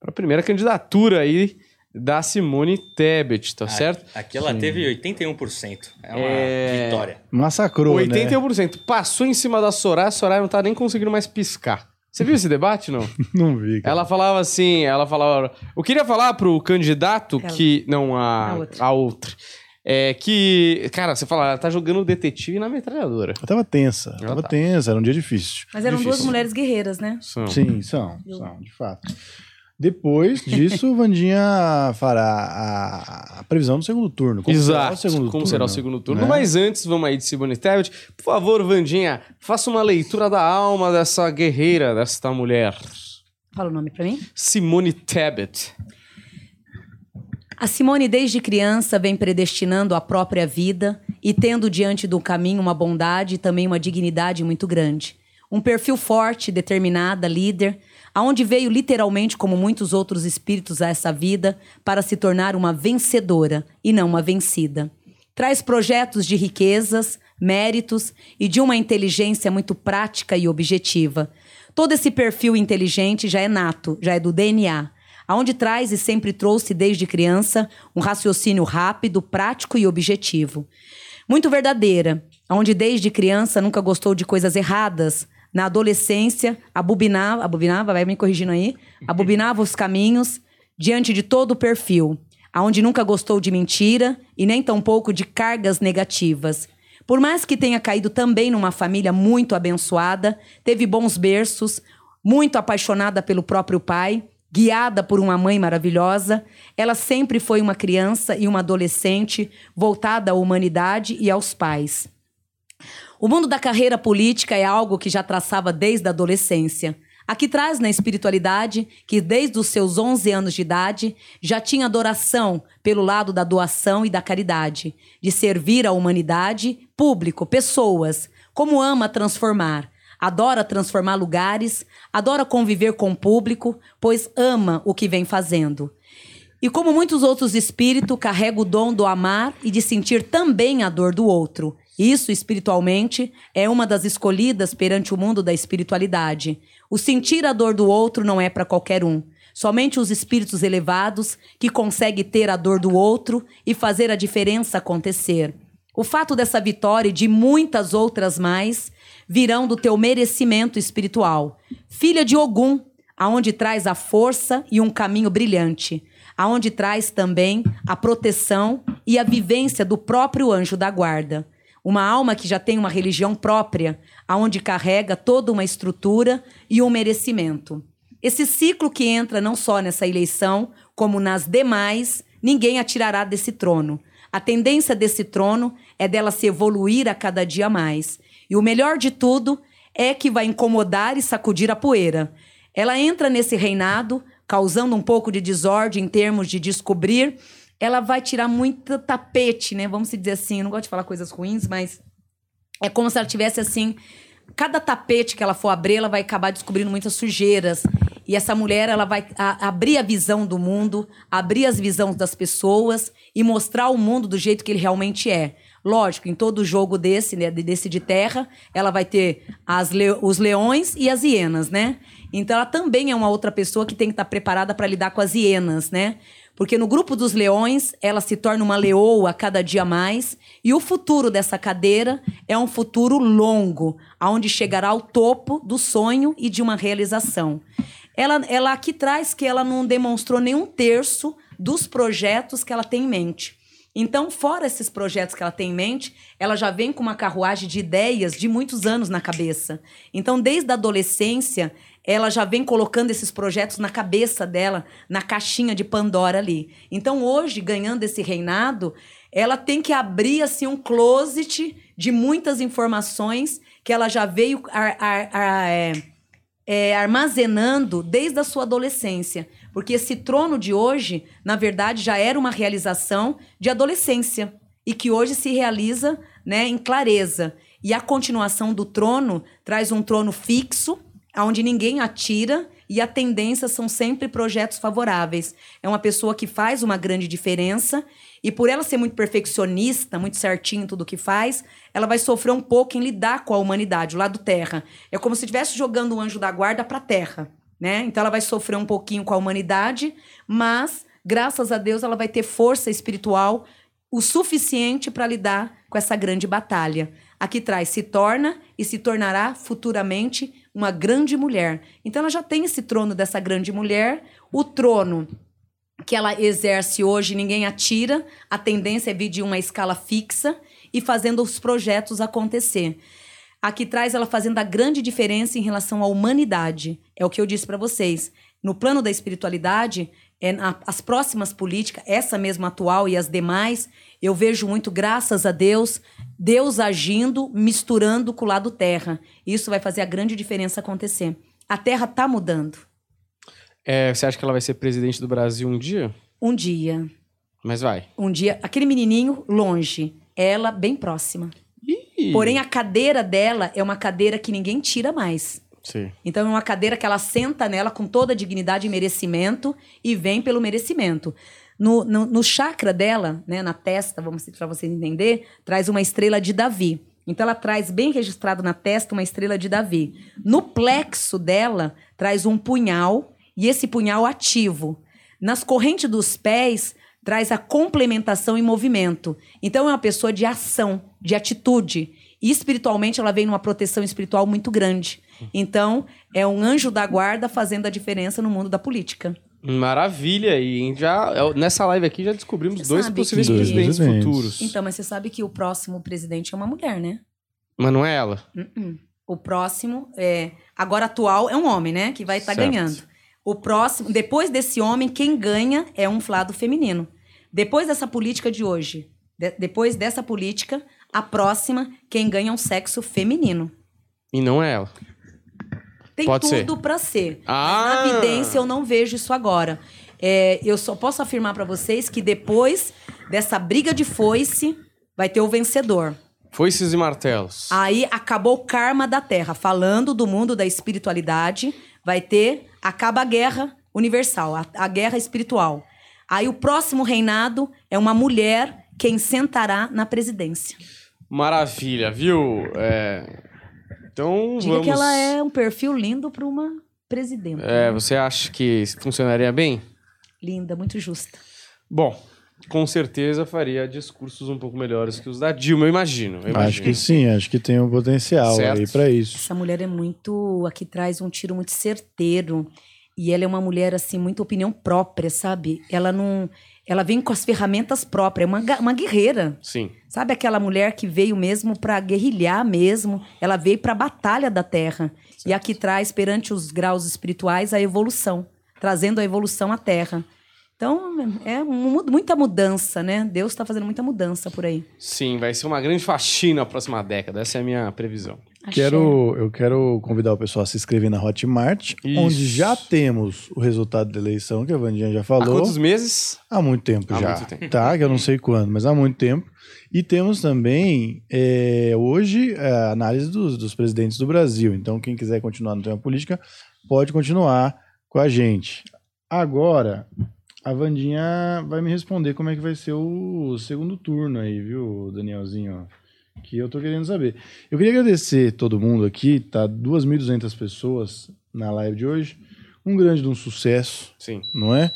pra primeira candidatura aí da Simone Tebet, tá certo? Aqui ela teve 81%. É uma É. vitória. Massacrou, né? 81%. Passou em cima da Soraya, a Soraya não tá nem conseguindo mais piscar. Você viu esse debate, não? [LAUGHS] Não vi, cara. Ela falava assim, ela falava... Eu queria falar pro candidato Ela. que... Não, a, A outra. a outra. É que, cara, você fala, ela tá jogando detetive na metralhadora. Eu tava tensa, Ela tava tá. tensa, era um dia difícil. Mas eram Difícil. duas mulheres guerreiras, né? São. Sim, são, Eu- são, de fato. Depois disso, [LAUGHS] o Vandinha fará a, a previsão do segundo turno. Como será Exato. o segundo Como turno? será o segundo turno? né? Mas antes, vamos aí de Simone Tebet. Por favor, Vandinha, faça uma leitura da alma dessa guerreira, desta mulher. Fala o nome pra mim. Simone Tebet. A Simone, desde criança, vem predestinando a própria vida e tendo diante do caminho uma bondade e também uma dignidade muito grande. Um perfil forte, determinada, líder, aonde veio literalmente, como muitos outros espíritos a essa vida, para se tornar uma vencedora e não uma vencida. Traz projetos de riquezas, méritos e de uma inteligência muito prática e objetiva. Todo esse perfil inteligente já é nato, já é do DNA aonde traz e sempre trouxe desde criança um raciocínio rápido, prático e objetivo. Muito verdadeira, aonde desde criança nunca gostou de coisas erradas. Na adolescência, abobinava, abobinava, vai me corrigindo aí, [LAUGHS] abobinava os caminhos diante de todo o perfil, aonde nunca gostou de mentira e nem tampouco de cargas negativas. Por mais que tenha caído também numa família muito abençoada, teve bons berços, muito apaixonada pelo próprio pai, guiada por uma mãe maravilhosa, ela sempre foi uma criança e uma adolescente voltada à humanidade e aos pais. O mundo da carreira política é algo que já traçava desde a adolescência. Aqui traz na espiritualidade que desde os seus 11 anos de idade já tinha adoração pelo lado da doação e da caridade, de servir a humanidade, público, pessoas, como ama transformar. Adora transformar lugares, adora conviver com o público, pois ama o que vem fazendo. E como muitos outros espíritos, carrega o dom do amar e de sentir também a dor do outro. Isso, espiritualmente, é uma das escolhidas perante o mundo da espiritualidade. O sentir a dor do outro não é para qualquer um. Somente os espíritos elevados que conseguem ter a dor do outro e fazer a diferença acontecer. O fato dessa vitória e de muitas outras mais virão do teu merecimento espiritual. Filha de Ogum, aonde traz a força e um caminho brilhante, aonde traz também a proteção e a vivência do próprio anjo da guarda. Uma alma que já tem uma religião própria, aonde carrega toda uma estrutura e um merecimento. Esse ciclo que entra não só nessa eleição, como nas demais, ninguém a tirará desse trono. A tendência desse trono é dela se evoluir a cada dia mais. E o melhor de tudo é que vai incomodar e sacudir a poeira. Ela entra nesse reinado, causando um pouco de desordem em termos de descobrir. Ela vai tirar muito tapete, né? Vamos dizer assim. Eu não gosto de falar coisas ruins, mas é como se ela tivesse assim. Cada tapete que ela for abrir, ela vai acabar descobrindo muitas sujeiras. E essa mulher, ela vai a- abrir a visão do mundo, abrir as visões das pessoas e mostrar o mundo do jeito que ele realmente é. Lógico, em todo jogo desse, né, desse de terra, ela vai ter as le- os leões e as hienas, né? Então ela também é uma outra pessoa que tem que estar preparada para lidar com as hienas, né? Porque no grupo dos leões, ela se torna uma leoa cada dia mais, e o futuro dessa cadeira é um futuro longo, aonde chegará ao topo do sonho e de uma realização. Ela, ela aqui traz que ela não demonstrou nenhum terço dos projetos que ela tem em mente. Então, fora esses projetos que ela tem em mente, ela já vem com uma carruagem de ideias de muitos anos na cabeça. Então, desde a adolescência, ela já vem colocando esses projetos na cabeça dela, na caixinha de Pandora ali. Então, hoje, ganhando esse reinado, ela tem que abrir assim um closet de muitas informações que ela já veio ar- ar- ar- é, é, armazenando desde a sua adolescência. Porque esse trono de hoje, na verdade, já era uma realização de adolescência. E que hoje se realiza né, em clareza. E a continuação do trono traz um trono fixo, onde ninguém atira e a tendência são sempre projetos favoráveis. É uma pessoa que faz uma grande diferença e por ela ser muito perfeccionista, muito certinho em tudo que faz, ela vai sofrer um pouco em lidar com a humanidade, o lado terra. É como se estivesse jogando o anjo da guarda para a terra, né? Então ela vai sofrer um pouquinho com a humanidade, mas graças a Deus ela vai ter força espiritual o suficiente para lidar com essa grande batalha. Aqui traz se torna e se tornará futuramente uma grande mulher. Então ela já tem esse trono dessa grande mulher, o trono que ela exerce hoje, ninguém atira. A tendência é vir de uma escala fixa e fazendo os projetos acontecer. Aqui traz ela fazendo a grande diferença em relação à humanidade. É o que eu disse para vocês. No plano da espiritualidade, é na- as próximas políticas, essa mesma atual e as demais, eu vejo muito, graças a Deus, Deus agindo, misturando com o lado terra. Isso vai fazer a grande diferença acontecer. A terra tá mudando. É, você acha que ela vai ser presidente do Brasil um dia? Um dia, Mas vai. um dia, aquele menininho longe, ela bem próxima. Ih. Porém, a cadeira dela é uma cadeira que ninguém tira mais. Sim. Então, é uma cadeira que ela senta nela com toda a dignidade e merecimento e vem pelo merecimento. No, no, no chakra dela, né, na testa, vamos para vocês entender, traz uma estrela de Davi. Então, ela traz bem registrado na testa uma estrela de Davi. No plexo dela, traz um punhal e esse punhal ativo. Nas correntes dos pés, traz a complementação e movimento. Então, é uma pessoa de ação, de atitude. E espiritualmente, ela vem numa proteção espiritual muito grande. Então, é um anjo da guarda fazendo a diferença no mundo da política. Maravilha. E já é, nessa live aqui já descobrimos Você dois possíveis que- Dois presidentes presidentes. futuros. Então, mas você sabe que o próximo presidente é uma mulher, né? Mas não é ela. Uh-uh. O próximo, é, agora atual, é um homem, né? Que vai estar Certo. ganhando. O próximo, depois desse homem, quem ganha é um flado feminino. Depois dessa política de hoje, de- depois dessa política, a próxima, quem ganha é um sexo feminino. E não é ela. Tem Pode ser. tudo pra ser. Ah! Mas na evidência eu não vejo isso agora. É, eu só posso afirmar pra vocês que depois dessa briga de foice, vai ter o vencedor. Foices e martelos. Aí acabou o karma da Terra. Falando do mundo da espiritualidade, vai ter. Acaba a guerra universal, a, a guerra espiritual. Aí o próximo reinado é uma mulher quem sentará na presidência. Maravilha, viu? É, Então Diga vamos. que ela é um perfil lindo para uma presidenta. É, você acha que funcionaria bem? Linda, muito justa. Bom, com certeza faria discursos um pouco melhores que os da Dilma, eu imagino. eu Acho imagino. que sim, acho que tem um potencial Certo. aí pra isso. Essa mulher é muito. Aqui traz um tiro muito certeiro. E ela é uma mulher, assim, muito opinião própria, sabe? Ela não. Ela vem com as ferramentas próprias, é uma, uma guerreira. Sim. Sabe aquela mulher que veio mesmo pra guerrilhar mesmo? Ela veio pra batalha da terra. E aqui traz, perante os graus espirituais, a evolução, trazendo a evolução à terra. Então, é mu- muita mudança, né? Deus está fazendo muita mudança por aí. Sim, vai ser uma grande faxina na próxima década. Essa é a minha previsão. Quero, eu quero convidar o pessoal a se inscrever na Hotmart, Isso. onde já temos o resultado da eleição, que a Vandinha já Há falou. quantos meses? Há muito tempo Há já. muito tempo. Tá, que eu não sei quando, mas há muito tempo. E temos também, é, hoje, a análise dos, dos presidentes do Brasil. Então, quem quiser continuar no tema política, pode continuar com a gente. Agora, a Vandinha vai me responder como é que vai ser o segundo turno aí, viu, Danielzinho? Que eu tô querendo saber. Eu queria agradecer todo mundo aqui, tá? 2.200 pessoas na live de hoje. Um grande de um sucesso Sim. não é?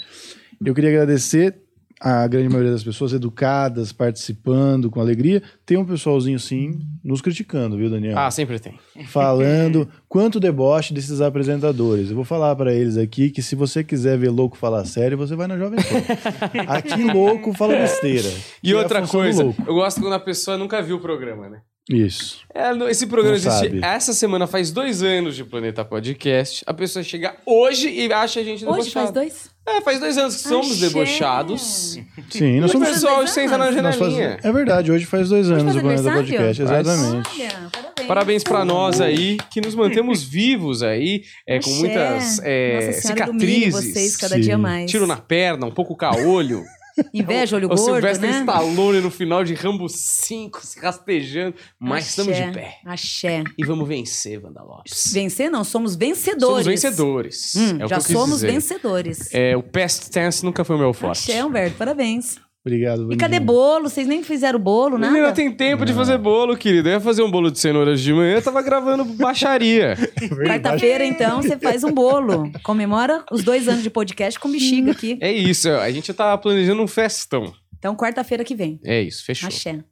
Eu queria agradecer a grande maioria das pessoas educadas, participando com alegria. Tem um pessoalzinho, sim, nos criticando, viu, Daniel? Ah, sempre tem. Falando quanto deboche desses apresentadores. Eu vou falar pra eles aqui que se você quiser ver louco falar sério, você vai na Jovem Pan. [LAUGHS] Aqui louco fala besteira. E é outra do coisa, eu gosto quando a pessoa nunca viu o programa, né? Isso. É, esse programa Não existe sabe. essa semana, faz dois anos de Planeta Podcast. A pessoa chega hoje e acha a gente Hoje faz debochado. dois? É, faz dois anos que somos Axé. debochados. Sim, E nós o somos. pessoal dois senta na nós faz- janelinha. É verdade, hoje faz dois anos do Planeta? Podcast, exatamente. Olha, parabéns. Parabéns pra nós aí, que nos mantemos [LAUGHS] vivos aí, é, com muitas é, cicatrizes. vocês cada Sim. dia mais. Tiro na perna, um pouco caolho. [LAUGHS] Inveja, olho o gordo, Sylvester né? Stallone no final de Rambo 5, se rastejando. Mas estamos de Axé, pé. Axé. E vamos vencer, Wanda Lopes. Vencer não, somos vencedores. Somos vencedores. Hum, é o já somos vencedores. É, o past tense nunca foi o meu forte. Axé, Humberto, parabéns. Obrigado, E cadê bolo? Vocês nem fizeram bolo, nada? Menina, tem tempo de fazer bolo, querido. Eu ia fazer um bolo de cenoura de manhã, eu tava gravando baixaria. [LAUGHS] Quarta-feira, então, você faz um bolo. Comemora os dois anos de podcast com bexiga aqui. É isso, a gente tá planejando um festão. Então, quarta-feira que vem. É isso, fechou. Axé.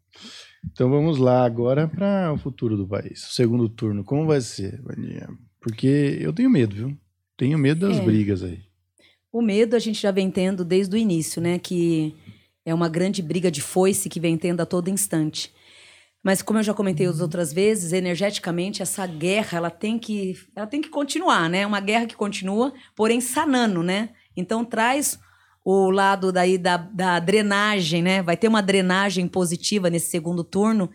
Então vamos lá agora para o futuro do país. O segundo turno, como vai ser, Vandinha? Porque eu tenho medo, viu? Tenho medo das É. brigas aí. O medo a gente já vem tendo desde o início, né? Que é uma grande briga de foice que vem tendo a todo instante. Mas como eu já comentei as outras vezes, energeticamente essa guerra ela tem que ela tem que continuar, né? Uma guerra que continua, porém sanando, né? Então traz o lado daí da, da drenagem, né? Vai ter uma drenagem positiva nesse segundo turno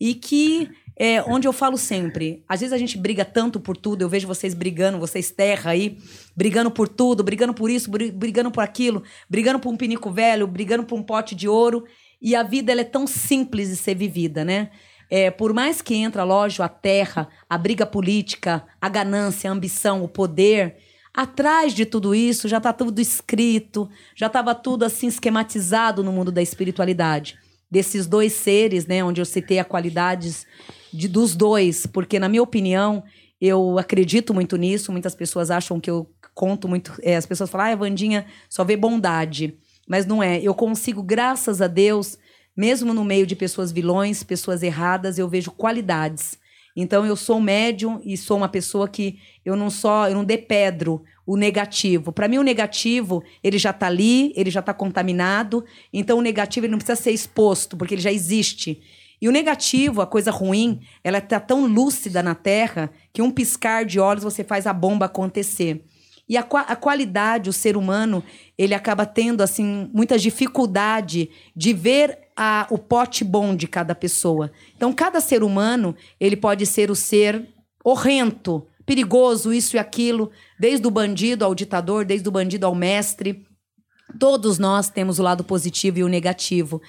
e que é onde eu falo sempre. Às vezes a gente briga tanto por tudo, eu vejo vocês brigando, vocês terra aí, brigando por tudo, brigando por isso, brigando por aquilo, brigando por um pinico velho, brigando por um pote de ouro. E a vida ela é tão simples de ser vivida, né? É, por mais que entra, lógico, a terra, a briga política, a ganância, a ambição, o poder, atrás de tudo isso já está tudo escrito, já estava tudo assim esquematizado no mundo da espiritualidade. Desses dois seres, né, onde eu citei as qualidades de, dos dois, porque, na minha opinião, eu acredito muito nisso. Muitas pessoas acham que eu conto muito. É, as pessoas falam, ah, a Vandinha só vê bondade. Mas não é. Eu consigo, graças a Deus, mesmo no meio de pessoas vilões, pessoas erradas, eu vejo qualidades. Então eu sou médium e sou uma pessoa que eu não só, eu não depedro o negativo. Para mim o negativo, ele já está ali, ele já está contaminado. Então o negativo ele não precisa ser exposto, porque ele já existe. E o negativo, a coisa ruim, ela está tão lúcida na Terra que um piscar de olhos você faz a bomba acontecer. E a, a qualidade, o ser humano, ele acaba tendo assim muita dificuldade de ver a, o pote bom de cada pessoa. Então, cada ser humano, ele pode ser o ser horrento, perigoso, isso e aquilo, desde o bandido ao ditador, desde o bandido ao mestre. Todos nós temos o lado positivo e o negativo.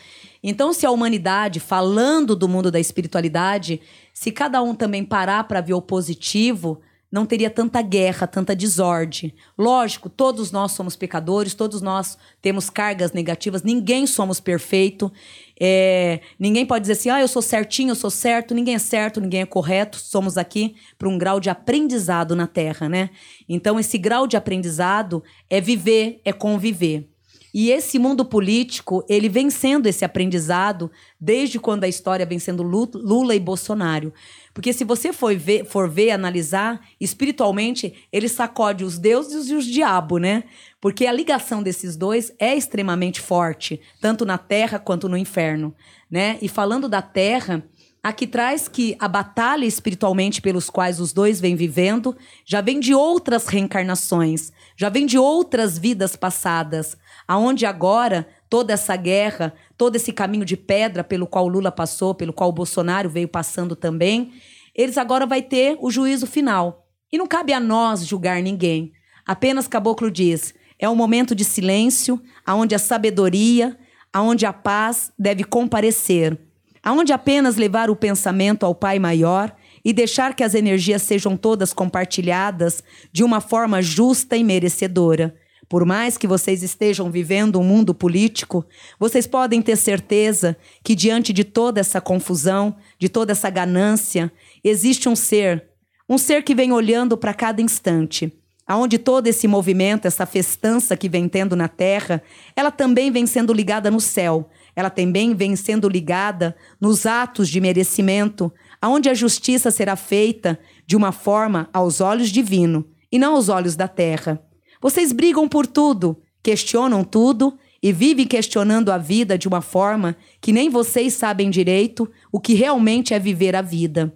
Então, se a humanidade, falando do mundo da espiritualidade, se cada um também parar para ver o positivo, não teria tanta guerra, tanta desordem. Lógico, todos nós somos pecadores, todos nós temos cargas negativas, ninguém somos perfeito. É, ninguém pode dizer assim, ah, eu sou certinho, eu sou certo, ninguém é certo, ninguém é correto. Somos aqui para um grau de aprendizado na Terra, né? Então, esse grau de aprendizado é viver, é conviver. E esse mundo político, ele vem sendo esse aprendizado desde quando a história vem sendo Lula e Bolsonaro. Porque se você for ver, for ver, analisar, espiritualmente, ele sacode os deuses e os diabos, né? Porque a ligação desses dois é extremamente forte, tanto na terra quanto no inferno, né? E falando da terra, aqui traz que a batalha espiritualmente pelos quais os dois vêm vivendo já vem de outras reencarnações, já vem de outras vidas passadas, aonde agora toda essa guerra, todo esse caminho de pedra pelo qual Lula passou, pelo qual o Bolsonaro veio passando também, eles agora vai ter o juízo final. E não cabe a nós julgar ninguém. Apenas Caboclo diz: é um momento de silêncio, aonde a sabedoria, aonde a paz deve comparecer, aonde apenas levar o pensamento ao Pai maior e deixar que as energias sejam todas compartilhadas de uma forma justa e merecedora. Por mais que vocês estejam vivendo um mundo político, vocês podem ter certeza que diante de toda essa confusão, de toda essa ganância, existe um ser, um ser que vem olhando para cada instante, aonde todo esse movimento, essa festança que vem tendo na terra, ela também vem sendo ligada no céu, ela também vem sendo ligada nos atos de merecimento, aonde a justiça será feita de uma forma aos olhos divino e não aos olhos da terra. Vocês brigam por tudo, questionam tudo e vivem questionando a vida de uma forma que nem vocês sabem direito o que realmente é viver a vida.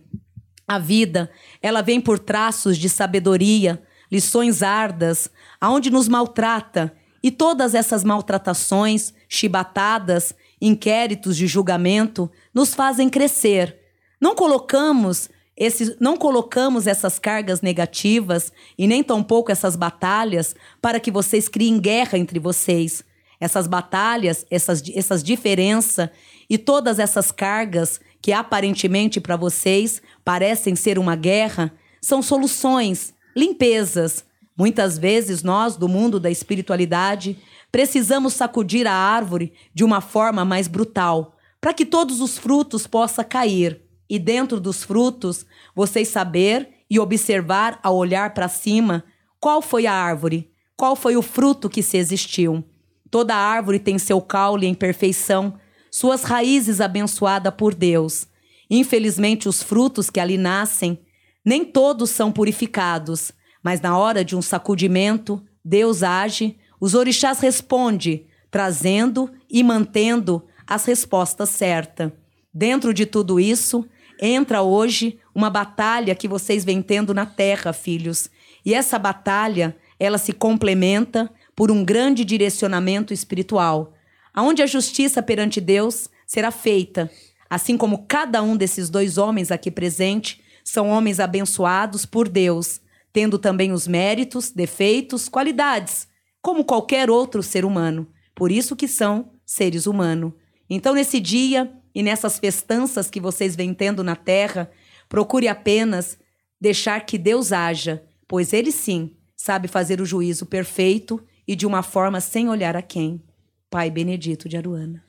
A vida, ela vem por traços de sabedoria, lições ardas, aonde nos maltrata, e todas essas maltratações, chibatadas, inquéritos de julgamento nos fazem crescer. Não colocamos esse, não colocamos essas cargas negativas e nem tampouco essas batalhas para que vocês criem guerra entre vocês. Essas batalhas, essas, essas diferenças e todas essas cargas que aparentemente para vocês parecem ser uma guerra, são soluções, limpezas. Muitas vezes nós, do mundo da espiritualidade, precisamos sacudir a árvore de uma forma mais brutal, para que todos os frutos possam cair e dentro dos frutos, vocês saber e observar ao olhar para cima qual foi a árvore, qual foi o fruto que se existiu. Toda árvore tem seu caule em perfeição, suas raízes abençoadas por Deus. Infelizmente, os frutos que ali nascem, nem todos são purificados, mas na hora de um sacudimento, Deus age, Os orixás respondem, trazendo e mantendo as respostas certas. Dentro de tudo isso, entra hoje uma batalha que vocês vêm tendo na terra, filhos. E essa batalha, ela se complementa por um grande direcionamento espiritual, aonde a justiça perante Deus será feita, assim como cada um desses dois homens aqui presente são homens abençoados por Deus, tendo também os méritos, defeitos, qualidades, como qualquer outro ser humano. Por isso que são seres humanos. Então, nesse dia e nessas festanças que vocês vêm tendo na terra, procure apenas deixar que Deus haja, pois Ele sim sabe fazer o juízo perfeito e de uma forma sem olhar a quem. Pai Benedito de Aruana.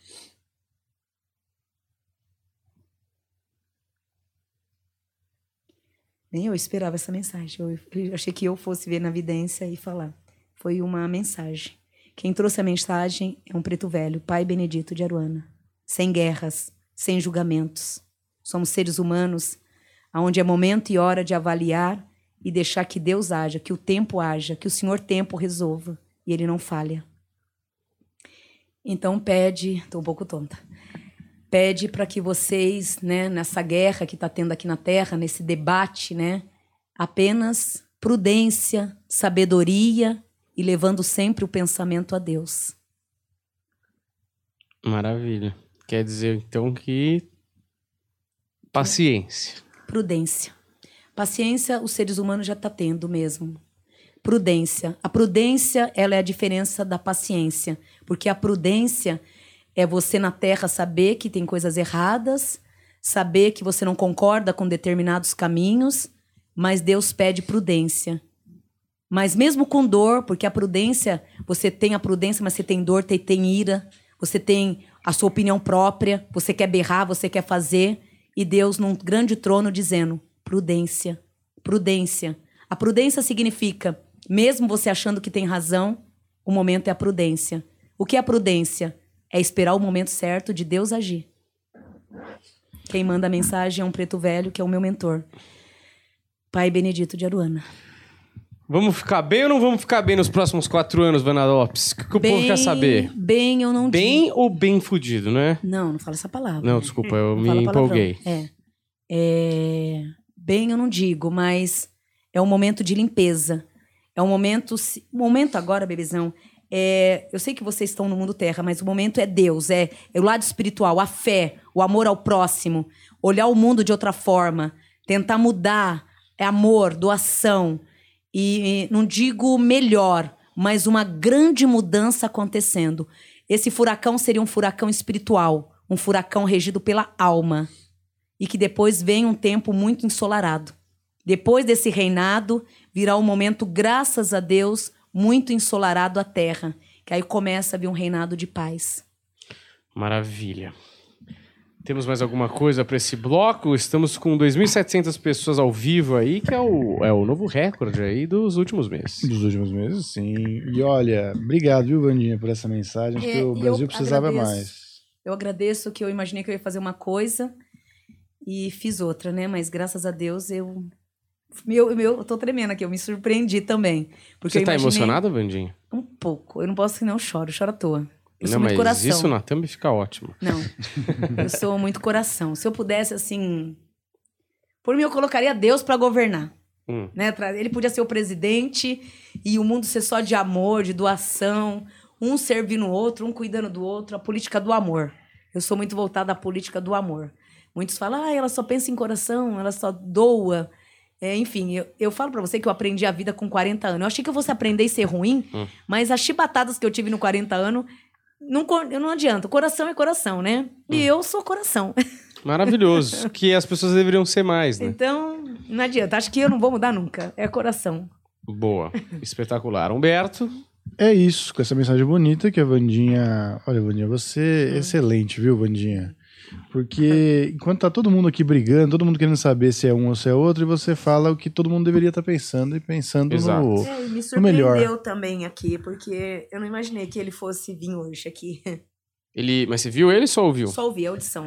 Nem eu esperava essa mensagem. Eu achei que eu fosse ver na vidência e falar. Foi uma mensagem. Quem trouxe a mensagem é um preto velho, Pai Benedito de Aruana. Sem guerras, sem julgamentos. Somos seres humanos, aonde é momento e hora de avaliar e deixar que Deus haja, que o tempo haja, que o Senhor tempo resolva e ele não falha. Então pede, estou um pouco tonta. Pede para que vocês, né, nessa guerra que está tendo aqui na Terra, nesse debate, né, apenas prudência, sabedoria e levando sempre o pensamento a Deus. Maravilha. Quer dizer então que paciência. Prudência. Paciência os seres humanos já tá tendo mesmo. Prudência. A prudência, ela é a diferença da paciência, porque a prudência é você na terra saber que tem coisas erradas, saber que você não concorda com determinados caminhos, mas Deus pede prudência. Mas mesmo com dor, porque a prudência, você tem a prudência, mas você tem dor, tem, tem ira, você tem a sua opinião própria, você quer berrar, você quer fazer, e Deus num grande trono dizendo: prudência, prudência. A prudência significa, mesmo você achando que tem razão, o momento é a prudência. O que é a prudência? É esperar o momento certo de Deus agir. Quem manda a mensagem é um preto velho, que é o meu mentor. Pai Benedito de Aruana. Vamos ficar bem ou não vamos ficar bem nos próximos quatro anos, Vana Lopes? O que, que o povo quer saber? Bem eu não Bem digo. ou bem fudido, né? Não, não fala essa palavra. Não, desculpa, eu Não me empolguei. É. É, Bem, eu não digo, mas é um momento de limpeza. É um momento. O momento agora, bebezão, é, eu sei que vocês estão no mundo terra, mas o momento é Deus, é, é o lado espiritual, a fé, o amor ao próximo, olhar o mundo de outra forma, tentar mudar, é amor, doação. E, não digo melhor, mas uma grande mudança acontecendo. Esse furacão seria um furacão espiritual, um furacão regido pela alma e que depois vem um tempo muito ensolarado. Depois desse reinado, virá um momento, graças a Deus, muito ensolarado à terra, que aí começa a vir um reinado de paz. Maravilha. Temos mais alguma coisa para esse bloco? Estamos com 2.700 pessoas ao vivo aí, que é o, é o novo recorde aí dos últimos meses. Dos últimos meses, sim. E olha, obrigado, viu, Vandinha, por essa mensagem. Acho que É, o Brasil eu precisava agradeço. mais. Eu agradeço que eu imaginei que eu ia fazer uma coisa e fiz outra, né? Mas graças a Deus eu. Meu, meu, eu tô tremendo aqui, eu me surpreendi também. Porque Você tá imaginei- emocionada, Vandinha? Um pouco. Eu não posso que não eu choro, eu choro à toa. Eu não, sou muito mas coração. isso na thumb fica ótimo. Não. [LAUGHS] Eu sou muito coração. Se eu pudesse, assim. Por mim, eu colocaria Deus pra governar. Hum. Né? Ele podia ser o presidente e o mundo ser só de amor, de doação, um servindo o outro, um cuidando do outro, a política do amor. Eu sou muito voltada à política do amor. Muitos falam, ah, ela só pensa em coração, ela só doa. É, enfim, eu, eu falo pra você que eu aprendi a vida com 40 anos. Eu achei que eu fosse aprender e ser ruim, Hum. mas as chibatadas que eu tive no 40 anos, não, não adianta. Coração é coração, né? E Hum. eu sou coração. [LAUGHS] Maravilhoso. que as pessoas deveriam ser mais, né? Então, não adianta. Acho que eu não vou mudar nunca. É coração. Boa. Espetacular. Humberto, É isso, com essa mensagem bonita que a Vandinha. Olha, Vandinha, você é excelente, viu, Vandinha? Porque enquanto tá todo mundo aqui brigando, todo mundo querendo saber se é um ou se é outro, e você fala o que todo mundo deveria estar pensando e pensando Exato. no. É, me melhor. surpreendeu também aqui, porque eu não imaginei que ele fosse vir hoje aqui. [LAUGHS] ele. Mas você viu ele ou só ouviu? Só ouvi a audição.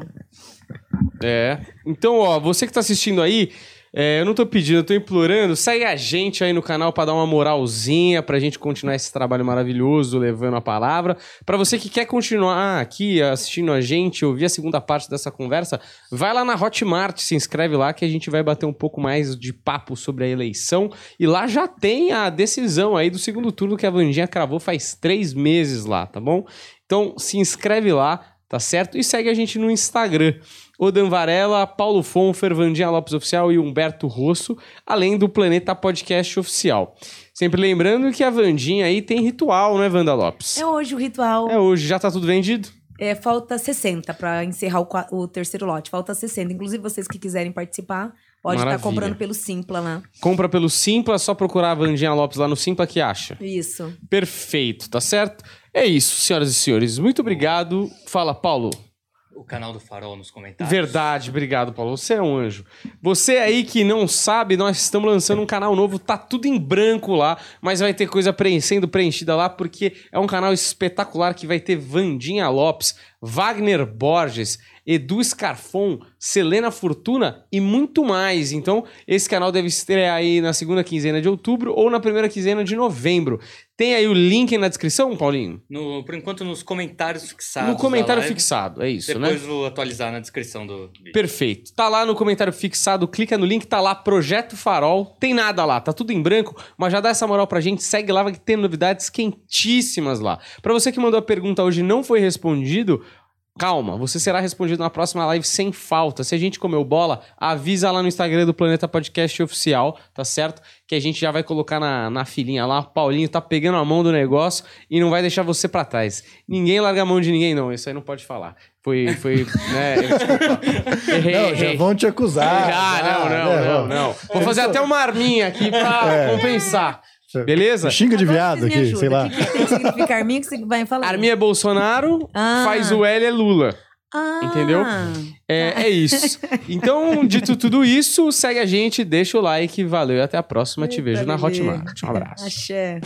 É. Então, ó, você que tá assistindo aí, É, eu não tô pedindo, eu tô implorando. Segue a gente aí no canal pra dar uma moralzinha, pra gente continuar esse trabalho maravilhoso, levando a palavra. Pra você que quer continuar aqui assistindo a gente, ouvir a segunda parte dessa conversa, vai lá na Hotmart, se inscreve lá que a gente vai bater um pouco mais de papo sobre a eleição. E lá já tem a decisão aí do segundo turno que a Vandinha cravou faz três meses lá, tá bom? Então se inscreve lá, tá certo? E segue a gente no Instagram. Odan Varela, Paulo Fonfer, Vandinha Lopes Oficial e Humberto Rosso, além do Planeta Podcast Oficial. Sempre lembrando que a Vandinha aí tem ritual, né, Vanda Lopes? É hoje o ritual. É hoje, já tá tudo vendido? É, falta 60 pra encerrar o, o terceiro lote. Falta 60. Inclusive, vocês que quiserem participar, pode estar Maravilha. comprando pelo Simpla lá. Compra pelo Simpla, é só procurar a Vandinha Lopes lá no Simpla que acha. Isso. Perfeito, tá certo? É isso, senhoras e senhores. Muito obrigado. Fala, Paulo. O canal do Farol nos comentários. Verdade, obrigado, Paulo. Você é um anjo. Você aí que não sabe, nós estamos lançando um canal novo, tá tudo em branco lá, mas vai ter coisa sendo preenchida lá, porque é um canal espetacular que vai ter Vandinha Lopes, Wagner Borges, Edu Scarfon, Selena Fortuna e muito mais. Então, esse canal deve estrear aí na segunda quinzena de outubro ou na primeira quinzena de novembro. Tem aí o link na descrição, Paulinho? No- por enquanto, nos comentários fixados. No comentário live. fixado, é isso, né? Depois vou atualizar na descrição do vídeo. Perfeito. Tá lá no comentário fixado, clica no link, tá lá Projeto Farol. Tem nada lá, tá tudo em branco, mas já dá essa moral pra gente, segue lá, vai ter novidades quentíssimas lá. Pra você que mandou a pergunta hoje e não foi respondido, calma, você será respondido na próxima live sem falta. Se a gente comeu bola, avisa lá no Instagram do Planeta Podcast Oficial, tá certo? Que a gente já vai colocar na, na filinha lá. Paulinho tá pegando a mão do negócio e não vai deixar você pra trás. Ninguém larga a mão de ninguém, não. Isso aí não pode falar. Foi, foi, né? [LAUGHS] Errei, Não, já vão te acusar. Já, não, né, não, não, vão. não. Vou fazer até uma arminha aqui pra compensar. Beleza? Xinga de Agora viado aqui, sei lá. O que, que tem que significar [LAUGHS] arminha que você vai falar? Arminha é Bolsonaro, Ah. faz o L é Lula. Ah, entendeu? É, é isso. [LAUGHS] Então, dito tudo isso, segue a gente, deixa o like, valeu e até a próxima. Te Eita, vejo na. Hotmart. Um abraço. Axé.